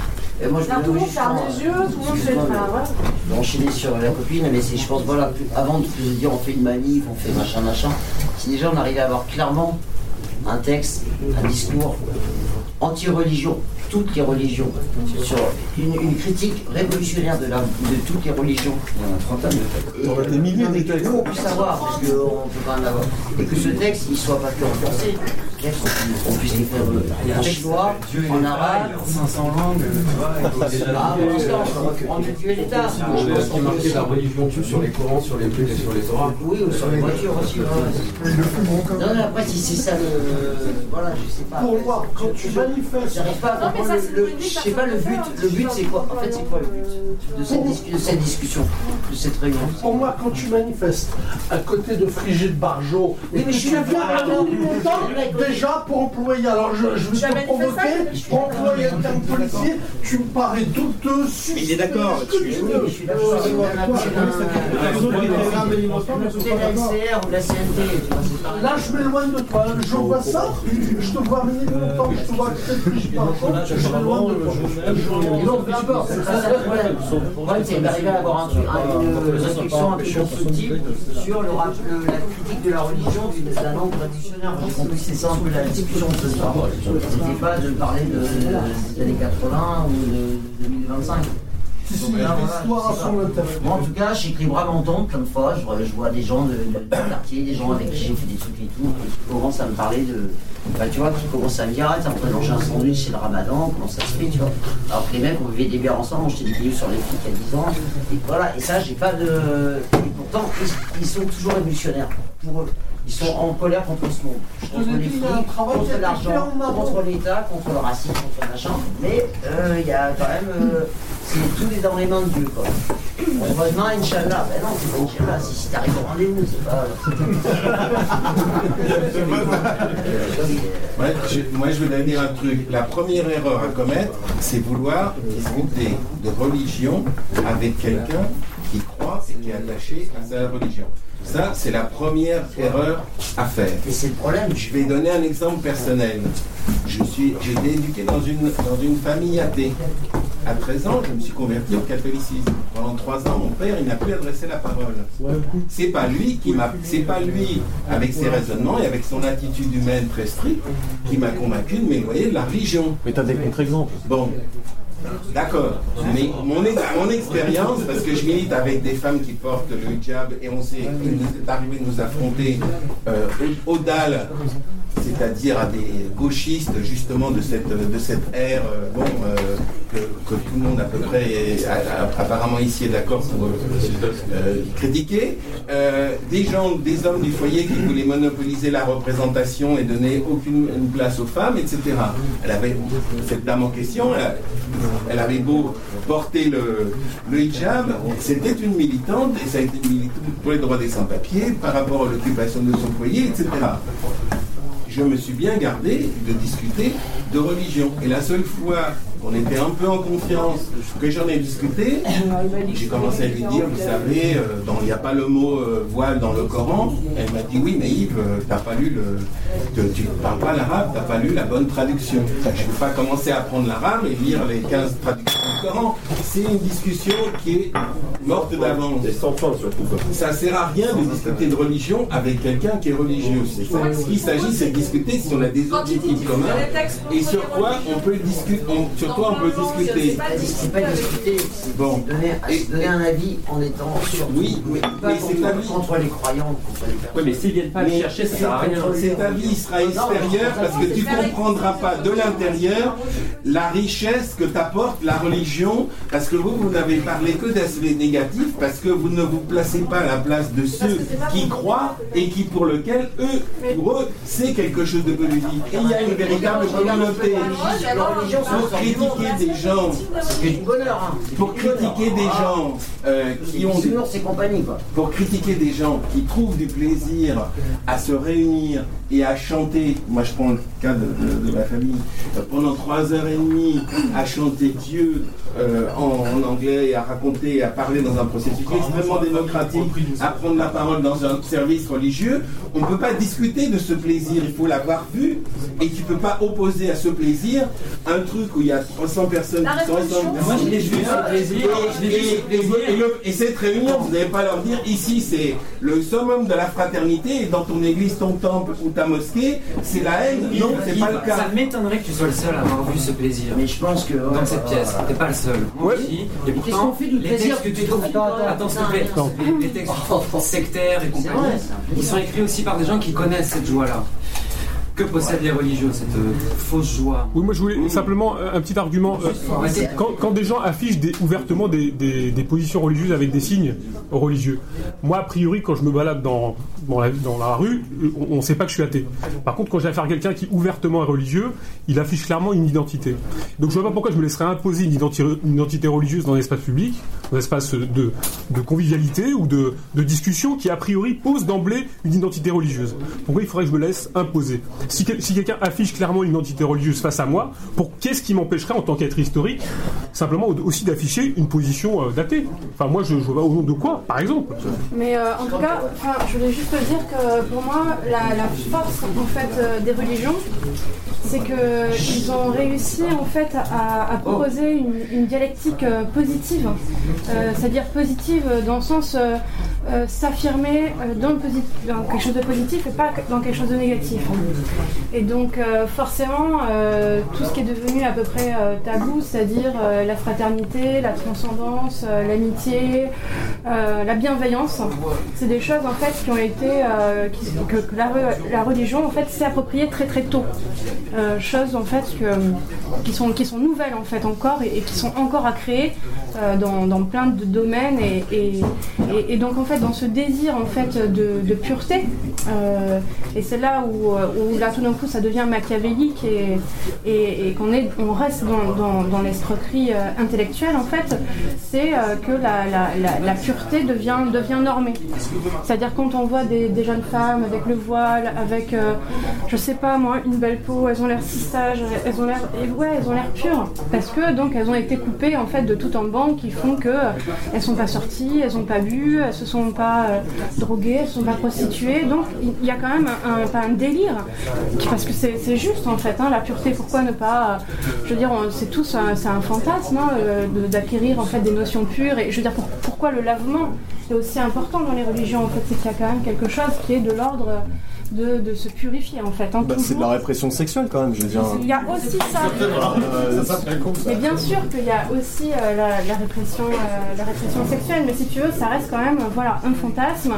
Et moi, je me tout le monde justement, ferme les yeux, tout le monde fait. voilà. Je vais enchaîner sur la copine, mais c'est, je pense, voilà, plus- avant de se dire on fait une manif, on fait machin, machin, si déjà on arrivait à avoir clairement un texte, un discours anti-religion, toutes les religions, sur une, une critique révolutionnaire de, la, de toutes les religions, il y en a une trentaine de T'aurais des milliers et de que nous on puisse savoir, parce qu'on peut quand même l'avoir, et que ce texte il soit pas que en texte qu'on puisse euh, en chinois, en arabe, 500 langues, tu vois, ah, on va tuer l'État. Je pense qu'il marquait la religion tue sur les Corans, sur les Bibles et sur les Torahs. Oui, ou sur les voitures aussi. Non, non, après, si c'est ça le. Voilà, je sais pas. Pour moi, quand tu manifestes. J'arrive pas à mais comprendre le. Je sais pas le but. Le but, c'est quoi En fait, c'est quoi le but de cette, dis- de cette discussion, de cette réunion? Pour moi, quand tu manifestes à côté de Frigide Barjot, et mais tu viens à longtemps, déjà pour employer, alors je, Tu manifesté provoquer, pour employer le terme policier, tu me parais douteux, Il est d'accord je suis d'accord. Un- tu. Là, je m'éloigne de toi. Je vois ça, je te vois venir longtemps, je te vois côté de Frigide Barjot, je m'éloigne de toi. Non, peu importe, c'est ça. Le problème. Le problème, c'est d'arriver à avoir un un- une réflexion un peu constructive sur le, rap- le- la critique de la religion d'une- d'un langue traditionnelle. J'ai compris que c'est ça la discussion de ce soir. C'était pas de parler de, des années 80 ou de 2025. Donc là, voilà. Moi, en tout cas, j'écris longtemps, plein de fois. Je, vois- des gens de, quartier, des gens avec qui j'ai fait des trucs et tout, qui commencent à me parler de. Bah, tu vois, qui commencent à me dire, ah, en un sandwich, c'est le ramadan, comment ça se fait, tu vois. Alors que les mecs, on vivait des bières ensemble, on jetait des cailloux sur les flics il y a 10 ans. Et voilà, et ça, j'ai pas de. Et pourtant, ils, ils sont toujours révolutionnaires. Pour eux. Ils sont en colère contre ce monde. Contre les flics, contre l'argent, contre l'État, contre le racisme, contre machin. Mais euh, il y a quand même. euh, c'est tous les dans les mains de Dieu, quoi. Heureusement, Inch'Allah. Ben non, c'est pas Inch'Allah. Si, si t'arrives au rendez-vous, c'est pas. Je- moi, je vais dire un truc. La première erreur à commettre, c'est vouloir discuter de religion avec quelqu'un qui croit et qui est attaché à sa religion. Ça, c'est la première erreur à faire. Et c'est le problème. Je vais donner un exemple personnel. Je suis, j'ai été éduqué dans une, dans une famille athée. À 13 ans, je me suis converti au catholicisme. Pendant 3 ans, mon père, il n'a plus adressé la parole. C'est pas lui qui m'a, c'est pas lui, avec ses raisonnements et avec son attitude humaine très stricte, qui m'a convaincu de m'éloigner de la religion. Mais t'as des contre-exemples. Bon. D'accord. Mais mon, ex- mon expérience, parce que je milite avec des femmes qui portent le hijab et on s'est, arrivé de nous affronter euh, au, au DAL, c'est-à-dire à des gauchistes justement de cette, de cette ère euh, euh, que, tout le monde à peu près est- apparemment ici est d'accord pour euh, critiquer. Des gens, des hommes du foyer qui voulaient monopoliser la représentation et donner aucune une place aux femmes, etc. Elle avait, cette dame en question, elle, elle avait beau porter le, le hijab, c'était une militante et ça a été une militante pour les droits des sans-papiers par rapport à l'occupation de son foyer, etc je me suis bien gardé de discuter de religion. Et la seule fois qu'on était un peu en confiance, que j'en ai discuté, j'ai commencé à lui dire, vous savez, euh, dans- il n'y a pas le mot euh, voile dans le Coran. Elle m'a dit, oui, mais Yves, euh, t'as pas lu le, tu ne parles pas l'arabe, t'as pas lu la bonne traduction. Je ne vais pas commencer à apprendre l'arabe et lire les 15 traductions du Coran. C'est une discussion qui est morte d'avance. Et sans fin surtout. quoi. Ça sert à rien de discuter de religion avec quelqu'un qui est religieux. Ce qu'il s'agit, c'est de discuter si on a des objectifs communs et sur quoi on peut discuter. sur quoi on peut discuter. C'est pas discuter, c'est Bon. donner, donner un avis en étant sur Oui, mais, pas mais contre, cet avis. contre les croyants, contre les personnes. Oui, mais s'ils viennent pas le chercher, ça sert à rien. Cet avis sera extérieur parce que tu comprendras pas de l'intérieur la richesse que t'apporte la religion parce que vous, vous n'avez parlé que d'aspects négatifs parce que vous ne vous placez pas à la place de ceux qui croient et qui, pour lequel, eux, pour eux, c'est quelque chose de positif. Et il y a une véritable communauté pour critiquer des gens, hein. Pour critiquer des gens euh, qui ont quoi. pour critiquer des gens qui trouvent du plaisir à se réunir et à chanter, moi je prends le cas de, de- de ma famille, euh, pendant trois heures et demie à chanter Dieu euh, en, en anglais et à raconter, et à parler dans un processus extrêmement démocratique, à prendre la parole dans un service religieux, on ne peut pas discuter de ce plaisir, il faut l'avoir vu. Et tu ne peux pas opposer à ce plaisir un truc où il y a 300 personnes La qui sont ensemble. Moi, je l'ai vu, ce plaisir. Le- et cette réunion, vous n'allez pas leur dire ici c'est le summum de la fraternité. Et dans ton église, ton temple ou ta mosquée, c'est la haine. Non, c'est pas le Ça cas. m'étonnerait que tu sois le seul à avoir vu ce plaisir. Mais je pense que. Dans cette pièce, t'es pas le seul. Moi aussi. Et Qu'est-ce pourtant, qu'on fait du les plaisir textes que tu Attends, trouves, attends, s'il te plaît, attends. les, textes trouves sectaires et compagnie, ils sont écrits aussi par des gens qui connaissent cette joie-là. Que possèdent les religieux, cette euh, fausse joie? Oui, moi je voulais simplement euh, un petit argument. euh, quand, quand des gens affichent des- ouvertement des, des- des positions religieuses avec des signes religieux, moi a priori quand je me balade dans, dans, la, dans la rue, euh, on ne sait pas que je suis athée. Par contre, quand j'ai affaire à quelqu'un qui ouvertement est religieux, il affiche clairement une identité. Donc je vois pas pourquoi je me laisserais imposer une identité, une identité religieuse dans l'espace public, dans l'espace de, de convivialité ou de, de discussion qui a priori pose d'emblée une identité religieuse. Pourquoi il faudrait que je me laisse imposer? Si, quel- si quelqu'un affiche clairement une identité religieuse face à moi, pour qu'est-ce qui m'empêcherait en tant qu'être historique simplement au- aussi d'afficher une position euh, d'athée Enfin moi je, vois au nom de quoi, par exemple. Mais euh, en tout cas, je voulais juste te dire que pour moi, la, force en fait euh, des religions, c'est que ils ont réussi en fait à, proposer une, dialectique euh, positive, c'est-à-dire positive dans le sens s'affirmer dans quelque chose de positif et pas dans quelque chose de négatif. Et donc euh, forcément, euh, tout ce qui est devenu à peu près euh, tabou, c'est-à-dire la fraternité, la transcendance, l'amitié, la bienveillance, c'est des choses en fait qui ont été que, la, re- la religion en fait s'est appropriée très très tôt. Choses en fait qui sont qui sont nouvelles en fait encore et, qui sont encore à créer dans, plein de domaines et, et- donc en fait dans ce désir en fait de, pureté, et c'est là où, où tout d'un coup ça devient machiavélique et, qu'on est, on reste dans, dans, l'escroquerie euh, intellectuelle en fait, c'est euh, que la, pureté devient, devient normée. C'est-à-dire quand on voit des, jeunes femmes avec le voile, avec, euh, je sais pas moi, une belle peau, elles ont l'air si sages, elles ont l'air, ouais, elles ont l'air pures, parce que donc elles ont été coupées en fait de tout en banc qui font que elles sont pas sorties, elles ont pas bu, elles se sont pas droguées, elles sont pas prostituées, donc il y a quand même un, délire, parce que c'est juste en fait, hein, la pureté, pourquoi ne pas, euh, je veux dire, c'est tous, un- c'est un fantasme hein, euh, d'acquérir en fait des notions pures, et je veux dire, pour- pourquoi le lavement est aussi important dans les religions en fait, c'est qu'il y a quand même quelque chose qui est de l'ordre de, de se purifier en fait. hein, Bah, c'est de la répression sexuelle quand même, je veux dire. Il y a aussi ça. Euh, ça. Mais bien sûr qu'il y a aussi euh, la, la répression, euh, la répression sexuelle, mais si tu veux, ça reste quand même voilà, un fantasme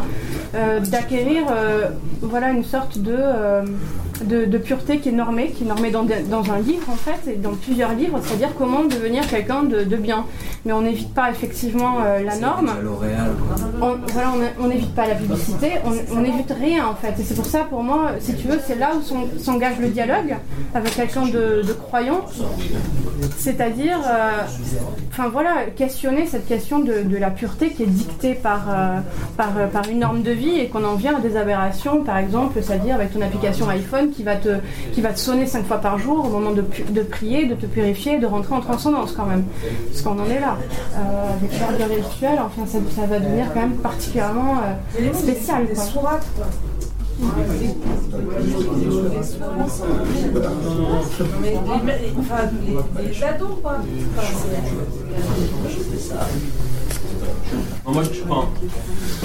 euh, d'acquérir euh, voilà, une sorte de, euh, de, de pureté qui est normée, qui est normée dans, dans un livre en fait, et dans plusieurs livres, c'est-à-dire comment devenir quelqu'un de, de bien. Mais on n'évite pas effectivement euh, la norme. On, voilà, on- n'évite pas la publicité, on n'évite rien en fait. Et c'est pour ça, pour moi, si tu veux, c'est là où s'en- s'engage le dialogue avec quelqu'un de, de croyant. C'est-à-dire, euh, enfin voilà, questionner cette question de, de la pureté qui est dictée par, euh, par, par une norme de vie et qu'on en vient à des aberrations, par exemple, c'est-à-dire avec ton application iPhone qui va te, sonner cinq fois par jour au moment de, prier, de te purifier, de rentrer en transcendance quand même. Parce qu'on en est là. Euh, avec l'ordre rituel, enfin, ça, va devenir quand même particulièrement euh, spécial. Quoi. Les, les, les Non, moi, je enfin,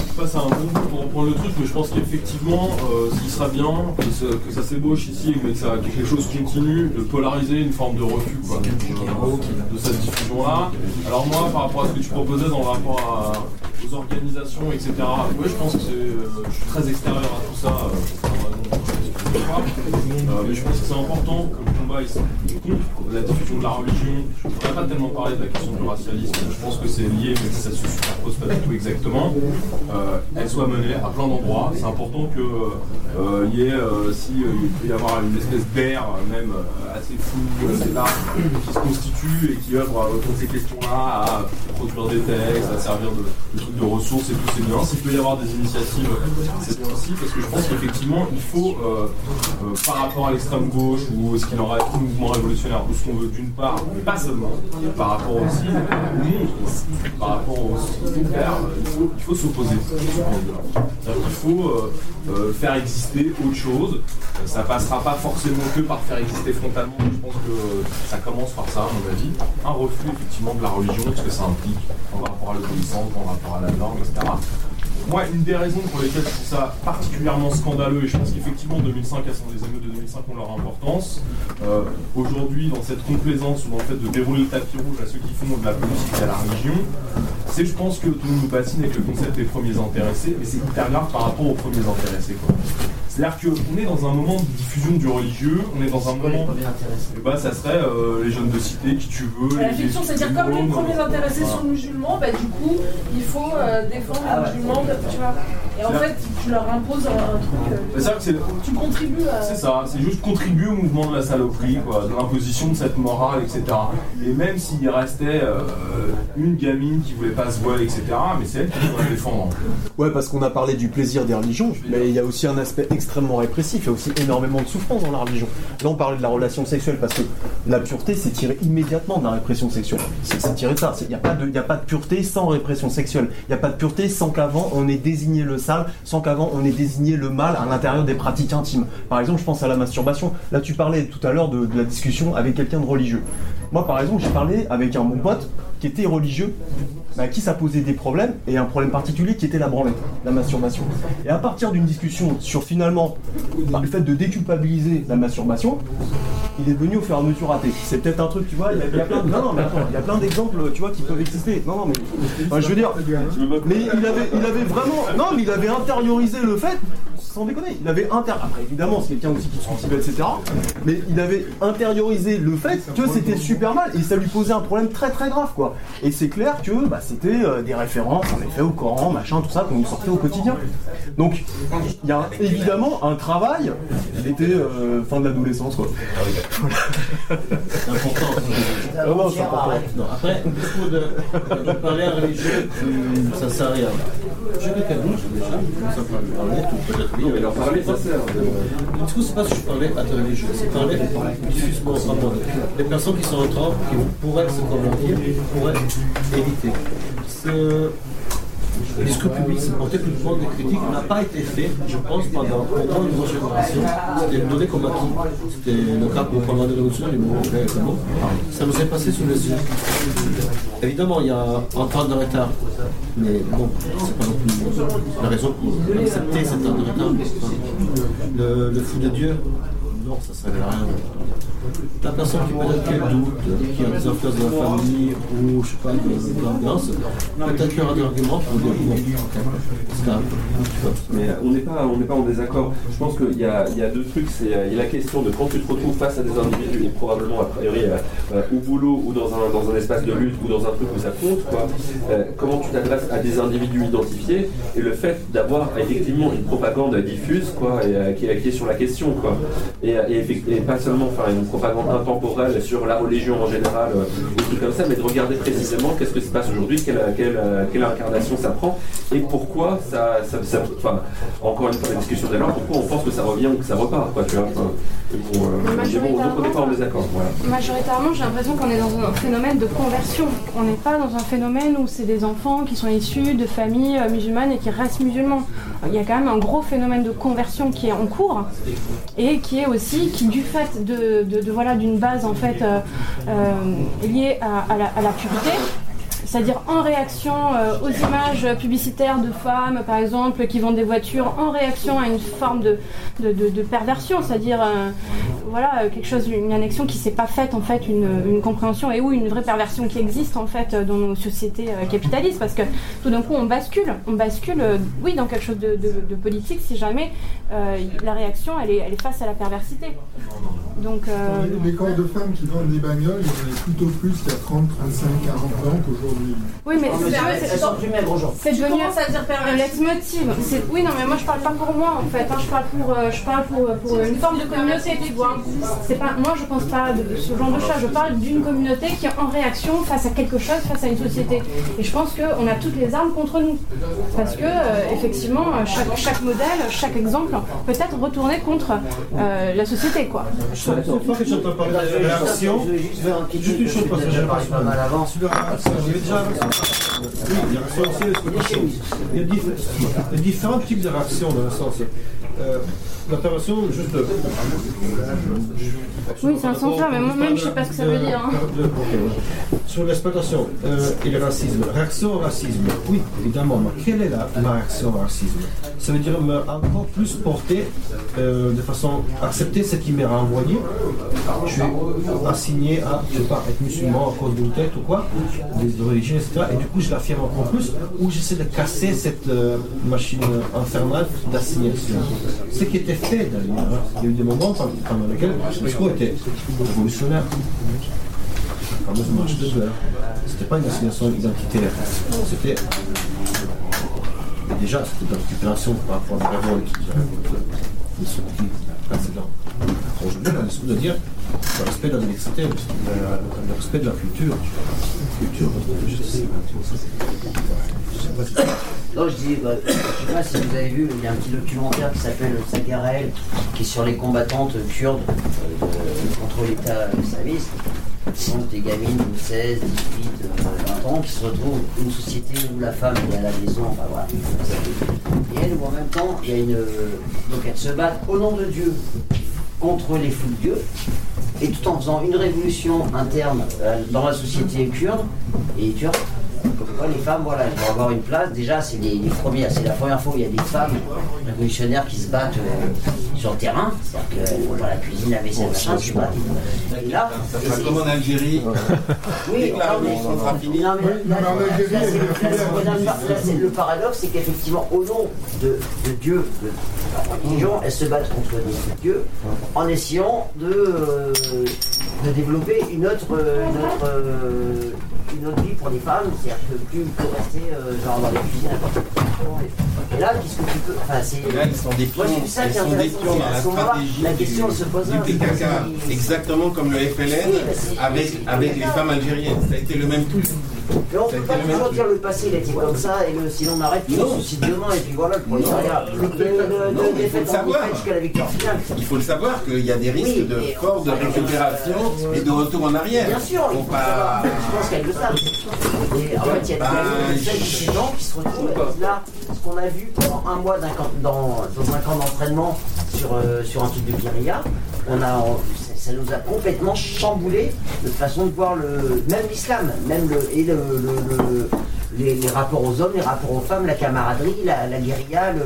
je passe à un bon bout pour reprendre le truc, mais je pense qu'effectivement, euh, ce qui sera bien, que, ça- que ça s'ébauche ici, mais que ça que quelque chose continue, de polariser une forme de refus quoi, de, de cette diffusion-là. Alors moi, par rapport à ce que tu proposais dans le rapport à- aux organisations, etc., oui, je pense que euh, je suis très extérieur à tout ça. euh, euh, mais je pense que c'est important que le combat contre la diffusion de la religion. Je ne voudrais pas tellement parler de la question du racialisme, je pense que c'est lié, mais ça ne se superpose pas du tout exactement. Euh, elle soit menée à plein d'endroits. C'est important que euh, y ait, si il peut y avoir une espèce d'air, même assez fou, assez large, qui se constitue et qui œuvre autour de ces questions-là à produire des textes, à servir de, de trucs de ressources et tout, c'est bien. S'il peut y avoir des initiatives, c'est bien aussi, parce que je pense qu'effectivement, il faut, euh, euh, par rapport à l'extrême gauche ou ce qu'il en reste au mouvement révolutionnaire, ou ce qu'on veut d'une part, mais pas seulement, par rapport aussi au monde, par rapport au faire, il faut, il s'opposer. Qu'il faut euh, euh, faire exister autre chose. Euh, Ça passera pas forcément que par faire exister frontalement, mais je pense que euh, ça commence par ça, à mon avis. Un refus effectivement de la religion, ce que ça implique en rapport à l'obéissance, en rapport à la norme, etc. Moi, une des raisons pour lesquelles je trouve ça particulièrement scandaleux, et je pense qu'effectivement 2005, elles sont les émeutes de 2005 ont leur importance, euh, aujourd'hui, dans cette complaisance ou dans le fait de dérouler le tapis rouge à ceux qui font de la politique à la religion, c'est je pense que tout le monde nous bassine avec le concept des premiers intéressés, mais c'est hyper grave par rapport aux premiers intéressés. quoi. C'est-à-dire qu'on est dans un moment de diffusion du religieux, on est dans un moment. Et bah, ça serait euh, les jeunes de cité, qui tu veux. La fiction, c'est-à-dire comme les premiers intéressés voilà. sont musulmans, bah, du coup, il faut euh, défendre les musulmans, tu vois. Et en fait, tu leur imposes un, un truc. euh, c'est-à-dire que c'est- tu contribues à. C'est ça, c'est juste contribuer au mouvement de la saloperie, quoi, de l'imposition de cette morale, etc. Et même s'il restait euh, une gamine qui voulait pas se voiler, etc., mais c'est elle qui doit le défendre. Ouais, parce qu'on a parlé du plaisir des religions, mais il y a aussi un aspect extrêmement répressif. Il y a aussi énormément de souffrance dans la religion. Là, on parlait de la relation sexuelle parce que la pureté, c'est tiré immédiatement de la répression sexuelle. C'est tiré de ça. Il n'y a, pas de- a pas de pureté sans répression sexuelle. Il n'y a pas de pureté sans qu'avant on ait désigné le sale, sans qu'avant on ait désigné le mal à l'intérieur des pratiques intimes. Par exemple, je pense à la masturbation. Là, tu parlais tout à l'heure de, de la discussion avec quelqu'un de religieux. Moi, par exemple, j'ai parlé avec un bon pote qui était religieux, à qui ça posait des problèmes, et un problème particulier qui était la branlette, la masturbation. Et à partir d'une discussion sur finalement bah, le fait de déculpabiliser la masturbation, il est devenu au fur et à mesure athée. C'est peut-être un truc, tu vois, il y a, plein y a plein d'exemples, tu vois, qui peuvent exister. Non, non, mais... je veux dire... Mais il avait, il avait vraiment... Non, mais il avait intériorisé le fait sans déconner. Il avait inter... Après, évidemment, c'est quelqu'un aussi qui se cultivait, etc. Mais il avait intériorisé le fait que c'était super mal et ça lui posait un problème très très grave, quoi. Et c'est clair que bah, c'était euh, des références, en effet, au Coran, machin, tout ça, qu'on nous sortait au quotidien. Donc, il y a évidemment un travail. Il était euh, fin de l'adolescence, quoi. C'est important. Ah non, c'est important. Non, après, beaucoup de, de parler à religieux, hum, ça sert à rien. J'ai déjà, ça peut lui parler, tout peut-être oui. Non, mais leur parler, ça sert. Du coup, c'est pas que je parlais à des religieux, c'est parler diffusement à moi. Les personnes qui sont en train, qui pourraient se convertir, pourraient éviter. Ce discours public, c'est porter plus de de critique n'a pas été fait, je pense, pendant une grosse génération? C'était donné comme acquis. C'était le cas pour pendant les révolutions, les mouvements etc. Ça nous est passé sous les yeux. Évidemment, il y a un temps de retard. Mais bon, c'est pas non plus la raison pour accepter cet temps de retard. Le, le fou de Dieu, non, ça ne servait à rien. La personne qui peut-être qu'elle doute, qui a des influences de la famille ou je sais pas, de l'ambiance, peut-être qu'il y aura des arguments dire bon, c'est. Mais on n'est pas, pas en désaccord. Je pense qu'il y y a deux trucs. C'est euh, il y a la question de quand tu te retrouves face à des individus et probablement a priori euh, euh, au boulot ou dans un, dans un espace de lutte ou dans un truc où ça compte, quoi. comment tu t'adresses à des individus identifiés et le fait d'avoir effectivement une propagande diffuse, quoi, et, euh, qui, est- qui est sur la question, quoi. Et, et, pas seulement, enfin, une propagande intemporelle sur la religion en général, euh, des trucs comme ça, mais de regarder précisément qu'est-ce que se passe aujourd'hui, quelle, quelle, euh, quelle incarnation ça prend et pourquoi ça, ça, ça- enfin, encore une fois la discussion d'alors, pourquoi on pense que ça revient ou que ça repart, quoi, tu vois. Enfin, bon, euh, bon, donc on n'est pas en désaccord, voilà. Majoritairement, j'ai l'impression qu'on est dans un phénomène de conversion. On n'est pas dans un phénomène où c'est des enfants qui sont issus de familles musulmanes et qui restent musulmans. Il y a quand même un gros phénomène de conversion qui est en cours et qui est aussi du fait de, d'une base en fait euh, euh, liée à, la, à. C'est-à-dire en réaction euh, aux images publicitaires de femmes, par exemple, qui vendent des voitures, en réaction à une forme de, de, de- perversion, c'est-à-dire euh, voilà euh, quelque chose, une annexion qui s'est pas faite en fait, une, une compréhension et ou une vraie perversion qui existe en fait dans nos sociétés capitalistes, parce que tout d'un coup on bascule, on bascule, oui, dans quelque chose de, politique si jamais la réaction elle est, elle est face à la perversité. Donc euh, Les corps de femmes qui vendent des bagnoles, il y en a plutôt plus a 30, 35, 40 ans qu'aujourd'hui. Oui, mais c'est- mais c'est- elles sont plus maigres aujourd'hui. C'est Tu devenu commences à dire leitmotiv. C'est- Oui, non, mais moi je parle pas pour moi en fait. hein. Je parle pour, euh, je parle pour, pour une forme de communauté, tu vois. C'est pas, moi je pense pas de ce genre de choses. Je parle d'une communauté qui est en réaction face à quelque chose, face à une société. Et je pense qu'on a toutes les armes contre nous. Parce que, euh, effectivement, euh, chaque, chaque modèle, chaque exemple peut être retourné contre euh, la société, quoi. Chaque fois que j'entends parler de réaction, juste une chose parce que j'ai pas pas mal avant. Il y a différents types de réactions dans le sens. Euh, la perversion, juste. euh, Oui, c'est un là, mais moi-même je sais pas ce que ça veut dire. hein. de-. Sur l'exploitation euh, et le racisme. Réaction au racisme. Oui, évidemment. Mais quelle est la, ma réaction au racisme? Ça veut dire me encore plus porter euh, de façon accepter ce qui m'est renvoyé. Je suis assigné à, je sais pas, être musulman à cause d'une tête ou quoi, des origines, etc. Et du coup, je l'affirme encore plus, ou j'essaie de casser cette machine infernale d'assignation. Ce qui était fait d'ailleurs. Il y a eu des moments pendant lesquels le discours était révolutionnaire. La fameuse marche de beurre. C'était pas une assignation identitaire. C'était. déjà, c'était de la récupération par rapport à la révolte de ceux qui précédents. Aujourd'hui, on a de dire le respect de la diversité, le, respect de la culture. Non, je dis, bah, je sais pas si vous avez vu, il y a un petit documentaire qui s'appelle Sagarel, qui est sur les combattantes kurdes euh, de- contre l'État islamiste. Sont des gamines de 16, 18, euh, 20 ans qui se retrouvent dans une société où la femme est à la maison, enfin voilà. Et elles, où en même temps, il y a une. Donc elles se battent au nom de Dieu contre les fous de Dieu, et tout en faisant une révolution interne euh, dans la société kurde et turque, comme les femmes, voilà, elles vont avoir une place. Déjà, c'est les, les premières, c'est la première fois où il y a des femmes révolutionnaires qui se battent euh, sur le terrain. C'est-à-dire qu'elles vont voir la cuisine, la vaisselle, machin, battent. Et là, Ça sera c'est- comme en Algérie. oui, sera non, mais là, là, là, c'est- c'est- c'est- le paradoxe, c'est qu'effectivement, au nom de, de Dieu, de la religion, elles se battent contre Dieu en essayant de, euh, de développer une autre, une, autre, euh, une autre vie pour les femmes. C'est-à-dire que plus il faut rester euh, genre dans les cuisines. Et là, qu'est-ce que tu peux. Enfin, c'est. Là, elles sont des pions, est sont des pions dans la stratégie La question se pose du PKK, exactement comme le FLN avec, avec les femmes algériennes. Ça a été le même truc. Mais on peut pas toujours dire le passé, il a été comme ça, et le, sinon on arrête, puis on se suicide demain, et puis voilà, le prolétariat. Non, défaite en défaite jusqu'à la victoire finale. Il faut le savoir qu'il y a des risques Oui, de force de récupération et de retour en arrière. Bien sûr, Faut il faut pas- savoir. je pense qu'elles le savent. Et en fait, il y a Bah, des celles qui gens qui se retrouvent là, ce qu'on a vu pendant un mois dans, un camp d'entraînement sur, euh, sur un truc de guérilla, on a, ça, nous a complètement chamboulé notre façon de voir le, même l'islam, même le, et le, le- le- les, les rapports aux hommes, les rapports aux femmes, la camaraderie, la, la guérilla, le.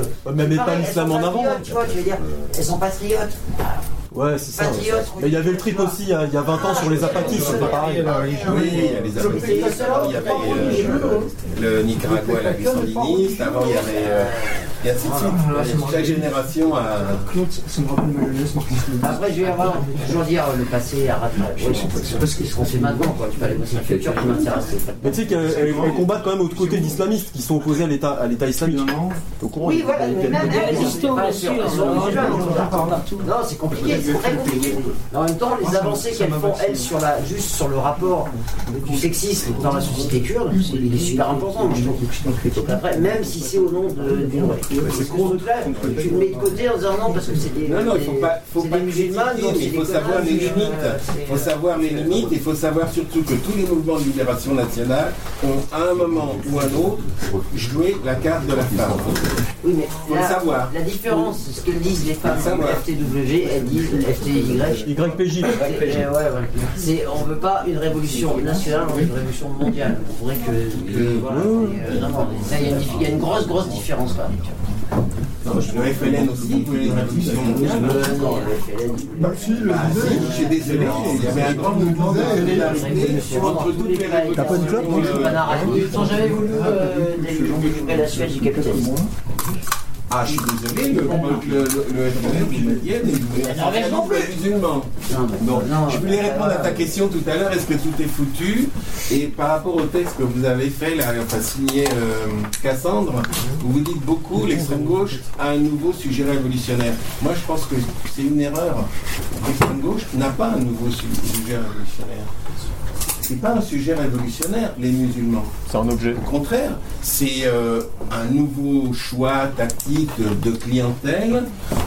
C'est pas l'islam en avant. Tu vois, tu veux dire, elles sont patriotes. Ouais, c'est ça. Mais il y avait le trip aussi il y a, il y a 20 ans sur les apatistes, c'était pareil. Oui, il y a les apatistes, avant il y avait euh, le Nicaragua, la vie sandiniste, avant il y avait. euh, et ainsi de suite. Chaque génération a. Après, je vais avoir toujours dire euh, le passé à rattraper. C'est parce que ce qu'on fait maintenant, quoi. Tu aller bosser le futur qui m'intéresse. Mais tu sais elles combattent quand même autre côté d'islamistes qui sont opposés à l'État à l'État islamique. Au courant, Oui, voilà, mais même musulmanes, Non, c'est compliqué, c'est très compliqué. Mais en même temps, les avancées qu'elles font, elles, sur la, juste sur le rapport du sexisme dans la société kurde, c'est- il est super important, après, même si c'est au nom de, d'une ce truc-là, tu le mets de côté en disant non, parce que c'est des, Non, non, il faut pas, faut c'est pas c'est il faut savoir connards, les euh, limites. Il faut savoir les limites, il faut savoir surtout que tous les mouvements de libération nationale ont, à un moment ou à un autre, joué la carte de la femme. Oui, mais Faut le la, savoir. la différence, ce que disent les femmes savoir. FTW, elles disent FTY. YPJ. Ouais. C'est, on veut pas une révolution nationale, on veut une révolution mondiale. On voudrait que. que- voilà, et, euh, non, non, ça, il y, a une dif- il y a une grosse, grosse différence quand même. Le FLN aussi voulait une révolution mondiale. Euh, non, le FLN. Bah, si, je suis désolé, il y avait un grand mouvement de solidarité entre toutes les révolutions. T'as pas une clope Ils n'ont jamais voulu délivrer la Suède du capitalisme. Ah, je suis désolé, le, le, le, non musulman. Bon, je voulais répondre à ta question tout à l'heure, est-ce que tout est foutu? Et par rapport au texte que vous avez fait, là, enfin signé euh, Cassandre, vous vous dites beaucoup, l'extrême gauche a un nouveau sujet révolutionnaire. Moi, je pense que c'est une erreur. L'extrême gauche n'a pas un nouveau su- sujet révolutionnaire. C'est pas un sujet révolutionnaire, les musulmans. C'est un objet. Au contraire, c'est euh, un nouveau choix tactique de, clientèle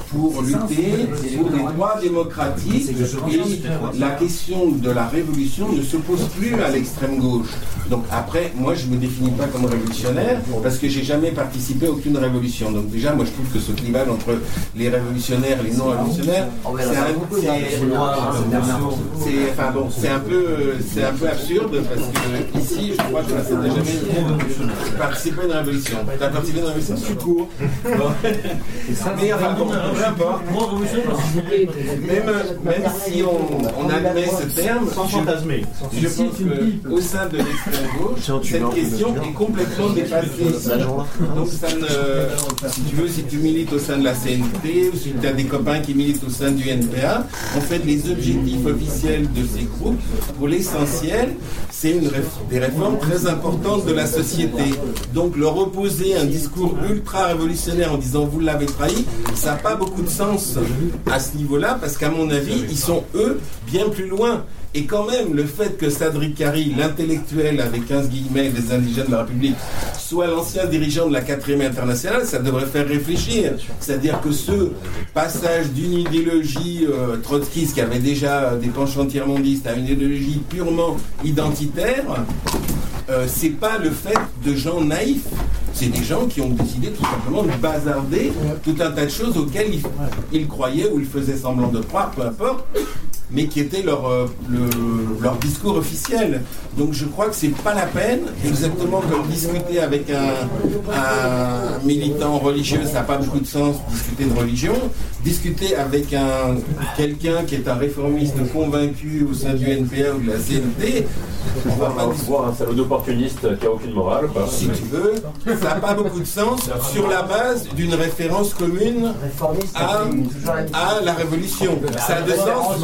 pour lutter pour les droits démocratiques. Et la question de la révolution ne se pose plus à l'extrême gauche. Donc après, moi je me définis pas comme révolutionnaire parce que j'ai jamais participé à aucune révolution. Donc déjà, moi je trouve que ce clivage entre les révolutionnaires et les non révolutionnaires, c'est un, enfin bon, un peu, c'est un peu absurde parce que ici, je crois que ça n'a jamais participé à une révolution. T'as participé à une révolution, tu cours. Bon. Mais enfin bon, peu importe. Même, même si on, on admet ce terme, je, je pense qu'au sein de l'extrême gauche, cette question est complètement dépassée. Donc ça ne, si tu veux, si tu milites au sein de la CNT ou si tu as des copains qui militent au sein du NPA, en fait les objectifs officiels de ces groupes, pour l'essentiel, c'est une des réformes très importantes de la société. Donc leur opposer un discours ultra révolutionnaire en disant vous l'avez trahi, ça n'a pas beaucoup de sens à ce niveau-là, parce qu'à mon avis, ils sont eux bien plus loin. Et quand même, le fait que Sadri Kari, l'intellectuel avec 15 guillemets des indigènes de la République, soit l'ancien dirigeant de la 4 internationale, ça devrait faire réfléchir. C'est-à-dire que ce passage d'une idéologie euh, trotskiste qui avait déjà des penchants tiers-mondistes à une idéologie purement identitaire, euh, c'est pas le fait de gens naïfs. C'est des gens qui ont décidé tout simplement de bazarder tout un tas de choses auxquelles ils, ils croyaient ou ils faisaient semblant de croire, peu importe. Mais qui était leur, euh, le- leur discours officiel. Donc je crois que c'est pas la peine, exactement comme discuter avec un, un militant religieux, ça n'a pas beaucoup de sens, discuter de religion. Discuter avec un quelqu'un qui est un réformiste convaincu au sein du NPA ou de la CNT, on va pas voir un salaud d'opportuniste qui a aucune morale. Quoi. si tu veux, ça n'a pas beaucoup de sens sur la base d'une référence commune à, à la révolution. Ça a de sens.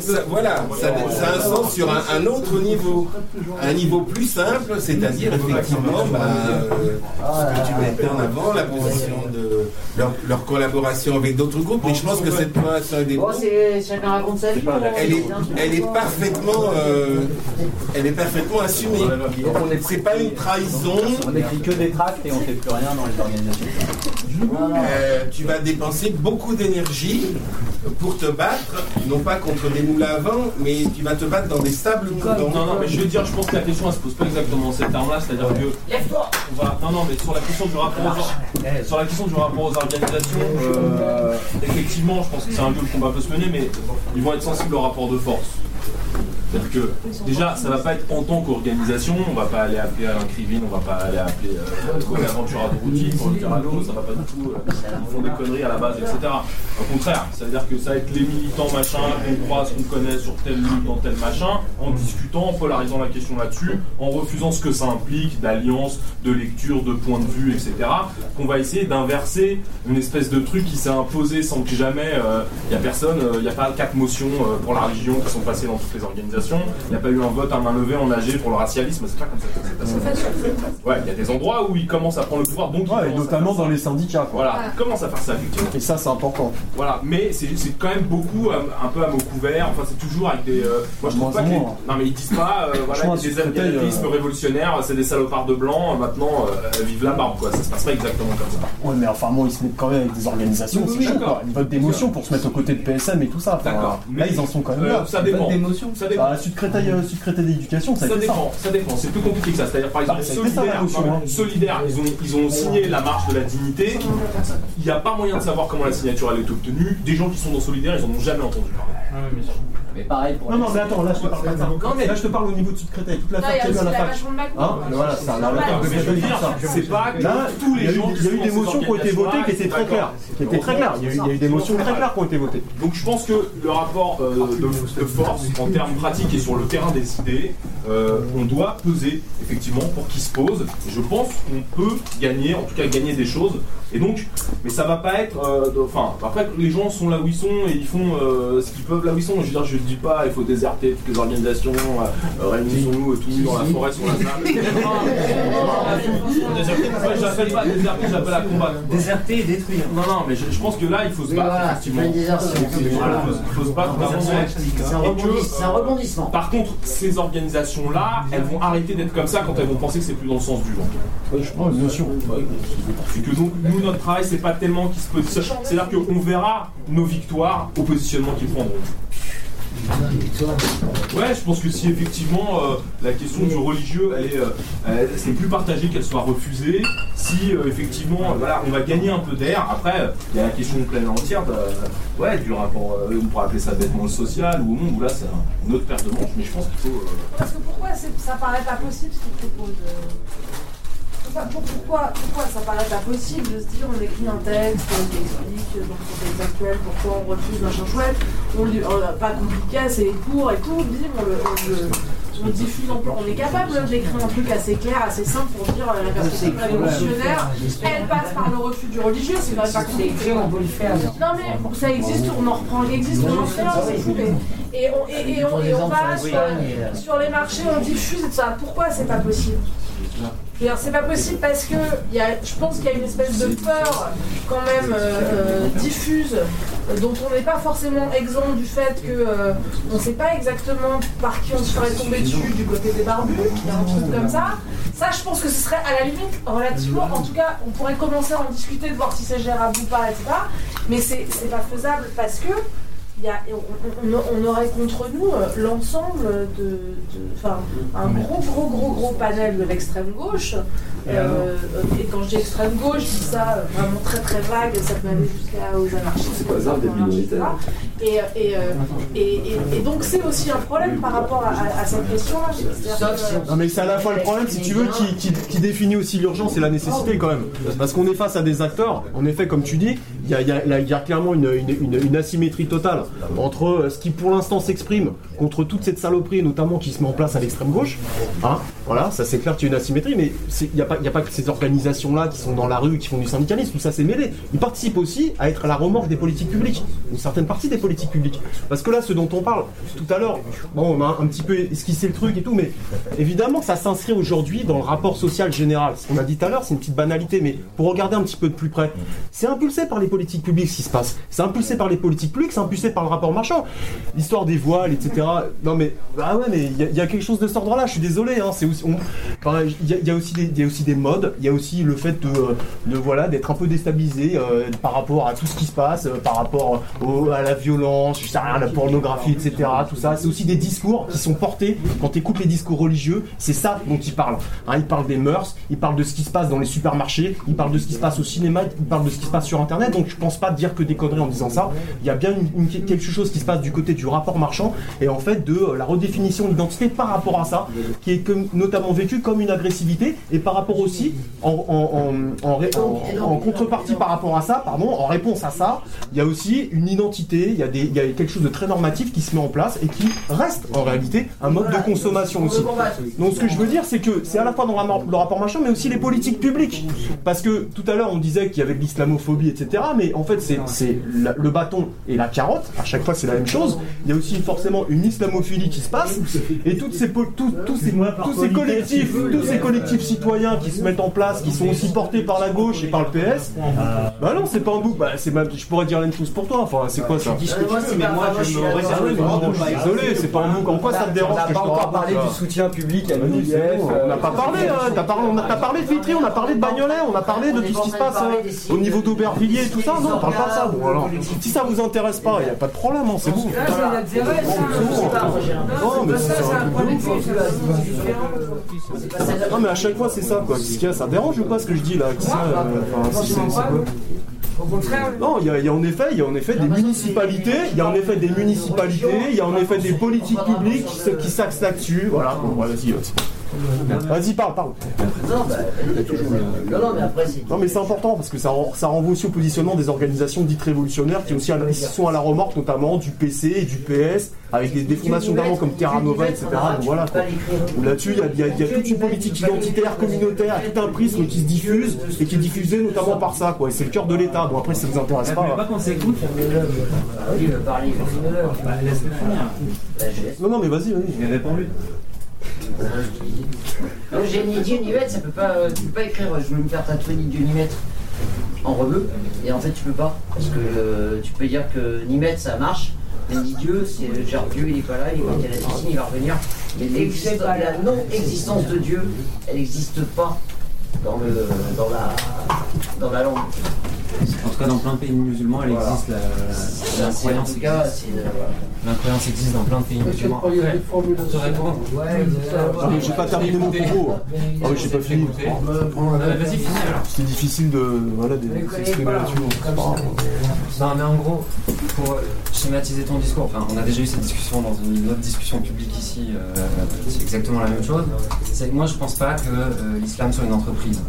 Ça- voilà, ça, ça a un sens sur un, un autre niveau, un niveau plus simple, c'est-à-dire effectivement bah, euh, ce que tu mettais en avant, la position de leur, leur collaboration avec d'autres groupes. Mais je pense que cette collaboration avec des groupes, c'est chacun raconte sa vie. hein. elle est, elle est parfaitement, euh, elle est parfaitement assumée. C'est pas une trahison. On n'écrit que des tracts et on fait plus rien dans les organisations. Euh, tu vas dépenser beaucoup d'énergie pour te battre, non pas contre des moules à vent, mais tu vas te battre dans des sables mouvants. Non, non, mais je veux dire, je pense que la question, elle se pose pas exactement dans ces termes-là, c'est-à-dire que. On va, non, non, mais sur la question du rapport aux, sur la question du rapport aux organisations, euh, effectivement, je pense que c'est un peu le combat peut se mener, mais ils vont être sensibles au rapport de force. C'est-à-dire que déjà, ça va pas être en tant qu'organisation, on va pas aller appeler Alain Krivine, on va pas aller appeler euh, Aventura de routine pour le dire à l'eau, ça va pas du tout, euh, ils font des conneries à la base, etc. Au contraire, ça veut dire que ça va être les militants machin qu'on croise, qu'on connaît sur telle lutte, dans tel machin, en discutant, en polarisant la question là-dessus, en refusant ce que ça implique d'alliance, de lecture, de point de vue, etc. Qu'on va essayer d'inverser une espèce de truc qui s'est imposé sans que jamais il y a personne, il n'y a pas quatre motions euh, pour la religion qui sont passées dans toutes les organisations, il n'y a pas eu un vote à main levée en AG pour le racialisme, c'est pas comme ça que ça s'est passé. Ouais, il y a des endroits où ils commencent à prendre le pouvoir, donc Ouais, et notamment dans les syndicats. quoi. voilà, ils commencent à faire ça effectivement. Et ça, c'est important. Voilà, mais c'est quand même beaucoup euh, un peu à mot couvert. Enfin, c'est toujours avec des. euh, moi, je trouve pas que les-. Non, mais ils disent pas. euh, voilà, Franchement, il y a des anarchismes euh, révolutionnaires, c'est des salopards de blanc. Maintenant, euh, vive la barbe, quoi. Ça se passe pas exactement comme ça. Ouais, mais enfin, bon, ils se mettent quand même avec des organisations, Oui, c'est oui, chaud, d'accord. quoi. Ils votent d'émotion pour se mettre aux côtés de PSM et tout ça. D'accord. Là, ils en sont quand même Euh, là. ça dépend. Ça dépend. Bah, Sud Créteil, euh, Sud Créteil d'éducation, ça a Ça été dépend, ça dépend, c'est plus compliqué que ça. C'est-à-dire, par exemple, Bah, ça a été ça, Solidaire, la hein. ils ont, ils ont signé la marche de la dignité. Il n'y a pas moyen de savoir comment la signature elle est obtenue. Des gens qui sont dans Solidaire, ils en ont jamais entendu parler. Mais pareil pour Non, non, mais attends, là, je te parle pas de ça. Non, mais- Là, je te parle au niveau de Créteil, toute Non, il y l'affaire a qu'il y a eu à la fac. Hein Voilà, c'est un c'est pas que Là, tous il y les a eu- gens il y a eu des motions qui ont été votées qui étaient très claires. Qui étaient très claires. Il y a eu- des motions très claires qui ont été votées. Donc je pense que le rapport euh, de, de force en termes pratiques et sur le terrain des idées, euh, on doit peser effectivement pour qu'il se pose. Je pense qu'on peut gagner, en tout cas gagner des choses. Et donc, mais ça va pas être, euh, enfin, après les gens sont là où ils sont et ils font euh, ce qu'ils peuvent là où ils sont. Je veux dire, je dis pas, il faut déserter toutes les organisations, euh, réunissons-nous tout nus dans la forêt sur la table. Moi, j'appelle pas déserter, j'appelle à combattre. Déserter et détruire. Non, non, mais je, je pense que là, il faut se battre. voilà, effectivement. une il faut, se battre vraiment. C'est un rebondissement. Par contre, ces organisations-là, elles vont arrêter d'être comme ça quand elles vont penser que c'est plus dans le sens du vent. Je pense, bien sûr. Et que donc, nous, notre travail, c'est pas tellement qu'ils se positionnent. C'est-à-dire qu'on verra nos victoires au positionnement qu'ils prendront. Ouais, je pense que si effectivement euh, la question du religieux, elle est, euh, c'est plus partagé qu'elle soit refusée, si euh, effectivement, voilà, on va gagner un peu d'air. Après, il y a la question pleine entière, de, ouais, du rapport, on pourrait appeler ça bêtement le social ou au monde, où là c'est un- une autre paire de manches, mais je pense qu'il faut. Parce que pourquoi ça paraît pas possible ce euh, pourquoi, pour- pourquoi, pourquoi ça paraît pas possible de se dire on écrit un texte euh, qui explique euh, dans le contexte actuel pourquoi on refuse machin chouette, on lit, euh, pas compliqué, c'est court et tout, bim, on le, on le- on le diffuse en On est capable d'écrire un truc assez clair, assez simple pour dire euh, la perspective révolutionnaire, elle passe par le refus du religieux, c'est même pas compliqué. on peut le faire. Non mais ça existe, on en reprend, il existe, on en fait un, c'est fou. Et, on, et, et on, et on va sur, sur les marchés, on diffuse et tout ça. Pourquoi c'est pas possible? C'est pas possible parce que y a, je pense qu'il y a une espèce de peur quand même euh, euh, diffuse dont on n'est pas forcément exempt du fait que euh, on sait pas exactement par qui on se ferait tomber dessus du côté des barbus, il y a un truc comme ça. Ça, je pense que ce serait à la limite relativement, en tout cas, on pourrait commencer à en discuter, de voir si c'est gérable ou pas, etc. Mais c'est pas faisable parce que y a, on, on- on aurait contre nous euh, l'ensemble de, de- enfin, un gros, gros, gros, gros panel de l'extrême gauche. Euh, et quand je dis extrême gauche, je dis ça euh, vraiment très très vague, ça peut aller jusqu'à aux anarchistes. C'est pas ça, des aux anarchistes. Et, et, euh, et, et- et donc c'est aussi un problème par rapport à, à- à cette question-là. Non mais c'est à la fois le problème, si tu veux, qui, qui- qui définit aussi l'urgence et la nécessité quand même. Parce qu'on est face à des acteurs, en effet, comme tu dis, il y a, clairement une, asymétrie totale entre euh, ce qui pour l'instant s'exprime contre toute cette saloperie, notamment qui se met en place à l'extrême gauche. Hein, voilà, ça c'est clair qu'il y a une asymétrie, mais il n'y a, pas- que ces organisations-là qui sont dans la rue, qui font du syndicalisme, tout ça c'est mêlé. Ils participent aussi à être à la remorque des politiques publiques, une certaine partie des politiques publiques. Parce que là, ce dont on parle tout à l'heure, bon, on a un petit peu esquissé le truc et tout, mais évidemment ça s'inscrit aujourd'hui dans le rapport social général. Ce qu'on a dit tout à l'heure, c'est une petite banalité, mais pour regarder un petit peu de plus près, c'est impulsé par les politiques publiques ce qui se passe. C'est impulsé par les politiques publiques, c'est impulsé par le rapport marchand. L'histoire des voiles, etc. Non mais, ah ouais, mais il y, a- quelque chose de cet ordre-là, je suis désolé. Hein, c'est aussi, il y, a- aussi des, modes, il y a aussi le fait de, euh, voilà, d'être un peu déstabilisé euh, par rapport à tout ce qui se passe, euh, par rapport au- à la violence, je sais rien, la pornographie, etc. Tout ça, c'est aussi des discours qui sont portés. Quand tu écoutes les discours religieux, c'est ça dont ils parlent. Hein, ils parlent des mœurs, ils parlent de ce qui se passe dans les supermarchés, ils parlent de ce qui se passe au cinéma, ils parlent de ce qui se passe sur Internet. Je pense pas dire que des conneries en disant ça. Il y a bien quelque chose qui se passe du côté du rapport marchand et en fait de euh, la redéfinition de l'identité par rapport à ça, qui est notamment vécu comme une agressivité et par rapport aussi en, contrepartie par rapport à ça, pardon, en réponse à ça, il y a aussi une identité, il y, a quelque chose de très normatif qui se met en place et qui reste en réalité un mode de consommation aussi. Donc ce que je veux dire, c'est que c'est à la fois dans le rapport marchand, mais aussi les politiques publiques. Parce que tout à l'heure, on disait qu'il y avait de l'islamophobie, etc. Mais en fait, c'est le bâton et la carotte. À chaque fois, c'est la même chose. Il y a aussi forcément une islamophilie qui se passe. Et toutes ces, po- tous, ces, tous ces collectifs, tous ces collectifs citoyens qui se mettent en place, qui sont aussi portés par la gauche et par le PS. Bah non, c'est pas un bouc. Bah, même, je pourrais dire la même chose pour toi. Enfin, c'est quoi ça Ah désolé, c'est pas un bouc. En quoi ça te dérange que je te raconte ça soutien public à c'est bon, On n'a pas parlé, t'as parlé, on a, t'as parlé de Vitry, on a parlé de Bagnolet, on a parlé de tout ce qui se passe euh, au niveau d'Aubervilliers et tout ça. Non, on parle pas de ça. Bon, alors, si ça vous intéresse pas, il n'y a pas de problème, hein, c'est bon. Non, mais c'est un hein. Non, mais à chaque fois, c'est ça, quoi. Qu'est-ce qu'il y a Ça dérange ou pas ce que je dis là euh, si non, il y, a, il y a en effet, il y a en effet des municipalités, il y a en effet des municipalités, il y a en effet des politiques publiques qui, s'axent là-dessus. Voilà, bon, ouais, vas-y, vas-y. Parle, parle. Non, bah, non, non, mais après, c'est. Non mais c'est important parce que ça, ça renvoie aussi au positionnement des organisations dites révolutionnaires qui aussi à qui sont à la remorque notamment du PC et du PS avec des, des fondations notamment comme Terra Nova etc. Donc voilà quoi. Là-dessus il y a, il y a- il y a toute une politique identitaire, communautaire, tout un prisme qui se diffuse et qui est diffusé notamment par ça quoi. Et c'est le cœur de l'État. Bon après ça vous intéresse pas. hein. qu'on s'écoute Il veut parler, laisse-le finir. Non non mais vas-y vas-y. J'ai répondu. Le génie Dieu Nivette, ça peut pas, euh, tu peux pas écrire euh, je veux me faire tatouer ni Dieu ni maître en rebeu. Et en fait, tu peux pas. Parce que euh, tu peux dire que ni maître ça marche, mais ni Dieu, c'est genre Dieu il est pas là, il est à la piscine, il va revenir. Mais la non-existence de Dieu, elle n'existe pas dans, le, dans, la, dans la langue. En tout cas, dans plein de pays musulmans, elle Voilà. existe. la- cas, existe. euh. L'incroyance existe dans plein de pays musulmans. Après, pour te répondre. Ah, mais j'ai pas terminé mon propos. Ah oui j'ai pas fini. Vas-y, finis alors. C'est difficile de voilà s'exprimer là-dessus. Non, mais en gros, pour euh, schématiser ton discours, enfin, on a déjà eu cette discussion dans une autre discussion publique ici, euh, c'est exactement la même chose. C'est que moi, je pense pas que euh, l'islam soit une entreprise.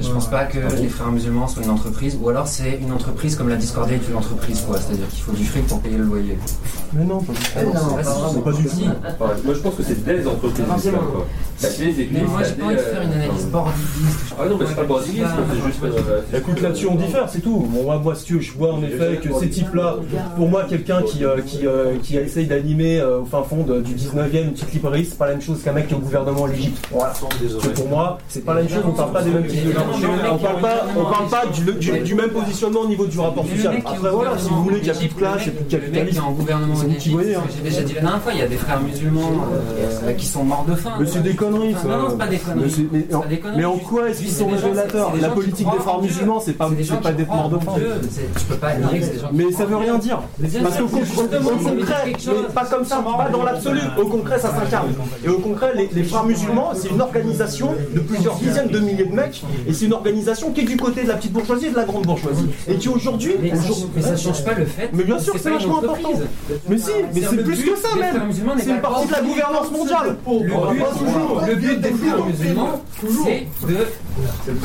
Je pense pas que les frères musulmans soient une entreprise, ou alors c'est une entreprise comme la Discordia est une entreprise, quoi. C'est-à-dire qu'il faut du fric pour payer le loyer. Mais non, pas du tout. Moi je pense que c'est des entreprises quoi. La clé, Mais moi, j'ai pas envie de faire une analyse bordiliste. Ah non, mais c'est pas bordiliste, c'est juste. euh, Écoute, là-dessus on diffère, c'est tout. Bon, moi, moi, si tu veux, je vois en effet que ces types-là, pour moi, quelqu'un qui, euh, qui, euh, qui essaye d'animer euh, au fin fond de- du 19e une petite librairie, c'est pas la même chose qu'un mec qui est au gouvernement en Égypte. Voilà. Que pour moi, c'est pas la même chose, on parle pas des mêmes types de gens. On parle pas, on parle pas du, du- du même positionnement au niveau du rapport social. Après, voilà, si vous voulez qu'il y a plus de classe, il y a plus de capitalisme. c'est vous qui voyez. hein. J'ai déjà dit la dernière fois, il y a des frères musulmans euh, qui sont morts de faim. Mais c'est des conneries, Enfin, ça. Non, non, c'est pas des Mais, conneries. en, pas des conneries. mais en quoi est-ce qu'ils sont révélateurs La politique des frères musulmans, c'est pas, d'être mort de faim. Tu peux pas nier que c'est des gens qui Mais ça veut en rien dire. Parce qu'au dire concret, pas comme ça, pas dans l'absolu. Au concret, ça s'incarne. Et au concret, les, frères musulmans, c'est une organisation de plusieurs dizaines de milliers de mecs, et c'est une organisation qui est du côté de la petite bourgeoisie et de la grande bourgeoisie, et qui aujourd'hui, Mais ça, aujourd'hui- mais ça change pas le fait. Mais bien sûr, c'est vachement important. Mais si, mais C'est plus que ça même. C'est une partie de la gouvernance mondiale. Le but, le but des frères musulmans, c'est de,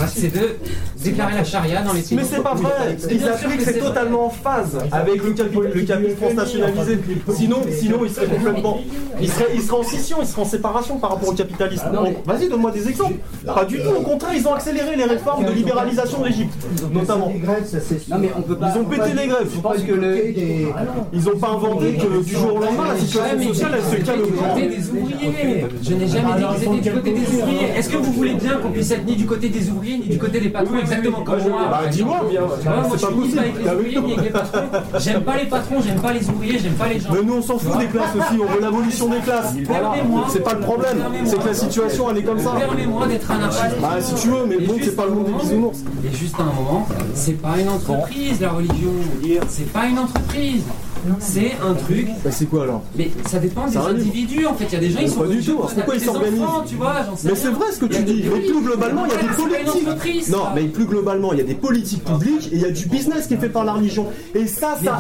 c'est de déclarer la charia dans les pays. Mais c'est pas vrai. Appliquent, que c'est totalement en phase avec le capital, le capital France nationalisé. Sinon, sinon, il serait complètement, il serait, il serait en scission, il serait en séparation par rapport au capitalisme. Donc, Vas-y, donne-moi des exemples. Pas du tout. Au contraire, ils ont accéléré les réformes de libéralisation de l'Égypte, notamment. Non mais on peut pas. Ils ont pété les grèves. Je pense que le. Ils ont pas inventé que du jour au lendemain, la situation sociale, elle se calme. Je n'ai jamais dit qu'ils étaient du côté des ouvriers. Est-ce que vous voulez bien qu'on puisse être ni du côté des ouvriers ni du côté des patrons exactement comme moi Bah, dis-moi bien. Moi je suis ni avec les ouvriers ni avec les patrons. J'aime pas les patrons, j'aime pas les ouvriers, j'aime pas les gens. Mais nous on s'en fout des classes aussi, on veut l'abolition des classes. Voilà. Permets-moi- C'est pas le problème, c'est que la situation elle est comme ça. Permets-moi d'être anarchiste. Bah si tu veux, mais bon, c'est pas le monde des bisounours. Et juste un moment, c'est pas une entreprise la religion. C'est pas une entreprise. C'est un truc. Bah c'est quoi alors? Mais ça dépend des individus en fait. Il y a des gens ils Mais sont pas du tout, pourquoi ils s'organisent enfants, tu vois, j'en sais Mais c'est vrai ce que tu dis, mais plus globalement il y a des politiques. Non, mais plus globalement il y a des politiques publiques et il y a du business qui est fait par la religion. Et ça, ça,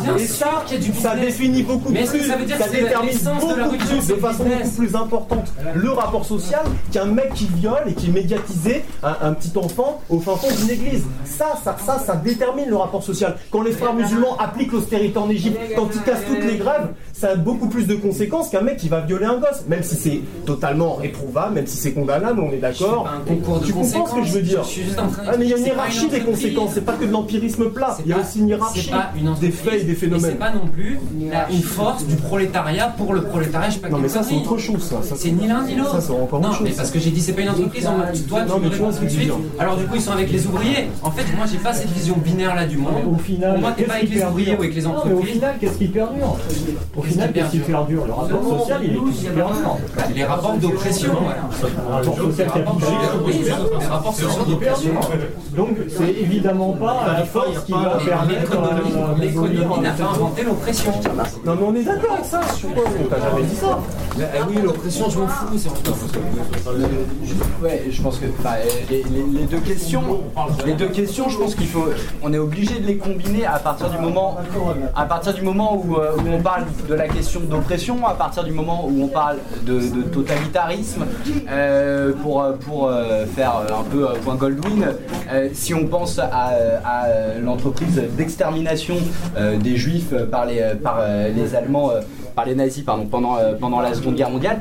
ça, définit beaucoup plus, ça veut dire que c'est détermine beaucoup plus, de façon beaucoup plus importante, le rapport social qu'un mec qui viole et qui est médiatisé un, un petit enfant au fin fond d'une église. Ça, ça, ça, ça détermine le rapport social. Quand les frères musulmans appliquent l'austérité en Égypte, quand ils cassent toutes les grèves, ça a beaucoup plus de conséquences qu'un mec qui va violer un gosse, même si c'est totalement réprouvable, même si c'est condamnable, on est d'accord. un concours de Tu comprends ce que je veux dire Je suis juste en train de Ah mais il y a une hiérarchie une des conséquences, c'est pas que de l'empirisme plat, il y a pas- aussi une hiérarchie c'est pas une des faits et des phénomènes. c'est pas non plus la- une force du prolétariat pour le prolétariat. Je sais pas Non mais ça c'est autre chose ça. Ça, C'est ni l'un ni l'autre. Ça c'est encore non, autre chose. mais parce que j'ai dit c'est pas une entreprise, on m'a dit toi, Non, tu mais me tu vois réponds ce tout que. Alors du coup ils sont avec les ouvriers. En fait moi j'ai pas cette vision binaire là du monde. Au final, Pour moi t'es pas avec les ouvriers ou avec les entreprises. Qui perdure Au final, qu'est-ce qui perdure Le rapport social, il est qui perdure. Les rapports d'oppression. Le rapport social capitaliste. Oui, les rapports sociaux d'oppression. Donc, c'est évidemment pas la force qui va permettre L'économie euh, l'économie n'a pas inventé l'oppression. Non mais on est d'accord avec ça, sur quoi On t'a jamais dit ça. Eh oui, l'oppression, je m'en fous, c'est en fous. Ouais, je pense que les- les deux questions, les deux questions, je pense qu'il faut, on est obligé de les combiner à partir du moment, à partir du moment où, euh, où on parle de la question d'oppression, à partir du moment où on parle de, totalitarisme, euh, pour pour euh, faire un peu point Goldwyn. si on pense à, à l'entreprise d'extermination des Juifs par les par les Allemands, par les nazis, pardon, pendant pendant la Seconde Guerre mondiale.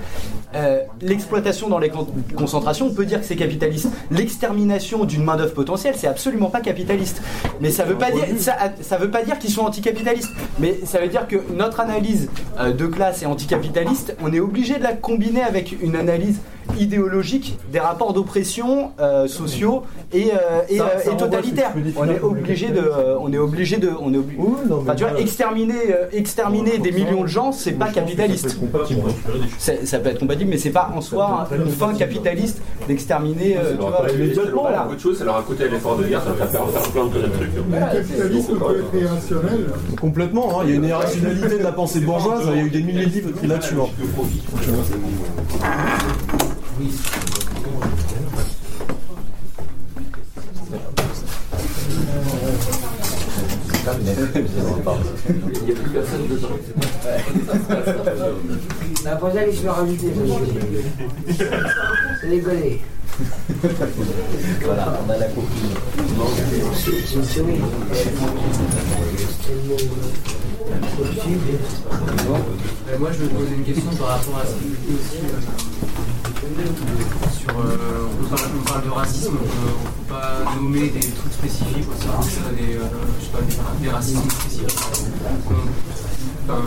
Euh, l'exploitation dans les con- concentrations, on peut dire que c'est capitaliste. L'extermination d'une main d'œuvre potentielle, c'est absolument pas capitaliste. Mais ça veut pas dire, ça, ça veut pas dire qu'ils sont anticapitalistes. Mais ça veut dire que notre analyse euh, de classe est anticapitaliste. On est obligé de la combiner avec une analyse idéologique des rapports d'oppression euh, sociaux et, euh, et, Ça- ça et totalitaires. On est obligé de, euh, on est obligé de, on est obligé. Enfin, tu vois, exterminer, euh, exterminer des millions de gens, c'est pas capitaliste. Ça peut être compatible, mais c'est pas en soi une fin capitaliste d'exterminer. euh, vois, voilà. Autre chose, ça leur a coûté l'effort de guerre, ça va faire faire plein de trucs. Le capitalisme peut être irrationnel. Complètement, hein, il y a une irrationalité de la pensée bourgeoise, il y a eu des milliers de livres écrits là-dessus. hein. Il n'y a plus personne dedans. La prochaine, je vais rajouter. C'est déconné. Voilà, on a la conclusion. C'est une souris. Euh, moi, je vais te poser une question par rapport à ce que aussi. Sur, euh, on, parle, on de racisme, euh, on ne peut pas nommer des trucs spécifiques, ce serait des, euh, je sais pas, des, racismes spécifiques.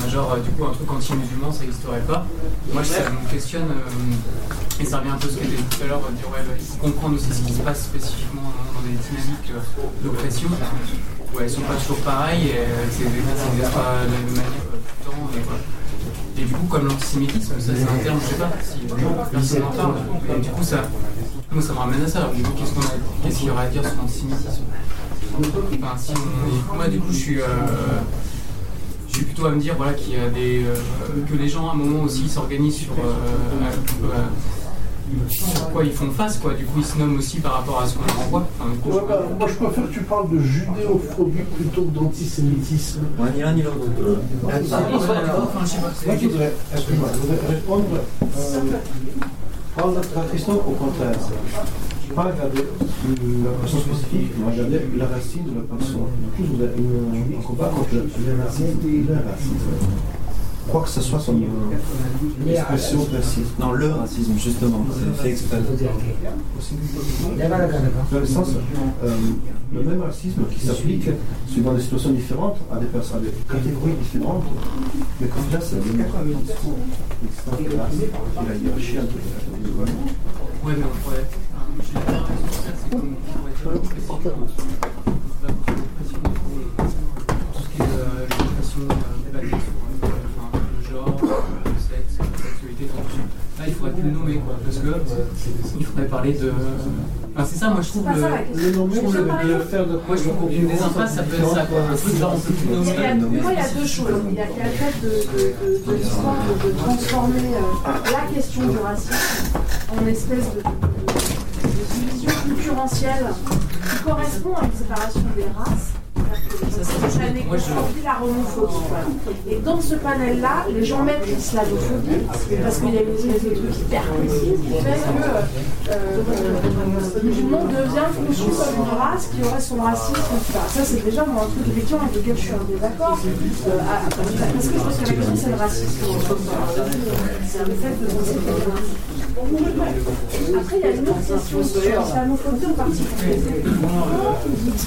Genre, du coup, un truc anti-musulman, ça n'existerait pas. Moi, ça me questionne, et ça revient un peu à ce que tu tout à l'heure, dire, ouais, comprendre aussi ce qui se passe spécifiquement dans, des dynamiques d'oppression. Ouais, elles sont pas toujours pareilles, et c'est pas de la même manière tout le temps. Et du coup, comme l'antisémitisme, ça c'est un terme, je sais pas si personne n'en parle. Et du coup, ça, moi, ça me ramène à ça. Du coup, qu'est-ce qu'on a- qu'est-ce qu'il y aurait à dire sur l'antisémitisme? Enfin, si on- Moi, du coup, je suis. euh, je suis plutôt à me dire voilà, qu'il y a des, euh, que les gens à un moment aussi s'organisent sur, euh, euh, sur quoi ils font face, quoi. Du coup, ils se nomment aussi par rapport à ce qu'on leur envoie. Enfin, du coup, Ouais, bah, moi, je préfère que tu parles de judéophobie plutôt que d'antisémitisme. ni l'un ni l'autre. Moi, je voudrais, excuse-moi, je voudrais répondre. Euh, prendre la question au contraire. Je ne pas regarder la personne spécifique, mais regarder la racine de la personne. Du coup, je voudrais un combat contre le racisme et le racisme. Quoi que ce soit son euh, expression précise. Non, le racisme, justement, c'est fait exprès. Dans le sens, euh, le même racisme qui s'applique suivant des situations différentes à des personnes, à des catégories différentes, mais comme là, c'est le même discours. L'existence de la race et la hiérarchie entre les catégories. Ouais, mais on il faudrait plus le nommer, quoi, parce que euh, il faudrait parler de. Enfin, c'est ça, moi je trouve le. la je trouve le, moi je trouve qu'aucune des impasses, ça peut être ça, quoi. Un truc genre on peut plus Il y a- nommer. Moi, il y a deux choses. Il y a, il y a le fait de, l'histoire de, transformer euh, la question du racisme en espèce de division concurrentielle qui correspond à une séparation des races. N'est qu'aujourd'hui la homophobie. voilà. Et dans ce panel-là, les gens mettent l'islamophobie parce qu'il y a une espèce de truc hyper précis qui fait que euh, euh, le musulman devient conçu comme une race qui aurait son racisme, etc. Ça, c'est déjà moi, un truc effectivement avec lequel je suis un peu d'accord. Euh, à- parce que je pense que la question, c'est le racisme. C'est le fait de penser que le racisme. Après, il y a une autre question sur l'islamophobie en particulier.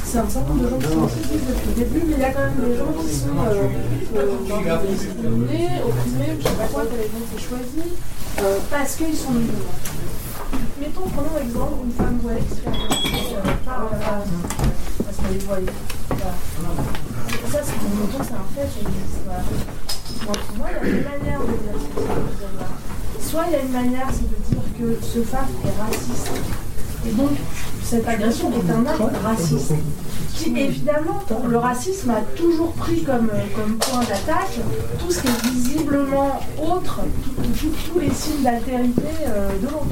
C'est un certain nombre de gens qui sont depuis le début, mais il y a quand même des gens qui sont euh, euh, discriminés, opprimés, je sais pas quoi, quel nom qui est choisi, euh, parce qu'ils sont musulmans. Mettons, prenons l'exemple d'une femme voilée qui euh, femme parce qu'elle est voilée. Ça, c'est mettons, c'est un fait, existe. Voilà. Bon, pour moi, il y a deux manières de dire. Soit il y a une manière, c'est de dire que ce fait est raciste. Et donc, cette agression est un acte raciste. Qui, évidemment, le racisme a toujours pris comme, euh, point d'attaque tout ce qui est visiblement autre, tous les signes d'altérité euh, de l'autre.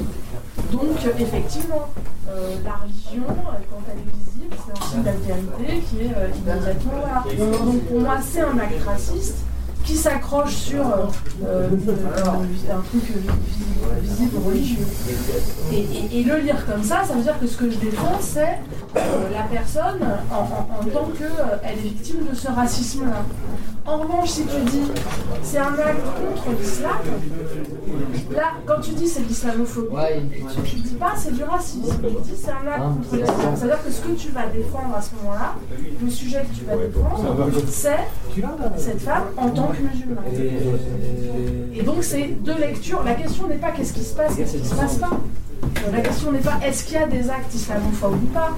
Donc, effectivement, euh, la religion, quand elle est visible, c'est un signe d'altérité qui est immédiatement. Voilà. Donc, pour moi, c'est un acte raciste qui s'accroche sur euh, euh, un, truc visible, visible religieux. Et, et- et le lire comme ça, ça veut dire que ce que je défends, c'est euh, la personne en, en- en tant qu'elle est victime de ce racisme-là. En revanche, si tu dis c'est un acte contre l'islam, là, quand tu dis c'est de l'islamophobie, tu ne dis pas c'est du racisme. Tu dis c'est un acte contre l'islam. C'est-à-dire que ce que tu vas défendre à ce moment-là, le sujet que tu vas défendre, c'est cette femme en tant que. Et donc c'est deux lectures. La question n'est pas qu'est-ce qui se passe, qu'est-ce qui se passe pas. Euh, La question n'est pas est-ce qu'il y a des actes islamophobes ou pas.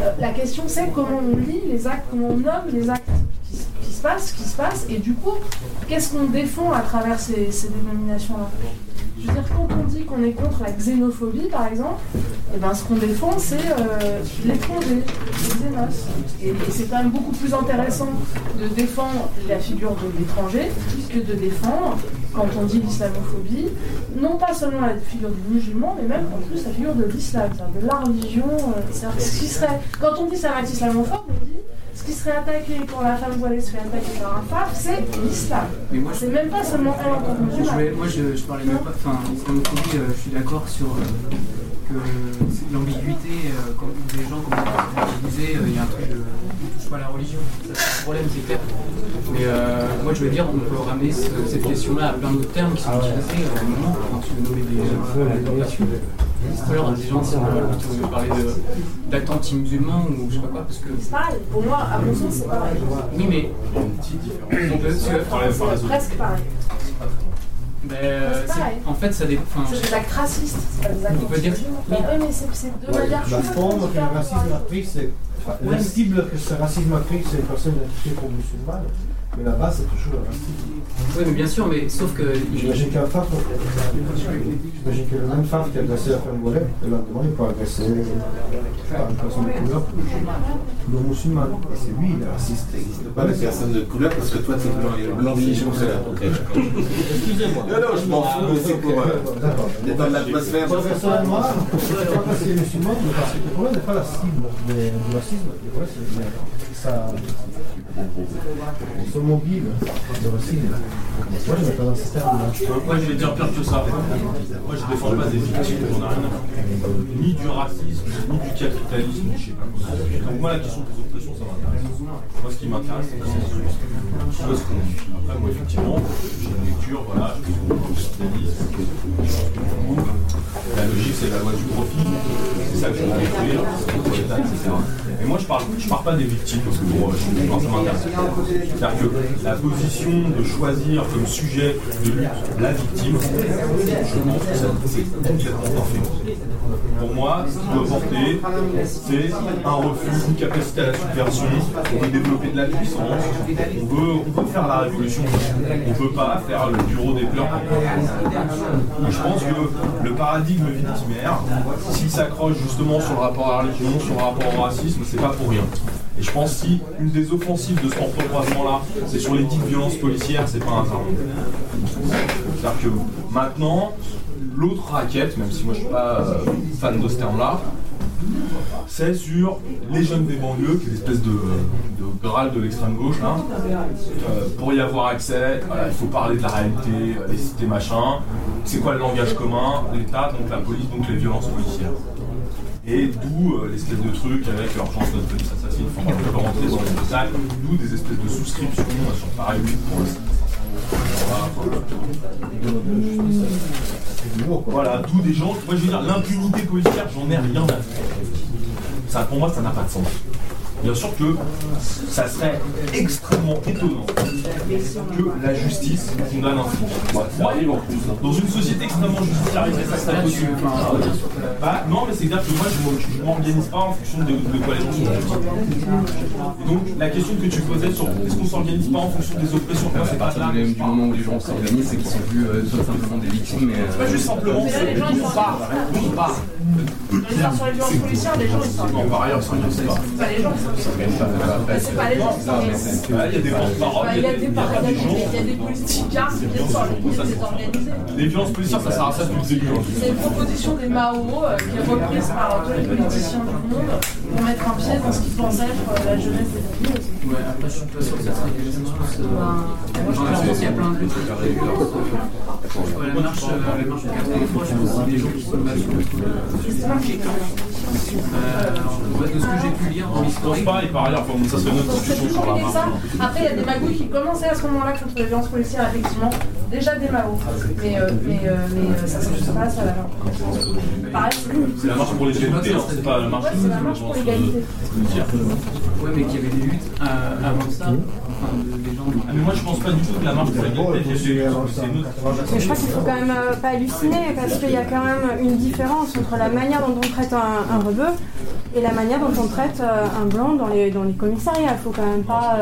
Euh, La question c'est comment on lit les actes, comment on nomme les actes qui, se- passent, qui se passent, et du coup, qu'est-ce qu'on défend à travers ces dénominations-là? Je veux dire, quand on dit qu'on est contre la xénophobie, par exemple, eh ben, ce qu'on défend, c'est euh, l'étranger, le xénos. Et, et c'est quand même beaucoup plus intéressant de défendre la figure de l'étranger que de défendre, quand on dit l'islamophobie, non pas seulement la figure du musulman, mais même en plus la figure de l'islam, de la religion. euh, ce qui serait, quand on dit ça va être islamophobe, on dit ce qui serait attaqué quand la femme voilée se fait attaquer par un phare, c'est l'islam. Mais moi, C'est même pas seulement elle en tant que musulmane. moi, je, je parlais même pas. Enfin, l'islamophobie, euh, je suis d'accord sur euh, que c'est l'ambiguïté. euh, quand les gens, comme vous disiez, il y a un truc de choix à la religion. Ça, c'est le problème, c'est clair. Mais euh, moi, je veux dire, on peut ramener ce- cette question-là à plein d'autres termes qui sont utilisés euh, au moment quand tu veux nommer des euh, des à gens, si on veut plutôt parler d'actes anti-musulmans ou je sais pas quoi, parce que. C'est pareil. Pour moi, à mon sens, c'est pareil. Oui, mais. parce que- C'est presque pareil. Ben, euh, C'est c'est- pareil. en fait, ça dépend. C'est des actes racistes, c'est pas des actes On peut dire-. Mais oui, mais c'est c'est deux manières La forme que le racisme a pris, c'est. La cible que ce racisme a c'est les personnes identifiées comme musulmanes. Mais la base, c'est toujours le racisme. Oui, mais bien sûr, mais sauf que. J'imagine qu'un faf, j'imagine que le même faf qui a agressé la femme Goulet, le lendemain, il peut agresser pas, une personne de couleur non musulmane. Et c'est lui, il est raciste. Pas les personnes de couleur parce que toi, t'es blanc et blanc, c'est d'accord. Excusez-moi. Non, non, je m'en fous, mais c'est pour euh, détendre l'atmosphère. Personnellement, je ne sais pas parce qu'il est musulman, mais parce que le problème n'est pas la cible du racisme. Le problème, c'est ça. Son mobile de. Moi, je vais pas ce. Moi, je vais dire pire que ça. Moi, je défends pas des victimes. Ni du racisme, ni du capitalisme, je sais pas. Donc, moi, la question des oppressions, ça m'intéresse. Moi, ce qui m'intéresse, c'est. Parce que, après, moi, effectivement, j'ai une lecture, voilà, je pense qu'on capitalisme, la logique, c'est la loi du profit. C'est ça que je le prolétaire, etc. Mais moi, je parle, je parle pas des victimes, parce que bon, je, m'intéresse. C'est-à-dire que la position de choisir comme sujet de lutte la victime, je pense que c'est complètement parfait. Pour moi, ce qui doit porter, c'est un refus, une capacité à la subversion, on veut développer de la puissance, on veut, faire la révolution, on ne peut pas faire le bureau des pleurs. Je pense que le paradigme victimaire, s'il s'accroche justement sur le rapport à la religion, sur le rapport au racisme, c'est pas pour rien. Et je pense si une des offensives de ce recroisement-là, c'est sur les dites violences policières, c'est pas un hasard. C'est-à-dire que maintenant, l'autre raquette, même si moi je suis pas euh, fan de ce terme-là, c'est sur les jeunes des banlieues, qui est l'espèce de, de graal de l'extrême gauche là. Euh, pour y avoir accès, voilà, il faut parler de la réalité, euh, les cités machin. C'est quoi le langage commun? L'État, donc la police, donc les violences policières. Et d'où euh, l'espèce de truc avec l'urgence notre police assassine, enfin on peut rentrer dans les détails, d'où des espèces de souscriptions euh, sur Paris 8 pour le voilà, d'où des gens, moi je veux dire, l'impunité policière, j'en ai rien à faire. Ça, pour moi, ça n'a pas de sens. Bien sûr que ça serait extrêmement étonnant que la justice condamne un hein. Dans une société extrêmement justiciarisée, ça serait possible. Bah, non, mais c'est-à-dire que moi, je je m'organise pas en fonction de, de quoi les gens sont. Et donc, la question que tu posais sur est-ce qu'on s'organise pas en fonction des oppressions, moi, c'est pas ça. du, du moment où les gens s'organisent, c'est qu'ils sont plus euh, simplement des victimes. C'est pas juste simplement, Mais là, les gens, sur les violences policières, les gens sont. Les gens qui. Bah, C'est qui. Ah, Il y a des Bah, qui. Les violences policières, ça sert à ça le début. hein. C'est une proposition des Mao euh, qui est reprise par tous les politiciens du monde pour mettre un pied dans ce qu'ils pensent être euh, la jeunesse des je euh, pense qu'il y a plein de luttes. Ouais, la marche, euh, la marche du 4 moi, je pense que c'est des gens qui sont battus contre. Euh, de ce que j'ai pu lire dans Je pense l'historique. pas, et par ailleurs, enfin, ça serait discussion sur la ça. marche. Après, il y a des magouilles qui commençaient à ce moment-là contre les violences policières, effectivement. Déjà des Mao. Mais, euh, mais, euh, mais euh, ça ne passe à la fin. Pareil. C'est la marche pour l'égalité, hein, c'est pas la marche Ouais, c'est la marche pour l'égalité. Ouais, mais qu'il y avait des luttes euh, avant ça. Enfin, de- des gens. Ah, mais moi, je pense pas du tout que la marche pour l'égalité, c'est une autre. Mais je crois qu'il faut quand même euh, pas halluciner parce qu'il y a quand même une différence entre la manière dont on traite un, un rebeu et la manière dont on traite euh, un blanc dans les, commissariats. Il faut quand même pas.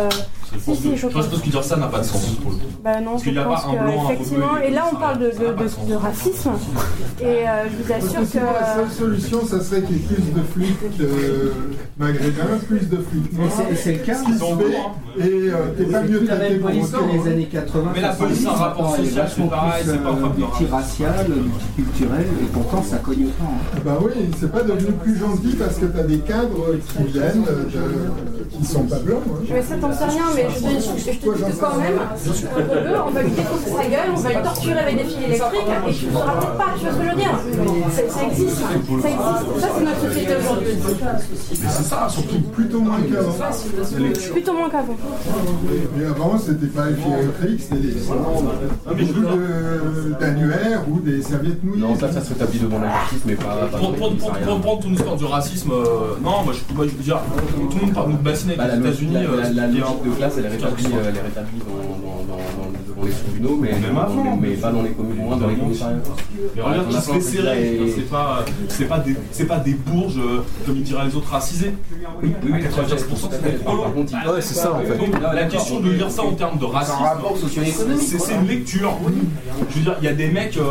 Si, si, je pense. que dire ça n'a pas de sens pour le coup. Bah non, Parce je qu'il y a pense pas un blanc, un que effectivement, et là on parle de, n'a de, de- de racisme, et euh, je vous assure que la seule solution, ça serait qu'il y ait plus de flics euh, maghrébins, plus de flics c'est- le cas. Ce qui se fait, et euh, t'es pas mieux traité même pour que les hein. années 80. Mais la police, un rapport social, c'est pareil, plus, c'est pas multiracial, multiculturel, et pourtant ça cogne autant. hein. Bah oui, c'est pas devenu plus gentil parce que t'as des cadres qui viennent, de, qui sont pas blancs. hein. Mais ça t'en sais rien, mais je te, je te dis que quand même, un rebeu, on va lui défoncer sa gueule, on va lui torturer avec des fils électriques, et tu ne te rappelles pas, tu vois ce que je veux dire Ça existe, ça existe. Ça c'est notre société aujourd'hui. Mais c'est ça, surtout plutôt moins qu'avant. Plutôt moins qu'avant. Mais avant, c'était pas les fils électriques, c'était des boules de- d'annuaires ou des serviettes mouillées. Non, ça, ça se rétablit devant la justice, mais pas. Pour, dans pour, les pour, commissariats. pour reprendre ton histoire du racisme, euh, non, moi je, je veux dire, tout le monde parle nous bassiner Bah, avec les États-Unis. la- euh, la- la qui est logique un- de classe, là, c'est les rétablis, euh, les rétablis dans, dans, dans, les tribunaux, mais, Même dans- avant. mais pas dans les communes, moins dans les commissariats. Regarde qui se fait serrer, c'est pas, c'est pas des, c'est pas des bourges, euh, comme ils diraient les autres racisés. Oui, oui, 95% c'est contre, il- Ouais, c'est ça, en fait. Donc, la question de lire ça en termes de racisme, C'est une lecture. Je veux dire, il y a des mecs, euh,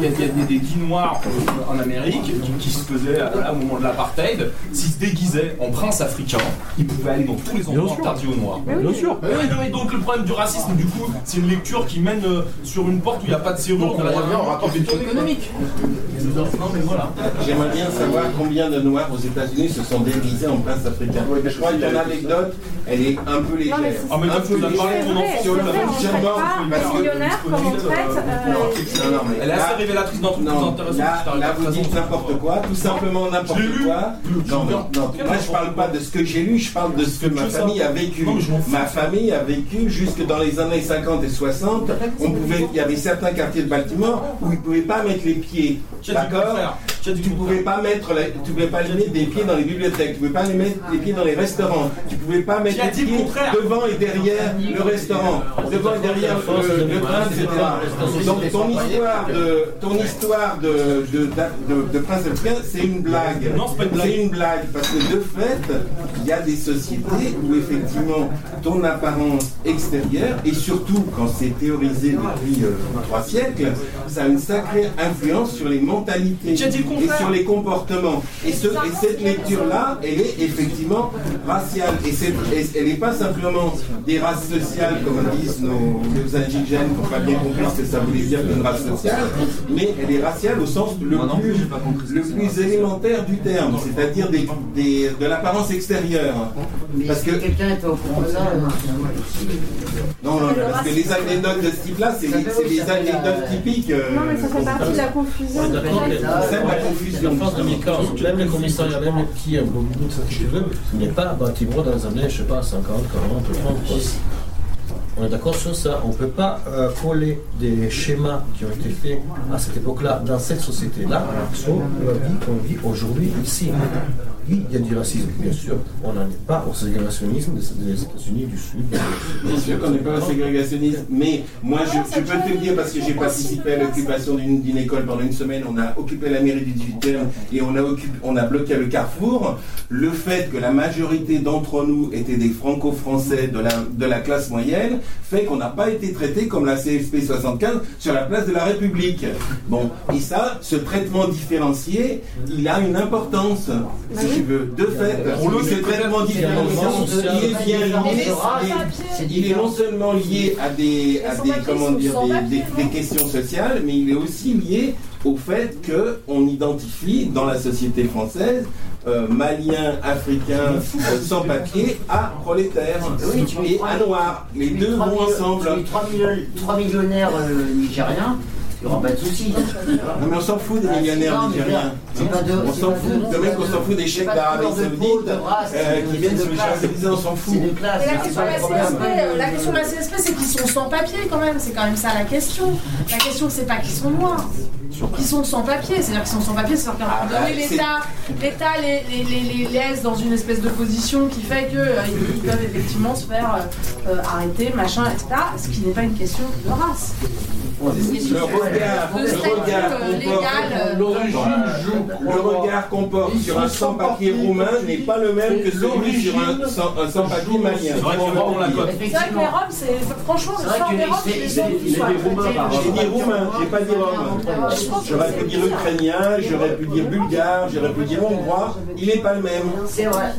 il y a, des, des guis noirs euh, en Amérique qui, se faisaient euh, au moment de l'apartheid, s'ils se déguisaient en prince africain, ils pouvaient aller dans tous les endroits interdits aux noirs. Bien sûr. Mais oui, non, mais donc le problème du racisme, du coup, c'est une lecture qui mène euh, sur une porte où il n'y a pas de serrure. Donc on revient au rapport socio-économique. Non mais voilà. J'aimerais bien savoir combien de Noirs aux États-Unis se sont déguisés en prince africain. Je crois que ton anecdote, elle est un peu légère. Non, mais Ah, mais peu tu as parlé de légère. ton enfant, tu l'as que- millionnaire comme on traite. euh, Non, non, non, mais Elle est là- assez révélatrice dans tout Non, intéressant. là, là vous dites n'importe quoi, tout simplement n'importe quoi. Non, mais, non, moi je parle pas de ce que j'ai lu, je parle de ce que ma famille a vécu. Ma famille a vécu jusque dans les années 50 et 60. On pouvait, il y avait certains quartiers de Baltimore où ils ne pouvaient pas mettre les pieds. D'accord Tu ne pouvais pas mettre, la- tu pouvais pas mettre des pieds dans les bibliothèques, tu pouvais pas les mettre les pieds dans les restaurants, tu pouvais pas mettre les pieds devant et derrière le restaurant, devant et derrière le, le train, etc. Donc ton histoire de, ton histoire de, de, de, de prince c'est une blague. Non, c'est pas une blague. C'est une blague parce que de fait, il y a des sociétés où effectivement ton apparence extérieure et surtout quand c'est théorisé depuis euh, trois siècles, ça a une sacrée influence sur les mentalités et sur les comportements. Et, ce- et cette lecture-là, elle est effectivement raciale. Et, elle n'est pas simplement des races sociales, comme disent nos, nos indigènes, qui n'ont pas bien compris ce que ça voulait dire qu'une race sociale, mais elle est raciale au sens le plus, le plus élémentaire du terme, c'est-à-dire des, des- de l'apparence extérieure. Mais Parce si que quelqu'un était au courant de ça, euh, non, non, mais parce que les anecdotes de ce type-là, c'est les, anecdotes typiques. euh, Non, mais ça fait partie de la confusion. C'est la En confusion. France 2015, même les commissariats, même les petits, un peu bout de ça, si tu veux, n'est pas bâtiment dans les années, je sais pas, 50, 40, 30, quoi. On est d'accord sur ça. On ne peut pas euh, coller des schémas qui ont été faits à cette époque-là, dans cette société-là, sur la vie qu'on vit aujourd'hui ici. Oui, il y a du racisme, bien sûr. On n'en est pas au ségrégationnisme des, États-Unis du Sud. Bien sûr qu'on n'est pas au ségrégationnisme, mais moi je, je peux te le dire parce que j'ai participé à l'occupation d'une d'une école pendant une semaine, on a occupé la mairie du 18e et on a, occupé, on a bloqué le carrefour. Le fait que la majorité d'entre nous étaient des franco-français de la, de la classe moyenne fait qu'on n'a pas été traité comme la CFP 75 sur la place de la République. Bon, et ça, ce traitement différencié, il a une importance, si tu veux. De fait, ce traitement différencié, il est bien lié, il est- il est non seulement lié à des, à des, comment dire, des, des- des questions sociales, mais il est aussi lié au fait qu'on identifie dans la société française euh, Maliens, Africains, euh, sans papier à Oui, mets et à noirs. Les deux vont ensemble. Tu mets 3, millionnaires euh, nigériens, il n'y aura pas de souci. Non mais on s'en fout des Ah, millionnaires nigériens. On s'en fout, de- même qu'on s'en fout des chèques d'Arabie Saoudite qui viennent de charactériser, on s'en fout. La question de la CSP, c'est qu'ils sont sans papier quand même. C'est quand même ça la question. La question, c'est pas qu'ils sont noirs. Qu'ils sont sans papier. C'est-à-dire qu'ils sont sans papier, c'est-à-dire qu'à un moment Ah, donné, bah, l'État, l'État les, les, les, les laisse dans une espèce de position qui fait qu'ils ils peuvent effectivement se faire euh, euh, arrêter, machin, etc. Ce qui n'est pas une question de race. Le regard, De le statut, regard euh, qu'on légal, euh, porte, le regard qu'on porte sur un sans-papier roumain n'est pas le même que celui sur un sans- un sans-papier malien. C'est vrai que les Roms, c'est franchement le sort des Roms, c'est les qui traités. J'ai dit roumain, j'ai pas dit rome. J'aurais pu dire ukrainien, j'aurais pu dire bulgare, j'aurais pu dire hongrois. Il n'est pas le même. C'est vrai.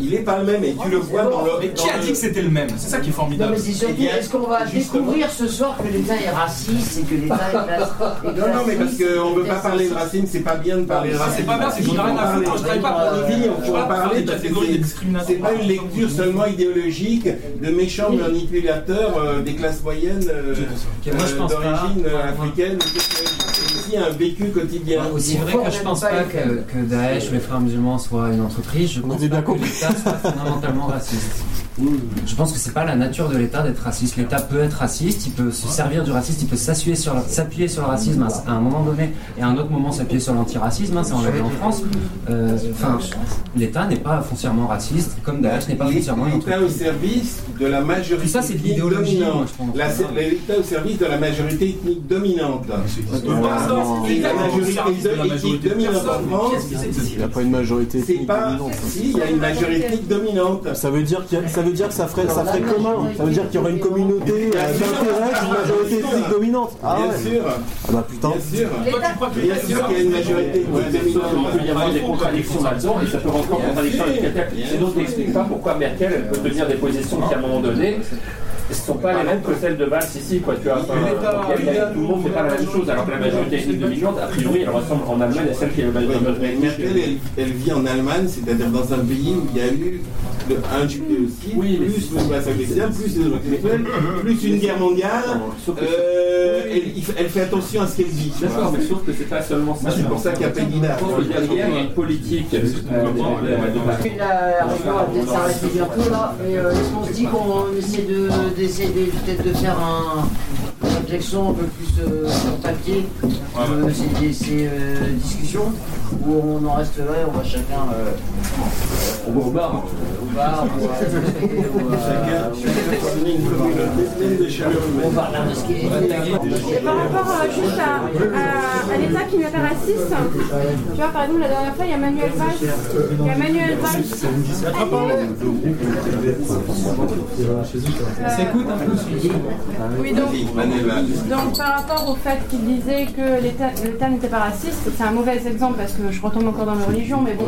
Il n'est pas le même et tu le vois dans le. Mais qui a dit que c'était le même? C'est ça qui est Non, formidable. mais c'est surtout, Eh est-ce qu'on va découvrir ce soir que l'État est raciste et que l'État est classe Non, non, mais parce qu'on ne veut pas parler de racine, c'est pas bien de parler de racine. C'est pas bien, c'est que j'en ai rien à foutre, je travaille pas pour faut en parler parce que c'est- c'est pas une lecture seulement idéologique de méchants manipulateurs euh, des classes moyennes euh, Ok, moi, je pense pas. d'origine euh, africaine. Aussi un vécu quotidien. Aussi vrai que je pense pas que, que Daesh ou les frères musulmans soient une entreprise, je pense pas que l'État soit fondamentalement raciste. Je pense que c'est pas la nature de l'État d'être raciste. L'État peut être raciste, il peut se servir du racisme, il peut s'appuyer sur, s'appuyer sur le racisme à, à un moment donné et à un autre moment s'appuyer sur l'antiracisme. Hein, ça on l'a vu en France. Euh, l'État n'est pas foncièrement raciste, comme Daesh n'est pas foncièrement L'État au service de la majorité Tout ça, c'est de l'idéologie, L'État au service de la majorité ethnique dominante. Et la majorité ethnique dominante en France, Il n'y a pas une majorité c'est ethnique pas. dominante. Si, il y a une majorité ethnique dominante. Ça veut dire qu'il y a- veut dire que ça ferait ça ferait commun. Ça veut dire qu'il y aurait une communauté euh, d'intérêt d'une majorité ethnique dominante. Ah ouais. sûr. Ah bah putain. Bien sûr. Bien sûr qu'il y a une majorité dominante. Il peut y avoir des contradictions là-dedans et ça peut rentrer en contradiction avec quelqu'un. Sinon, tu n'expliques pas pourquoi Merkel peut tenir des positions qui, à un moment donné, ne sont pas les mêmes que celles de Valls ici. Quoi, tu vois, Enfin, il il tout le monde ne fait pas la même chose, alors que la majorité ethnique dominante, a priori, elle ressemble en Allemagne à celle qui est la Oui, majorité mais Merkel, elle, elle vit en Allemagne, c'est-à-dire dans un pays où il y a eu le- un génocide, plus le massacre plus les homosexuels, plus une guerre mondiale. Euh, elle, il fait- elle fait attention à ce qu'elle dit. D'accord, mais sauf que c'est pas seulement ça. C'est pour ça qu'il y a Pegida. Qu'il y a une politique euh, La réunion va peut-être s'arrêter bientôt là, et euh, est-ce qu'on se dit qu'on essaie de d'essayer de- peut-être de faire un, objection un peu plus euh, sur papier de ces, ces, euh, discussions, où on en reste là et on va chacun euh, On va au bar. au bar ou à on va à la mosquée. Et par rapport euh, juste à, à- à l'État qui n'est pas raciste, tu vois, par exemple, la dernière fois, il y a Manuel Valls. Il y a Manuel Valls. s'écoute un peu ce. Oui, donc, donc par rapport au fait qu'il disait que l'État n'était pas raciste, c'est un mauvais exemple parce que je retombe encore dans la religion, mais bon,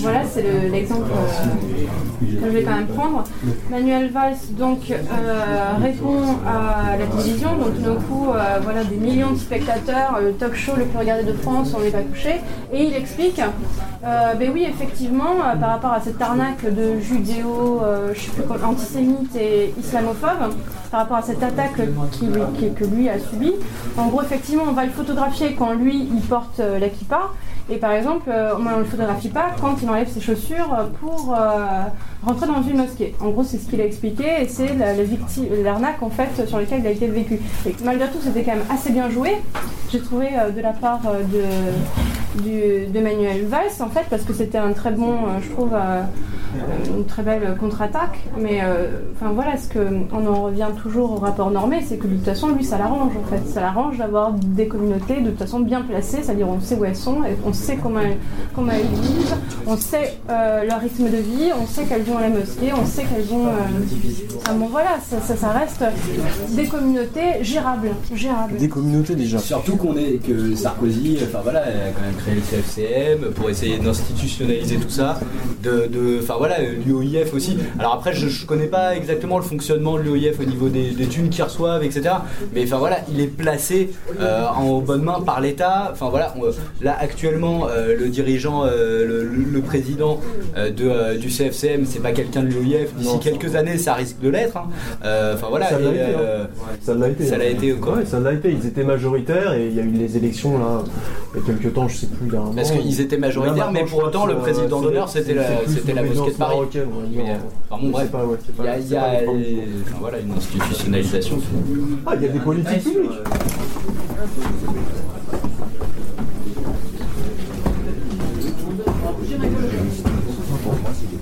voilà, c'est le- l'exemple euh, que je vais quand même prendre. Manuel Valls donc euh, répond à la télévision, donc d'un coup, euh, voilà, des millions de spectateurs, le talk show le plus regardé de France, on n'est pas couché, et il explique, ben oui, effectivement, par rapport à cette arnaque de judéo, je sais plus antisémite et islamophobe, par rapport à cette attaque qui lui- que lui a subie. En gros, effectivement, on va le photographier quand lui, il porte euh, la. Et par exemple, euh, on ne le photographie pas quand il enlève ses chaussures pour euh, rentrer dans une mosquée. En gros, c'est ce qu'il a expliqué et c'est la, l'arnaque en fait sur laquelle il a été vécu. Malgré tout, c'était quand même assez bien joué. J'ai trouvé euh, de la part de, du- Manuel Valls en fait parce que c'était un très bon, je trouve, une très belle contre-attaque. Mais enfin voilà, ce que on en revient toujours au rapport normé, c'est que de toute façon, lui, ça l'arrange en fait. Ça l'arrange d'avoir des communautés de toute façon bien placées, c'est-à-dire on sait où elles sont, et on sait comment elles, comment elles vivent, on sait euh, leur rythme de vie, on sait qu'elles vont à la mosquée, on sait qu'elles vont. euh, enfin, bon voilà, ça, ça, ça reste des communautés gérables, gérables. Des communautés déjà. Surtout qu'on est que Sarkozy, enfin voilà, a quand même créé le CFCM pour essayer d'institutionnaliser tout ça, de, de- enfin voilà, l'UOIF aussi. Alors après, je, je connais pas exactement le fonctionnement de l'UOIF au niveau des, des thunes qu'ils reçoivent, etc. Mais enfin voilà, il est placé euh, en bonne main par l'État. Enfin voilà, on- là actuellement, euh, le dirigeant, euh, le, le- le président euh, de, euh, du CFCM, c'est pas quelqu'un de l'UOIF. D'ici quelques années, ça risque de l'être. hein. Euh, Enfin voilà. Ça l'a été, hein. Ça l'a été. Ça l'a été, quoi. Ouais, ça l'a été. Ils étaient majoritaires et il y a eu les élections là, il y a quelques temps, je sais plus. il y a un Parce qu'ils étaient majoritaires, mais pour autant, le président d'honneur, c'était la, c'était la mosquée de Paris. euh, enfin, bref. Il y a, voilà, une institutionnalisation. Ah, il y a des politiques publiques.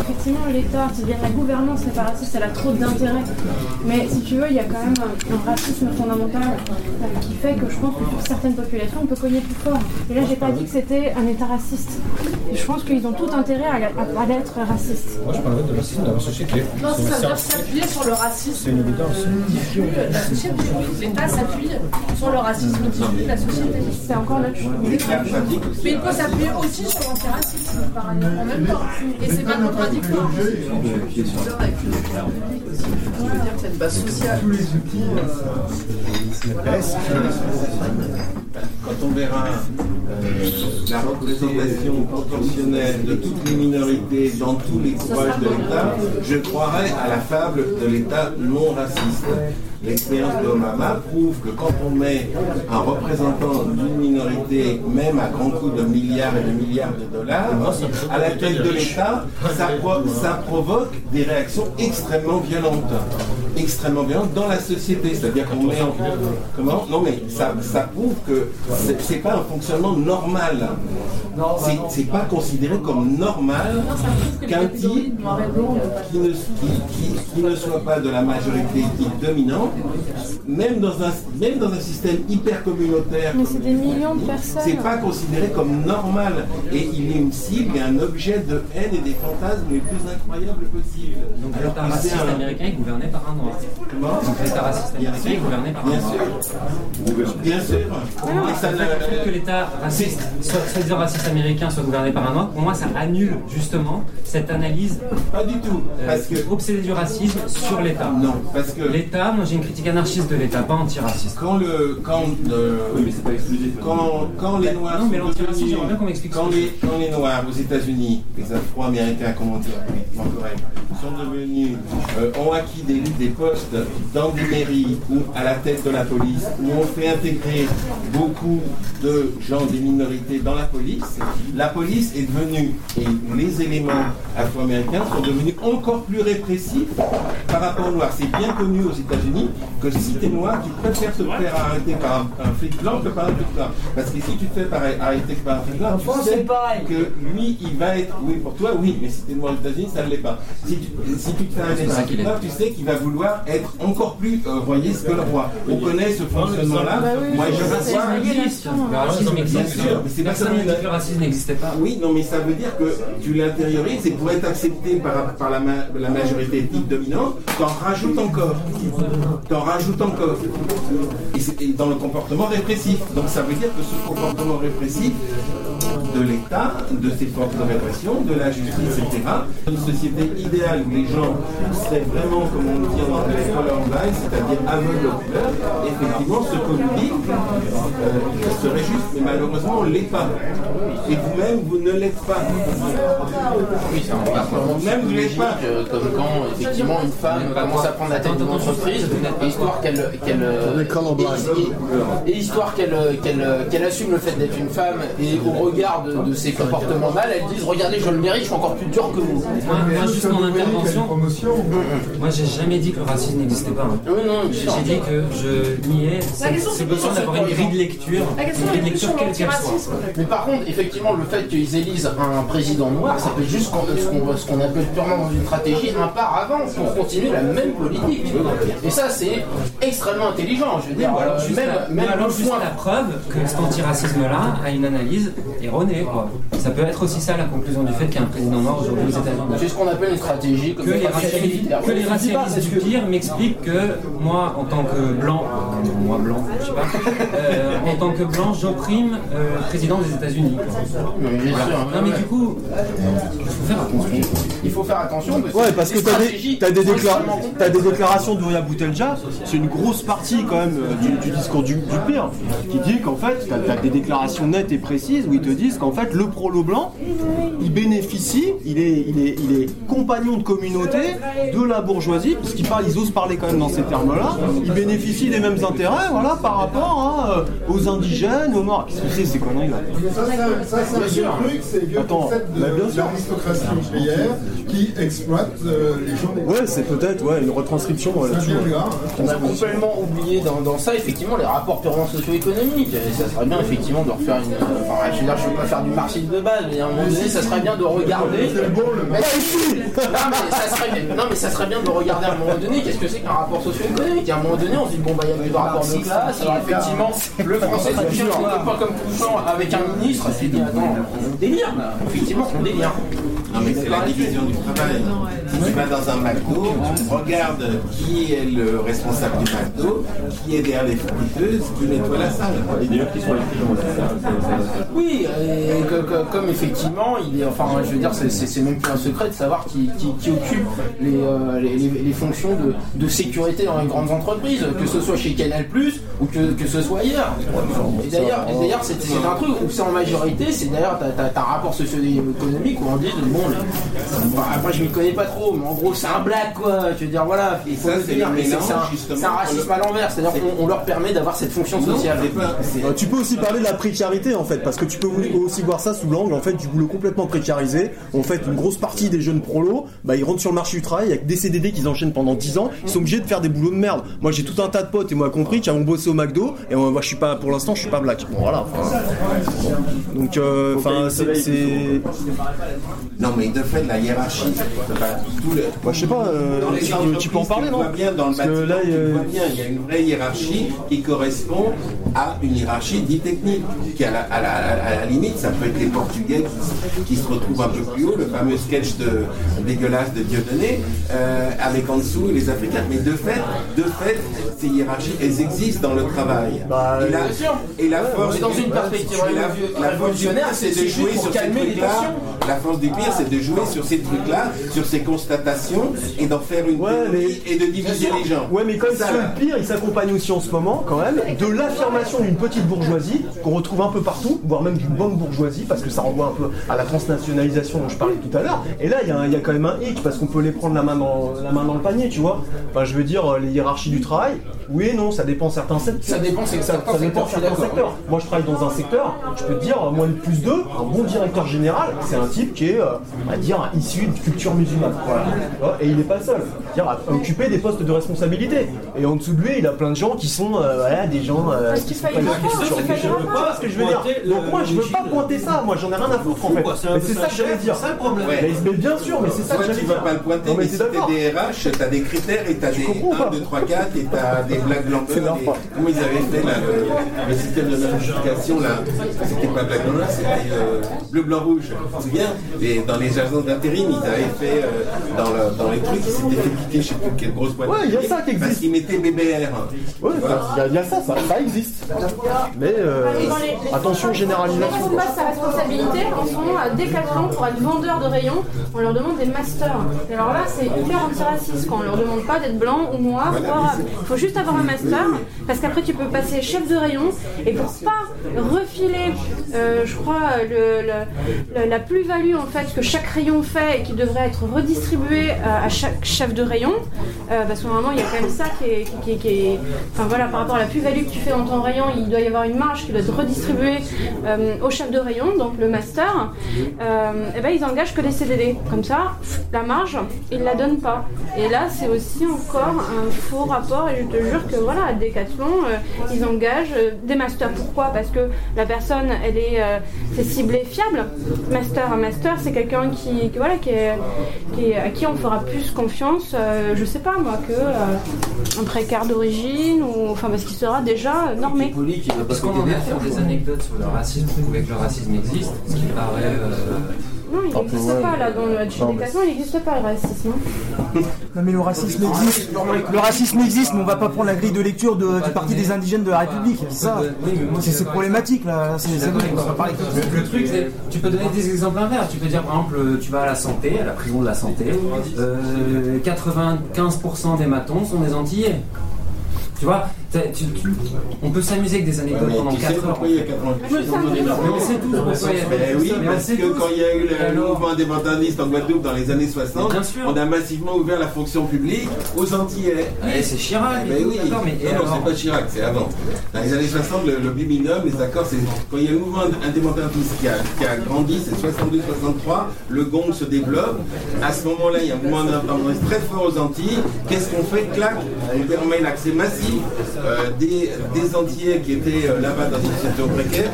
Effectivement, l'État, c'est-à-dire la gouvernance n'est pas raciste, elle a trop d'intérêt. Mais si tu veux, il y a quand même un, un racisme fondamental euh, qui fait que je pense que sur certaines populations, on peut cogner plus fort. Et là, j'ai pas dit que c'était un État raciste. Et je pense qu'ils ont tout intérêt à, à- à être racistes. Moi, je parlerais de racisme dans la société. Non, ça veut dire s'appuyer sur le racisme C'est une évidence. diffus de la société. Oui, L'État s'appuie sur le racisme diffus de la société. C'est encore notre chose. Mais il peut s'appuyer aussi sur l'antiracisme, par ailleurs, en même temps. Et c'est pas contradictoire. cette base sociale. Tous les outils. Est-ce que, quand on verra euh, la représentation proportionnelle de toutes les minorités dans tous les courages de l'État, je croirais à la fable de l'État non raciste. L'expérience d'Obama prouve que quand on met un représentant d'une minorité, même à grands coups de milliards et de milliards de dollars, à la tête de l'État, ça provoque des réactions extrêmement violentes. Extrêmement violentes dans la société. C'est-à-dire qu'on met en. Comment Non, mais ça, ça prouve que c'est- pas un fonctionnement normal. C'est- C'est pas considéré comme normal qu'un type qui ne, qui, qui- qui ne soit pas de la majorité dominante, même dans un, même dans un système hyper communautaire, Mais c'est des millions de personnes. c'est pas considéré comme normal. Et il est une cible et un objet de haine et des fantasmes les plus incroyables possibles. Donc Alors c'est raciste un- américain est gouverné par un Donc l'État raciste américain est gouverné par un Bien sûr. Bien sûr. Pour moi, ça le fait, que l'État raciste, soit raciste américain soit gouverné par un noir, pour moi ça annule justement cette analyse Pas du tout. parce que obsédée du racisme sur l'État. Non, parce que l'État, moi j'ai une critique anarchiste de l'État, pas antiraciste. Quand le quand le- quand, quand les noirs Non, mais l'antiracisme, j'aimerais bien qu'on m'explique quand les, quand les noirs aux États-Unis, les Afro-Américains, comment dire, sont devenus, euh, ont acquis des, des postes dans des mairies ou à la tête de la police, où on fait intégrer beaucoup de gens des minorités dans la police, la police est devenue, et les éléments afro-américains sont devenus encore plus répressifs par rapport aux noirs. C'est bien connu aux États-Unis que si tu es noir, tu préfères te faire arrêter par un, un flic blanc que par un flic noir. Parce que si tu te fais par- arrêter par un flic noir, tu France, sais que lui, il va être. Oui, pour toi, oui, mais si tu es noir aux États-Unis, ça ne l'est pas. Si tu, si tu te fais arrêter par un flic noir, tu sais qu'il va vouloir être encore plus euh, royiste que le roi. On connaît ce fonctionnement-là. Bah oui, Moi, je le racisme. Le le n'existait pas. Oui, non, mais ça veut dire que tu l'intériorises et pour être accepté par, par la, ma- la majorité ethnique dominante, t'en rajoutes encore. T'en rajoutes encore. Et, dans le comportement répressif. Donc ça veut dire que ce comportement répressif de l'État, de ses forces de répression, de la justice, etc. Une société idéale où les gens seraient vraiment, comme on dit c'est-à-dire aux couleurs, effectivement, ce qu'on nous dit euh, serait juste, mais malheureusement, on ne l'est pas. Et vous-même, vous ne l'êtes pas. Oui, c'est un Même vous l'êtes psychologique, pas. euh, comme quand effectivement une femme commence à prendre la tête d'une entreprise, et histoire qu'elle qu'elle et, et histoire qu'elle qu'elle qu'elle assume le fait d'être une femme et au regard de, de ses comportements mal, elle dise regardez je le mérite, je suis encore plus dur que vous. Moi, moi, juste mon intervention. Moi, j'ai jamais dit que le racisme n'existait pas. hein. Oui, non, J'ai dit que je niais c'est besoin d'avoir une grille de lecture, La question une grille de lecture quelle qu'elle soit. Mais par contre, effectivement, le fait qu'ils élisent un président noir, ça fait juste qu'on- ce qu'on ce qu'on appelle purement dans une stratégie un pas avant pour continuer la même politique. Et ça, c'est extrêmement intelligent. Je veux dire, alors juste, même, la, même alors juste point- la preuve que cet antiracisme-là a une analyse erronée. Quoi. Ça peut être aussi ça la conclusion du fait qu'il y a un président noir aujourd'hui aux États-unis. C'est ce qu'on appelle une stratégie comme que les, racialistes, que les racialistes du que- moi, en tant que blanc, euh, moi blanc, je sais pas, euh, en tant que blanc, j'opprime euh, le président des États-Unis. Voilà. non mais ouais. du coup, il faut faire attention. Il faut faire attention parce que, Ouais, parce que t'as des, t'as des, extrêmement t'as des déclarations d'Ouria Boutelja, c'est une grosse partie quand même euh, du, du discours du, du pire, qui dit qu'en fait, t'as as des déclarations nettes et précises où ils te disent qu'en fait, le prolo blanc, il bénéficie, il est, il est, il est compagnon de communauté de la bourgeoisie, puisqu'ils ils osent parler quand même dans ces termes-là, il bénéficie des mêmes intérêts, voilà, par rapport à, euh, aux indigènes, aux morts. Qu'est-ce que c'est ces conneries-là Ça, ça, ça, c'est vieux truc, c'est le vieux Attends, concept de bien sûr. l'aristocratie ouvrière qui exploite euh, les gens. Ouais, c'est peut-être ouais, une retranscription euh, là-dessus. ouais. On a complètement oublié dans, dans ça effectivement les rapports purement socio-économiques. Et ça serait bien effectivement de refaire une. Enfin, je veux dire, je veux pas faire du marxisme de base, mais à un moment donné, ça serait bien de regarder. Mais- non, mais ça serait bien, non, mais ça serait bien de regarder à un moment donné, qu'est-ce que c'est qu'un rapport socio-économique? À un moment donné, on se dit bon bah il y a des rapports de classe. Alors effectivement, le français ça devient pas comme Couchant avec un ministre. C'est dit attends, on délire. là. Effectivement, on délire. Non, mais c'est la division du travail. Si tu vas dans un McDo, tu regardes qui est le responsable du McDo, qui est derrière les friteuses, qui nettoie la salle. Et d'ailleurs, qui sont les clients Oui, et que- que- comme effectivement, il est, enfin, je veux dire, c'est- même plus un secret de savoir qui, qui- qui occupe les, euh, les, les- les fonctions de, de sécurité dans les grandes entreprises, que ce soit chez Canal ou que, que ce soit ailleurs. Et d'ailleurs, et d'ailleurs, c'est c'est un truc où c'est en majorité, c'est d'ailleurs, t'as as, un rapport socio-économique où on dit, bon, les- après je m'y connais pas trop, mais en gros, c'est un black, quoi. Je veux dire, voilà, il faut ça, le c'est dire, mais c'est un, justement, c'est un racisme à l'envers, c'est-à-dire qu'on on leur permet d'avoir cette fonction sociale. Euh, tu peux aussi parler de la précarité en fait, parce que tu peux aussi voir ça sous l'angle en fait du boulot complètement précarisé. En fait, une grosse partie des jeunes prolos, bah ils rentrent sur le marché du travail avec des CDD qu'ils enchaînent pendant 10 ans, ils sont obligés de faire des boulots de merde. Moi j'ai tout un tas de potes et moi compris qui ont bossé au McDo et moi, je suis pas pour l'instant je suis pas black. Bon voilà. Donc euh, enfin c'est c'est- Non, mais de fait, la hiérarchie, tout le- Moi, je sais pas, euh, dans les tu- peux en parler, non bien dans le Parce que bâtiment, là, tu euh, vois bien, il y a une vraie hiérarchie qui correspond à une hiérarchie dite technique, qui à la, à la- à la limite, ça peut être les Portugais qui, qui se retrouvent un peu plus haut, le fameux sketch de dégueulasse de Dieudonné, euh, avec en dessous les Africains. Mais de fait, de fait, ces hiérarchies, elles existent dans le travail. et, la, bien sûr. et la Ouais, force, mais dans une perspective la- la force du révolutionnaire, pire, c'est de jouer sur ces trucs-là. La force du pire, c'est de jouer sur ces trucs-là, sur ces constatations, et d'en faire une théorie et de diviser les gens. Ouais, mais quand même, Ça, le pire, il s'accompagne aussi en ce moment, quand même, de l'affirmation d'une petite bourgeoisie qu'on retrouve un peu partout, voire même d'une bonne bourgeoisie, parce que ça renvoie un peu à la transnationalisation dont je parlais tout à l'heure. Et là, il y, a un- il y a quand même un hic, parce qu'on peut les prendre la main, dans, la main dans le panier, tu vois. Enfin, je veux dire, euh, les hiérarchies du travail, oui et non, ça dépend certains secteurs. Ça dépend, c'est ça, certains ça dépend secteurs, certains secteurs. Moi, je travaille dans un secteur, je peux te dire, moi, le plus 2, un bon directeur général, c'est un type qui est, euh, on va dire, issu de culture musulmane. Voilà. Tu vois, Et il n'est pas le seul. C'est-à-dire à occuper des postes de responsabilité. Et en dessous de lui, il a plein de gens qui sont euh, voilà, des gens euh, Parce qui qu'il faille de. Tu vois ce que je veux dire Donc moi, je veux pas pointer ça. Moi, j'en ai rien à foutre en fait. c'est Mais ça que j'allais dire. c'est ça le problème. Mais, bien sûr, mais c'est ça que j'allais tu dire. vas pas le pointer, mais si t'es des RH, t'as des critères et t'as des comprends 1, pas 2, 3, 4 et t'as des leur faute. Comment ils avaient fait là, le, le système de notification là? C'était pas blague blanche, c'était euh, bleu, blanc, rouge. Tu te souviens Et dans les agences d'intérim, ils avaient fait euh, dans, le- dans les trucs, ils s'étaient fait piquer, je sais plus quelle grosse boîte. Ouais, il y a ça qui Parce existe. qu'ils mettaient BBR. Ouais, il y, a- il y a ça, ça, ça existe. Mais euh, Dans les- les- attention, Quand généralisation. on quoi. passe sa responsabilité, en ce moment, à Decathlon, pour être vendeur de rayon, on leur demande des masters. Et alors là, c'est hyper antiraciste, quand on leur demande pas d'être blanc ou noir ou arabe. Il faut juste avoir un master, parce qu'après, tu peux passer chef de rayon, et pour pas refiler, euh, je crois, le- le- le- la plus-value, en fait, que chaque rayon fait et qui devrait être redistribué euh, à chaque chef de rayon, euh, parce que normalement, il y a quand même ça qui est... qui est- qui est- enfin voilà, par rapport à la plus-value que tu fais dans ton rayon, il doit y avoir une marge qui doit être redistribuée euh, au chef de rayon, donc le master, et ben ils engagent que des CDD. Comme ça, la marge, ils la donnent pas. Et là, c'est aussi encore un faux rapport. Et je te jure que voilà, à Decathlon, euh, ils engagent euh, des masters. Pourquoi? Parce que la personne, elle est, euh, c'est ciblé fiable. Master, un master, c'est quelqu'un qui, qui, voilà, qui est, qui est- à qui on fera plus confiance. euh, je sais pas moi que euh, un précaire d'origine ou enfin parce qu'il sera déjà normé. En a faire des anecdotes sur le racisme pour prouver que le racisme existe Ce qui paraît. Euh, Non, il n'existe pas là dans Non, Decathlon, il n'existe pas le racisme. hein. Non mais le racisme existe. Le racisme existe, mais on va pas prendre la grille de lecture de- du Parti des indigènes de la République. C'est ça. C'est problématique là. Le, truc, c'est tu peux donner des exemples inverses. Tu peux dire, par exemple, euh, tu vas à la santé, à la prison de la santé, euh, 95% des matons sont des Antillais. Tu vois, tu- tu- on peut s'amuser avec des anecdotes mais pendant tu sais 4 heures. il y a 90% Mais on sait tous pourquoi il y a Ben oui, Mais on parce que tous. quand il y a eu le Alors mouvement indépendantiste en Guadeloupe dans les années 60, Bien sûr. on a massivement ouvert la fonction publique aux Antillais. Ouais, c'est Chirac et Ben oui, mais non, non, c'est pas Chirac, c'est avant. Dans les années 60, le, le biminum, les accords, c'est quand il y a le mouvement indépendantiste qui a, qui a grandi, c'est 62-63, le gong se développe. À ce moment-là, il y a un mouvement indépendantiste très fort aux Antilles. Qu'est-ce qu'on fait? Clac, on permet l'accès massif euh, des, des Antillais qui étaient euh, là-bas dans une situation précaire,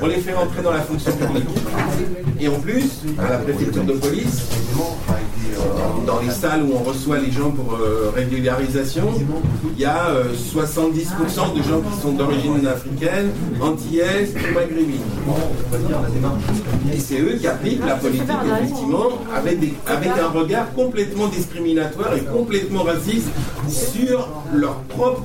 on, les fait rentrer dans la fonction publique. Et en plus, à la préfecture de police, dans les salles où on reçoit les gens pour euh, régularisation, il y a euh, 70% de gens qui sont d'origine africaine, antillaise maghrébine. Et c'est eux qui appliquent la politique, effectivement, avec, avec un regard complètement discriminatoire et complètement raciste sur leur propre.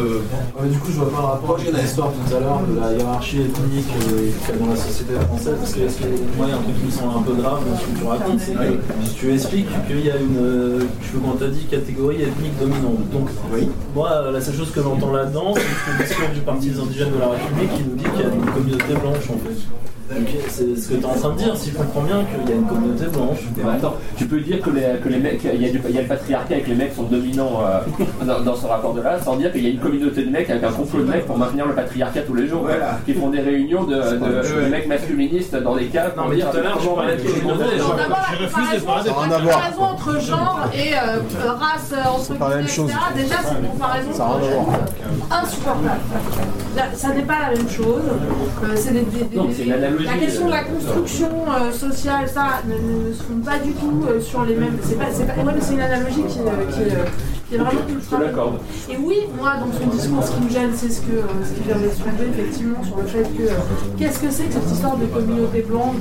Ouais, du coup, je vois pas le rapport avec l'histoire tout à l'heure de la hiérarchie ethnique euh, qu'il y a dans la société française. Parce que moi, il y a un truc qui me semble un peu grave dans ce que tu racontes, c'est que tu expliques qu'il y a une, euh, tu qu'on t'a dit catégorie ethnique dominante. Donc, moi, la seule chose que j'entends là-dedans, c'est le discours du Parti des indigènes de la République qui nous dit qu'il y a une communauté blanche en fait. Donc, c'est ce que tu es en train de dire, si je comprends bien qu'il y a une communauté blanche. Mais tu peux dire que les, que les mecs, il y, a du- il y a le patriarcat et que les mecs sont dominants euh, dans, dans ce rapport de là, sans dire qu'il y a une communauté de mecs avec un complot de mecs pour maintenir le patriarcat tous les jours, Voilà. qui font des réunions de, de- de mecs masculinistes dans des caves. Non, mais dire tout à l'heure, je comment parlais de communauté. La Je refuse de parler de- comparaison entre genre et euh, race, euh, entre pas la même guillemets, chose. etc. Déjà, c'est une comparaison insupportable. Ça n'est pas la même chose. C'est des, des- des- La question de la euh, construction euh, sociale, ça, ne, ne se font pas du tout euh, sur les mêmes. C'est pas, c'est pas, ouais, mais c'est une analogie qui, qui, qui est vraiment ultra. Et oui, moi, dans son discours, ce qui me gêne, c'est ce que euh, ce qui vient d'être soulevé, effectivement, sur le fait que euh, qu'est-ce que c'est que cette histoire de communauté blanche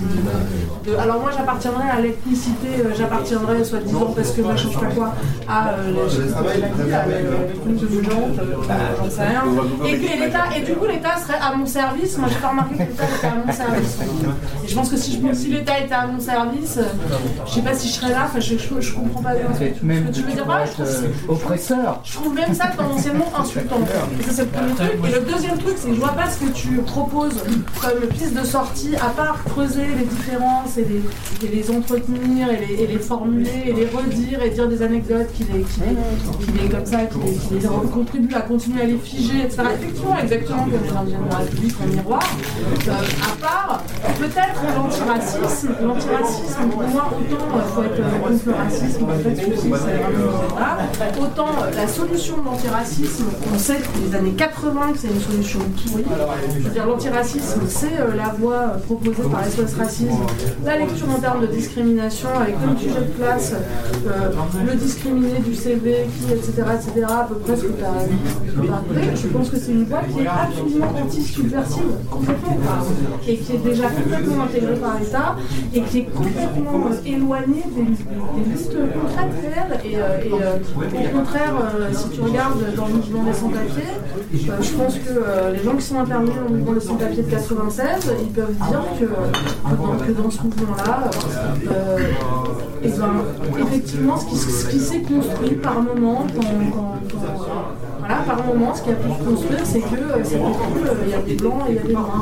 de, de- Alors moi, j'appartiendrais à l'ethnicité, euh, j'appartiendrais, soi-disant, parce que moi, je sais pas quoi, à euh, l'ethnie dominante, euh, j'en sais rien. Et, que- et l'État, et du coup, l'État serait à mon service. Moi, j'ai pas remarqué que l'État était à mon service. Et je pense que si, je- si l'État était à mon service, euh, je sais pas si je serais là. Enfin, je, je, je comprends pas bien ce que tu, veux dire. Ouais, je trouve oppresseur. je trouve même ça potentiellement insultant. Et ça, c'est le premier truc. Et le deuxième truc, c'est que je vois pas ce que tu proposes comme piste de sortie, à part creuser les différences et les, et les entretenir et les, et les formuler et les redire et dire des anecdotes qui les, qui les, qui les- comme ça, qui les, qui contribuent à continuer à les figer, etc. Effectivement, exactement comme de la République en miroir. Euh, à part, peut-être l'antiracisme. L'antiracisme, pour moi, autant il faut être euh, contre le racisme, en fait, c'est. Autant euh, la solution de l'antiracisme, on sait depuis les années 80 que c'est une solution pourrie. Je veux dire, l'antiracisme, c'est euh, la voie euh, proposée par SOS Racisme, la lecture en termes de discrimination, avec comme sujet de classe le discriminé du CV, qui, etc., etc., à peu près ce que. Je pense que c'est une voie qui est absolument anti-subversive, complètement, et qui est déjà complètement intégrée par l'État, et qui est complètement éloignée des, listes concrètes réelles. Et, et, contraire, euh, si tu regardes dans le mouvement des sans-papiers, euh, je pense que euh, les gens qui sont intervenus dans le mouvement des sans-papiers de 96, ils peuvent dire que, dans, ce mouvement-là, eh ben, effectivement, ce qui, s'est construit par moment, quand- voilà, par moment, ce qui a pu se construire, c'est que euh, c'est euh, il y a des blancs et il y a des noirs.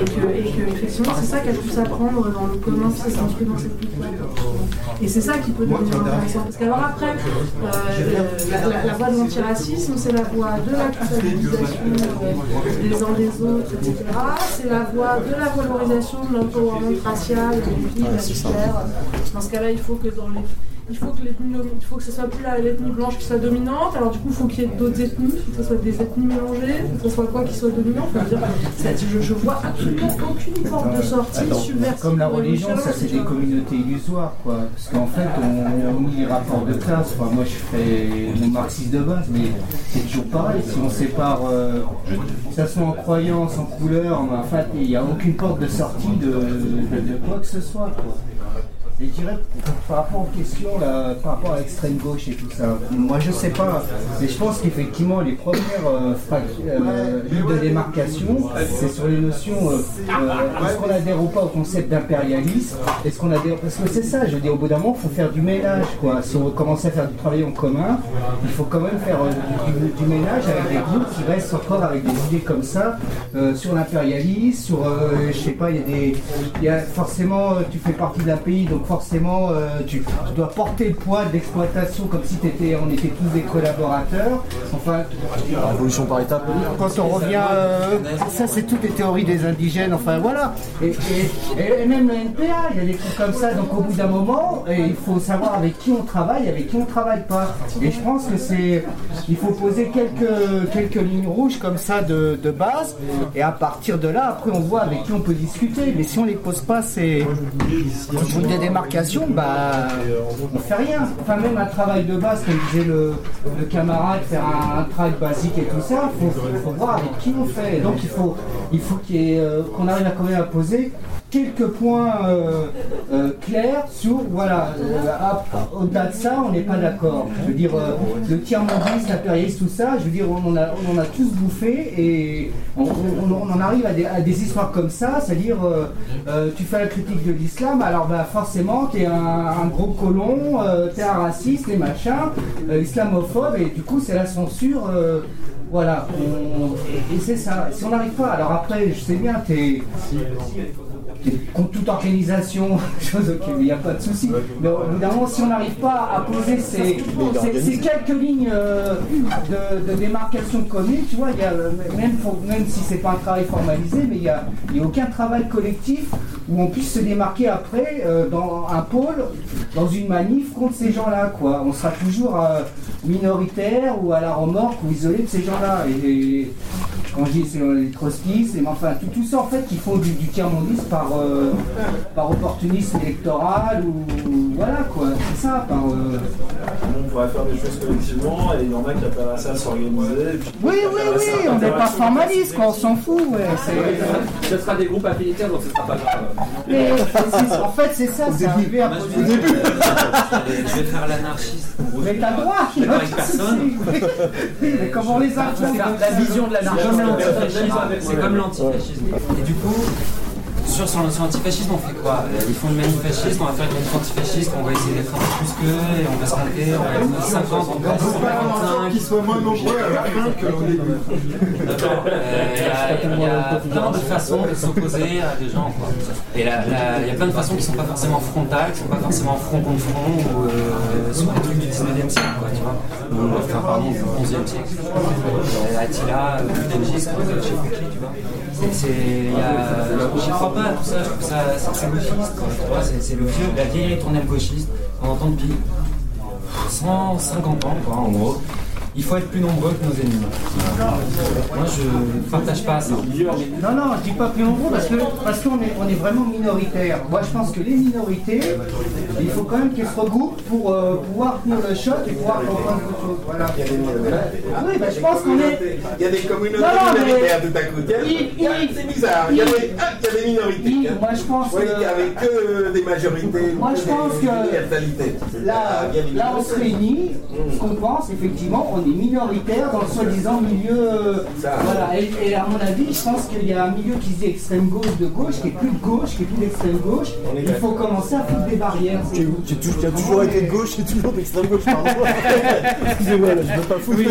Et que, et que effectivement, c'est ça qui a pu s'apprendre dans le commun qui s'est construit dans cette culture. Et c'est ça qui peut devenir intéressant. Parce qu'alors après, euh, la, la- la voie de l'antiracisme, c'est la voie de la culpabilisation des uns des autres, etc. C'est la voie de la valorisation de l'empowerment racial, des filles, super. Dans ce cas-là, il faut que dans les il faut que l'ethnie il faut que ce soit plus l'ethnie blanche qui soit dominante, alors du coup il faut qu'il y ait d'autres ethnies, il faut que ce soit des ethnies mélangées, il faut que ce soit quoi qui soit dominant. Veux dire, je, je vois absolument aucune porte de sortie subversive. Comme la religion, ça c'est des communautés illusoires, quoi. Parce qu'en fait, on, on lit les rapports de classe. Enfin, moi, je fais mon marxiste de base, mais c'est toujours pareil. Si on sépare, euh, que ça soit en croyance, en couleur, mais en fait, il n'y a aucune porte de sortie de, de- de quoi que ce soit, quoi. Je dirais, par rapport aux questions, là, par rapport à l'extrême gauche et tout ça, moi je sais pas, mais je pense qu'effectivement les premières euh, euh, lignes de démarcation, c'est sur les notions, euh, est-ce qu'on adhère ou pas au concept d'impérialisme? Est-ce qu'on adhère Parce que c'est ça, je dis, au bout d'un moment, il faut faire du ménage, quoi. Si on veut commencer à faire du travail en commun, il faut quand même faire du, ménage avec des groupes qui restent encore avec des idées comme ça, sur l'impérialisme, sur, je sais pas, il y a des, il y a forcément, tu fais partie d'un pays, donc forcément, euh, tu, tu dois porter le poids de l'exploitation comme si on était tous des collaborateurs. Enfin, Révolution par étapes. quand on revient, euh, ça c'est toutes les théories des indigènes, enfin voilà. Et, et- et- et même le NPA, il y a des trucs comme ça, donc au bout d'un moment, et il faut savoir avec qui on travaille, avec qui on travaille pas. Et je pense que c'est, il faut poser quelques, quelques lignes rouges comme ça de, de base, et à partir de là, après on voit avec qui on peut discuter. Mais si on les pose pas, c'est, des démarches démarcation, bah, on fait rien. Enfin, même un travail de base, comme disait le, le camarade, faire un, un travail basique et tout ça, il faut, voir avec qui on fait. Donc, il faut il faut euh, qu'on arrive à quand même à poser quelques points euh, euh, clairs sur, voilà, euh, au-delà de ça, on n'est pas d'accord. Je veux dire, le tiers-mondiste, l'impérialiste, tout ça, je veux dire, on en a, on en a tous bouffé et on, en arrive à des, histoires comme ça, c'est-à-dire, tu fais la critique de l'islam, alors bah, forcément, tu es un, un gros colon, tu es un raciste et machin, islamophobe, et du coup, c'est la censure. voilà, et, et c'est ça. Si on n'arrive pas, alors après, je sais bien, t'es contre toute organisation, chose, il n'y a pas de souci. Mais au bout d'un moment, si on n'arrive pas à poser ces, ces- ces quelques lignes euh, de, de démarcation commune, tu vois, il y a, euh, même, faut- même si c'est pas un travail formalisé, mais il n'y a, y a aucun travail collectif où on puisse se démarquer après euh, dans un pôle, dans une manif contre ces gens-là, quoi. On sera toujours euh, minoritaire ou à la remorque ou isolé de ces gens-là. Et, et c'est les trotskistes, et enfin tout, tout ça en fait qui font du, du tiers-mondisme par, euh, par opportunisme électoral ou voilà quoi, c'est ça, par. euh, On pourrait faire des choses collectivement et il y en a qui appellent à ça à s'organiser. Oui, oui, oui, on n'est pas formaliste, quoi, on s'en fout, ouais. Ce sera des groupes affinités, donc ce sera pas grave. Mais en fait, c'est ça, c'est arrivé à je vais, faire l'anarchiste. Mais t'as le droit, personne. Mais comment les a Faut faire la vision de l'anarchisme. L'antifascisme. C'est comme l'antifascisme. Et du coup, sur, sur, l'antifascisme, on fait quoi? Euh, Ils font une manif fasciste, on va faire une manif antifasciste, on va essayer d'être un peu plus qu'eux, et on va se monter, on va être 50, on va être 125. Qu'ils soient moins nombreux à la fin qu'au début. Euh, Il y, a- plein de façons de s'opposer à des gens. Quoi. Et il y a plein de façons qui sont pas forcément frontales, qui sont pas forcément front contre front ou euh, sur des trucs du 19e siècle, quoi, tu vois. Ou, enfin, pardon, du 11e siècle. Euh, Attila, euh, Gengis, Khan, je sais plus qui, tu vois. A- J'y crois pas à tout ça, ça c'est gauchiste. C'est le vieux, la vieille ritournelle gauchiste, on entend depuis 150 ans, quoi, en gros. Il faut être plus nombreux que nos ennemis. Moi, je partage pas ça. Non, non, je dis pas plus nombreux parce que parce qu'on est, on est vraiment minoritaire. Moi, je pense que les minorités, il faut quand même qu'elles se regroupent pour euh, pouvoir tenir le choc et pouvoir comprendre autre chose. Voilà. Ah oui, bah, je pense qu'on est. Il y a des communautés Non, non, mais- minoritaires tout à coup. C'est bizarre. Il y a des, ah, il y a des minorités. Moi, je pense Oui, que- il y avait que des majorités. Moi, je pense des que là, Il y a des là, on se réunit, ce qu'on pense, effectivement, on est minoritaire dans le soi-disant milieu. euh, voilà. Et, et à mon avis, je pense qu'il y a un milieu qui se dit extrême gauche de gauche, qui est plus de gauche, qui est plus d'extrême gauche. Il faut commencer à foutre des barrières. c'est tout. Qui qui a toujours été de gauche et toujours d'extrême gauche, pardon. Excusez-moi, là, je veux pas foutre Oui,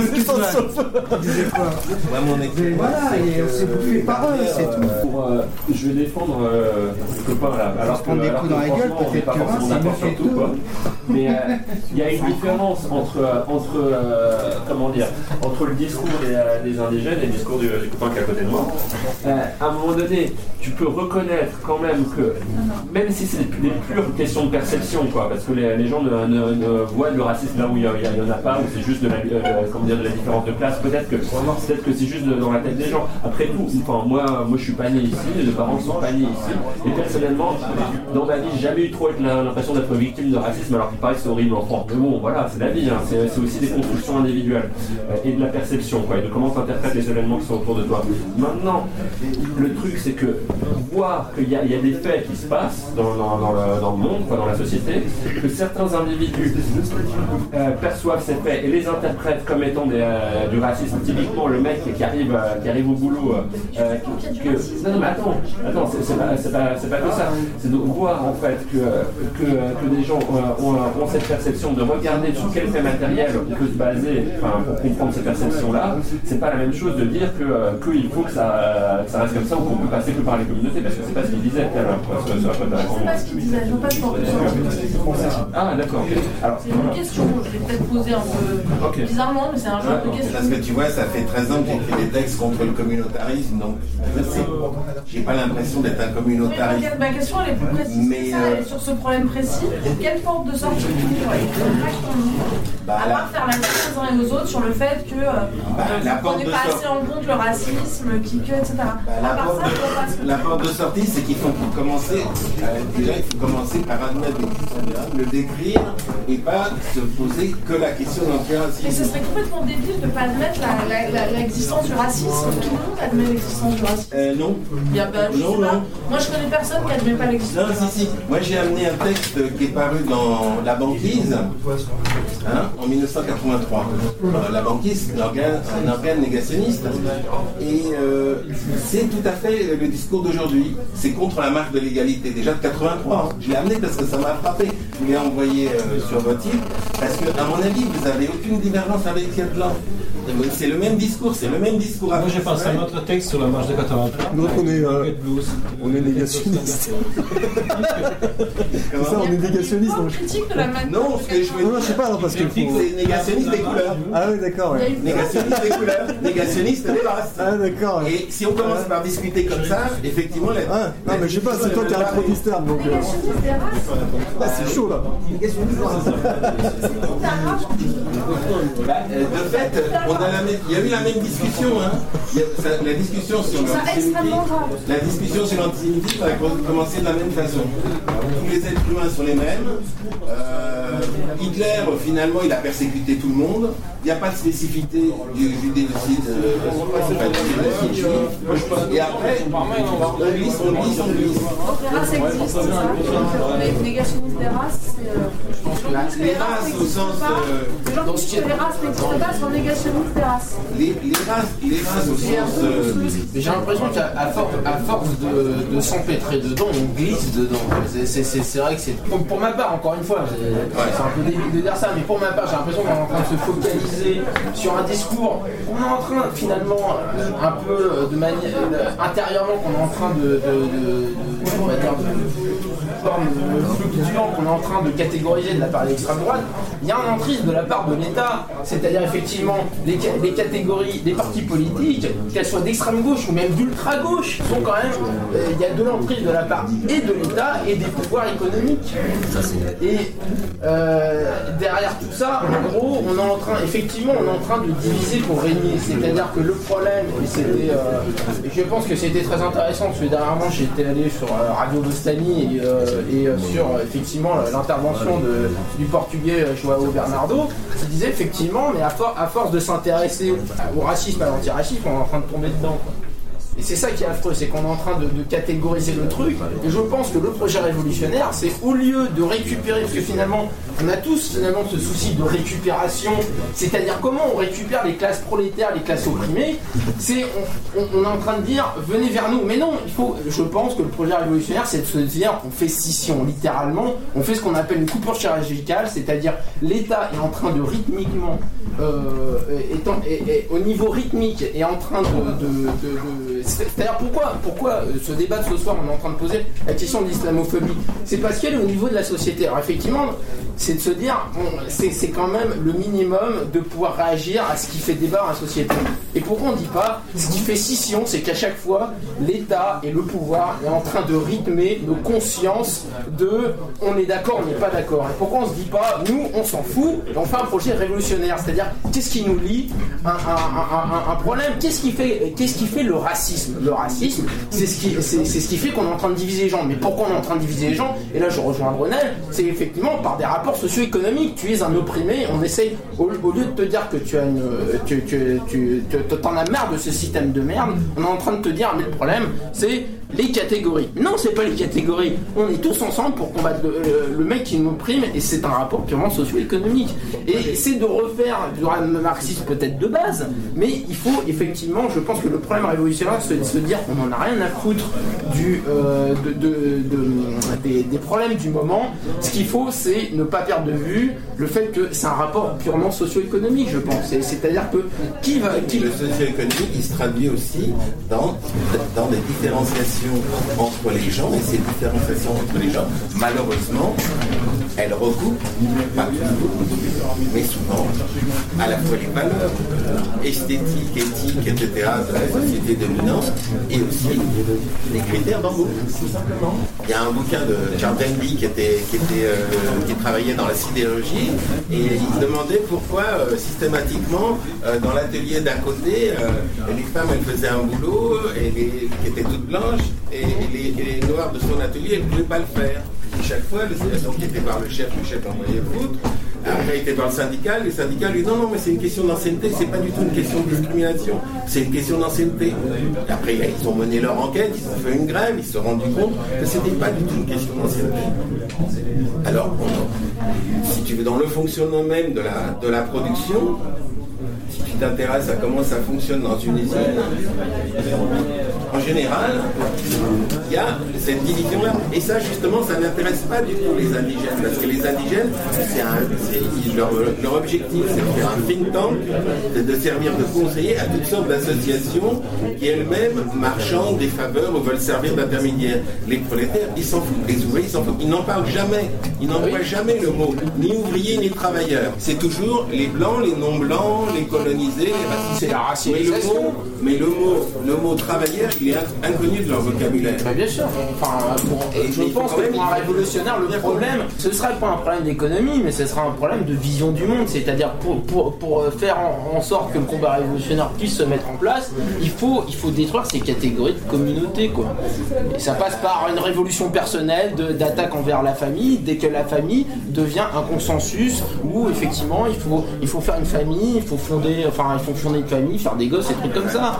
voilà, et on s'est bouffé par eux, c'est tout. Pour, euh, je vais défendre euh, ce copain là. Alors des coups dans la gueule, peut-être que c'est quoi. Mais euh, il y a une différence entre, entre euh, comment dire, entre le discours des, euh, des indigènes et le discours du, du copain qui est à côté de moi. Euh, à un moment donné, tu peux reconnaître quand même que, même si c'est des pures questions de perception, quoi, parce que les, gens ne, voient le racisme là où il n'y en a pas, où c'est juste de la, euh, comment dire, de la différence de classe, peut-être que, peut-être que c'est juste dans la tête des gens. Après tout, enfin, moi, moi je suis pas né ici, deux parents sont pas nés ici, et personnellement, dans ma vie, j'ai jamais eu trop l'impression d'être victime de racisme, alors qu'il paraît que c'est horrible en France. Mais bon, voilà, c'est la vie, hein, c'est aussi des constructions individuelles, euh, et de la perception, quoi, et de comment tu interprètes les événements qui sont autour de toi. Maintenant, le truc, c'est que voir qu'il y, a- des faits qui se passent dans, le, monde, quoi, dans la société, que certains individus euh, perçoivent ces faits et les interprètent comme étant euh, du racisme. Typiquement, le mec qui arrive, qui arrive au boulot, non, non, mais attends, attends, c'est pas, pas, que ça. C'est de voir en fait que, que, des gens ont, ont cette perception de regarder sur quel fait matériel on peut se baser enfin, pour comprendre ces perceptions-là. C'est pas la même chose de dire que euh, qu'il faut que ça, que ça reste comme ça ou qu'on peut passer que par les communautés, parce que c'est pas ce qu'il disait tout à l'heure. C'est pas ce qu'il disait, je veux pas Ah, d'accord. Alors, C'est une question, je l'ai peut-être posée un peu bizarrement, mais c'est un genre de question. Parce que tu vois, ça fait 13 ans que j'écris des textes contre le communautarisme, donc je sais, j'ai pas l'impression d'être un communautariste. ma, ma question elle est plus précise Mais, que ça, euh, elle est sur ce problème précis. Quelle porte de sortie tu ligne Bah, À part faire la guerre aux uns et aux aux autres sur le fait que euh, Bah, euh, la vous porte prenez de pas assez en compte le racisme, qui que, etc. Bah, la, porte de, sortie, c'est qu'il faut commencer, euh, déjà il faut commencer par admettre le décrire et pas se poser que la question Mais ce d'antiracisme. serait complètement débile de ne pas admettre l'existence du racisme. Tout le monde admet l'existence du racisme. Non. Moi, je connais personne qui admet pas l'existence du racisme. Moi, j'ai amené un texte qui est paru dans La Banquise hein, en 1983. Euh, la Banquise, c'est un organe, négationniste. Et euh, c'est tout à fait le discours d'aujourd'hui. C'est contre la marque de l'égalité, déjà de 83. hein. Je l'ai amené parce que ça m'a frappé. Je l'ai envoyé euh, sur votre site. Parce que, à mon avis, vous n'avez aucune divergence avec ce C'est le même discours, c'est le même discours. Moi j'ai pensé à un autre texte sur la marche de 83. Donc on est, euh, Blues. on est négationniste. C'est ça, on est négationniste. donc. critique de la manière. Non, ce que je veux Non, non, je sais pas, non, parce que. dire, c'est négationniste des couleurs. Ah oui, d'accord, ouais. Négationniste des couleurs, négationniste des races. Ah d'accord. Et si on commence par discuter comme ça, effectivement, la, Ah, non, mais je sais pas, c'est toi qui es un protestant, donc. euh, Négationniste des races. Ah, c'est chaud là. Bah, euh, de fait, on il y a eu la même discussion. Hein. La discussion sur la discussion sur l'antisémitisme a commencé de la même façon. Tous les êtres humains sont les mêmes. Euh, Hitler, finalement, il a persécuté tout le monde. Il n'y a pas de spécificité du euh, du juif. Et après, on glisse, on glisse, on glisse. Races existent, c'est ça. Les négationnistes des races, c'est. euh, les races au sens, euh, Les races n'existent pas sont négationnistes des races. Les, les races, les races au sens. euh, Mais j'ai l'impression qu'à à for- à force de, de s'empêtrer dedans, on glisse dedans. C'est- vrai que c'est. Pour, pour ma part, encore une fois, c'est c'est un peu débile de dire ça, mais pour ma part, j'ai l'impression qu'on est en train de se focaliser sur un discours. On est en train, finalement, euh, un peu euh, de manière. intérieurement, qu'on est en train de. de, de- de- on va dire, de- forme fluctuant qu'on est en train de catégoriser de la part de l'extrême droite, il y a un entrisme de la part de l'État, c'est-à-dire effectivement les, ca- les catégories des partis politiques, qu'elles soient d'extrême gauche ou même d'ultra gauche, sont quand même, euh, il y a de l'emprise de la part et de l'État et des pouvoirs économiques. Et euh, derrière tout ça, en gros, on est en train, effectivement, on est en train de diviser pour régner, c'est-à-dire que le problème, et c'était, euh, je pense que c'était très intéressant parce que dernièrement j'étais allé sur Radio Bostani et, euh, euh, sur euh, effectivement l'intervention du portugais euh, Joao Bernardo qui disait effectivement mais à, for- à force de s'intéresser au, racisme, à l'antiracisme, on est en train de tomber dedans. Et c'est ça qui est affreux, c'est qu'on est en train de, catégoriser le truc. Et je pense que le projet révolutionnaire, c'est au lieu de récupérer, parce que finalement, on a tous finalement ce souci de récupération, c'est-à-dire comment on récupère les classes prolétaires, les classes opprimées, c'est on, est en train de dire venez vers nous. Mais non, je pense que le projet révolutionnaire, c'est de se dire on fait scission, littéralement, on fait ce qu'on appelle une coupure chirurgicale, c'est-à-dire l'État est en train de rythmiquement, euh, et- au niveau rythmique, est en train de- c'est-à-dire pourquoi, pourquoi euh, ce débat de ce soir, on est en train de poser la question de l'islamophobie? C'est parce qu'elle est au niveau de la société. Alors effectivement, c'est de se dire, c'est quand même le minimum de pouvoir réagir à ce qui fait débat dans la société. Et pourquoi on ne dit pas, ce qui fait scission, c'est qu'à chaque fois, l'État et le pouvoir est en train de rythmer nos consciences de on est d'accord, on n'est pas d'accord. Et pourquoi on se dit pas, nous, on s'en fout, et on fait un projet révolutionnaire, c'est-à-dire qu'est-ce qui nous lie un, un- problème, qu'est-ce qui fait, qu'est-ce qui fait le racisme Le racisme, c'est ce qui, c'est, c'est ce qui fait qu'on est en train de diviser les gens. Mais pourquoi on est en train de diviser les gens Et là, je rejoins Brunel, c'est effectivement par des rapports socio-économiques. Tu es un opprimé, on essaye, au, lieu de te dire que tu as une, tu, tu, tu, tu- t'en as marre de ce système de merde, on est en train de te dire, mais le problème, c'est les catégories. Non, c'est pas les catégories. On est tous ensemble pour combattre le, le- le mec qui nous opprime et c'est un rapport purement socio-économique. Et c'est de refaire du marxisme peut-être de base, mais il faut effectivement, je pense que le problème révolutionnaire, c'est de se dire qu'on n'en a rien à foutre du, euh, de, de- de- des, des problèmes du moment. Ce qu'il faut, c'est ne pas perdre de vue le fait que c'est un rapport purement socio-économique, je pense. C'est-à-dire que qui va... Qui... Le socio-économique, il se traduit aussi dans, dans des différenciations entre les gens, et ces différenciations entre les gens, malheureusement, elles recoupent, pas toujours, mais souvent, à la fois les valeurs esthétiques, éthiques, etc. de la société dominante, et aussi les critères d'embauche. Il y a un bouquin de Charles Denby qui, était, euh, qui travaillait dans la sidérurgie, et il demandait pourquoi euh, systématiquement, euh, dans l'atelier d'à côté, les femmes elles faisaient un boulot et les- qui était toute blanche, et les, noirs de son atelier ne pouvaient pas le faire. Chaque fois, donc était voir le chef, le chef envoyait le foutre. Après, était dans le syndicat, le syndicat lui dit non, non, mais c'est une question d'ancienneté, c'est pas du tout une question de discrimination, c'est une question d'ancienneté. Et Après, ils ont mené leur enquête, ils ont fait une grève, ils se sont rendus compte que c'était pas du tout une question d'ancienneté. Alors, si tu veux, dans le fonctionnement même de la, de la production, si tu t'intéresses à comment ça fonctionne dans une usine, en général, il y a cette division-là. Et ça, justement, ça n'intéresse pas du tout les indigènes, parce que les indigènes, c'est leur, objectif, c'est de faire un think tank, c'est de servir de conseiller à toutes sortes d'associations qui elles-mêmes marchandent des faveurs ou veulent servir d'intermédiaires. Les prolétaires, ils s'en foutent. Les ouvriers, ils s'en foutent. Ils n'en parlent jamais. Ils n'emploient jamais le mot ni ouvrier ni travailleur. C'est toujours les blancs, les non-blancs, les les racistes. C'est la Mais le racialisation. mot, mais le mot, le mot travailleur, il est inconnu de leur vocabulaire. Bah, bien sûr. Enfin, pour- Et je pense que pour un révolutionnaire, le problème, ce serait pas un problème d'économie, mais ce sera un problème de vision du monde. C'est-à-dire pour, pour, pour euh, faire en, en sorte que le combat révolutionnaire puisse se mettre en place, il faut, il faut détruire ces catégories de communauté. Quoi. Et ça passe par une révolution personnelle d'attaque envers la famille, dès que la famille devient un consensus où effectivement il faut, il faut faire une famille, il faut fonder, enfin il faut fonder une famille, faire des gosses, des trucs comme ça.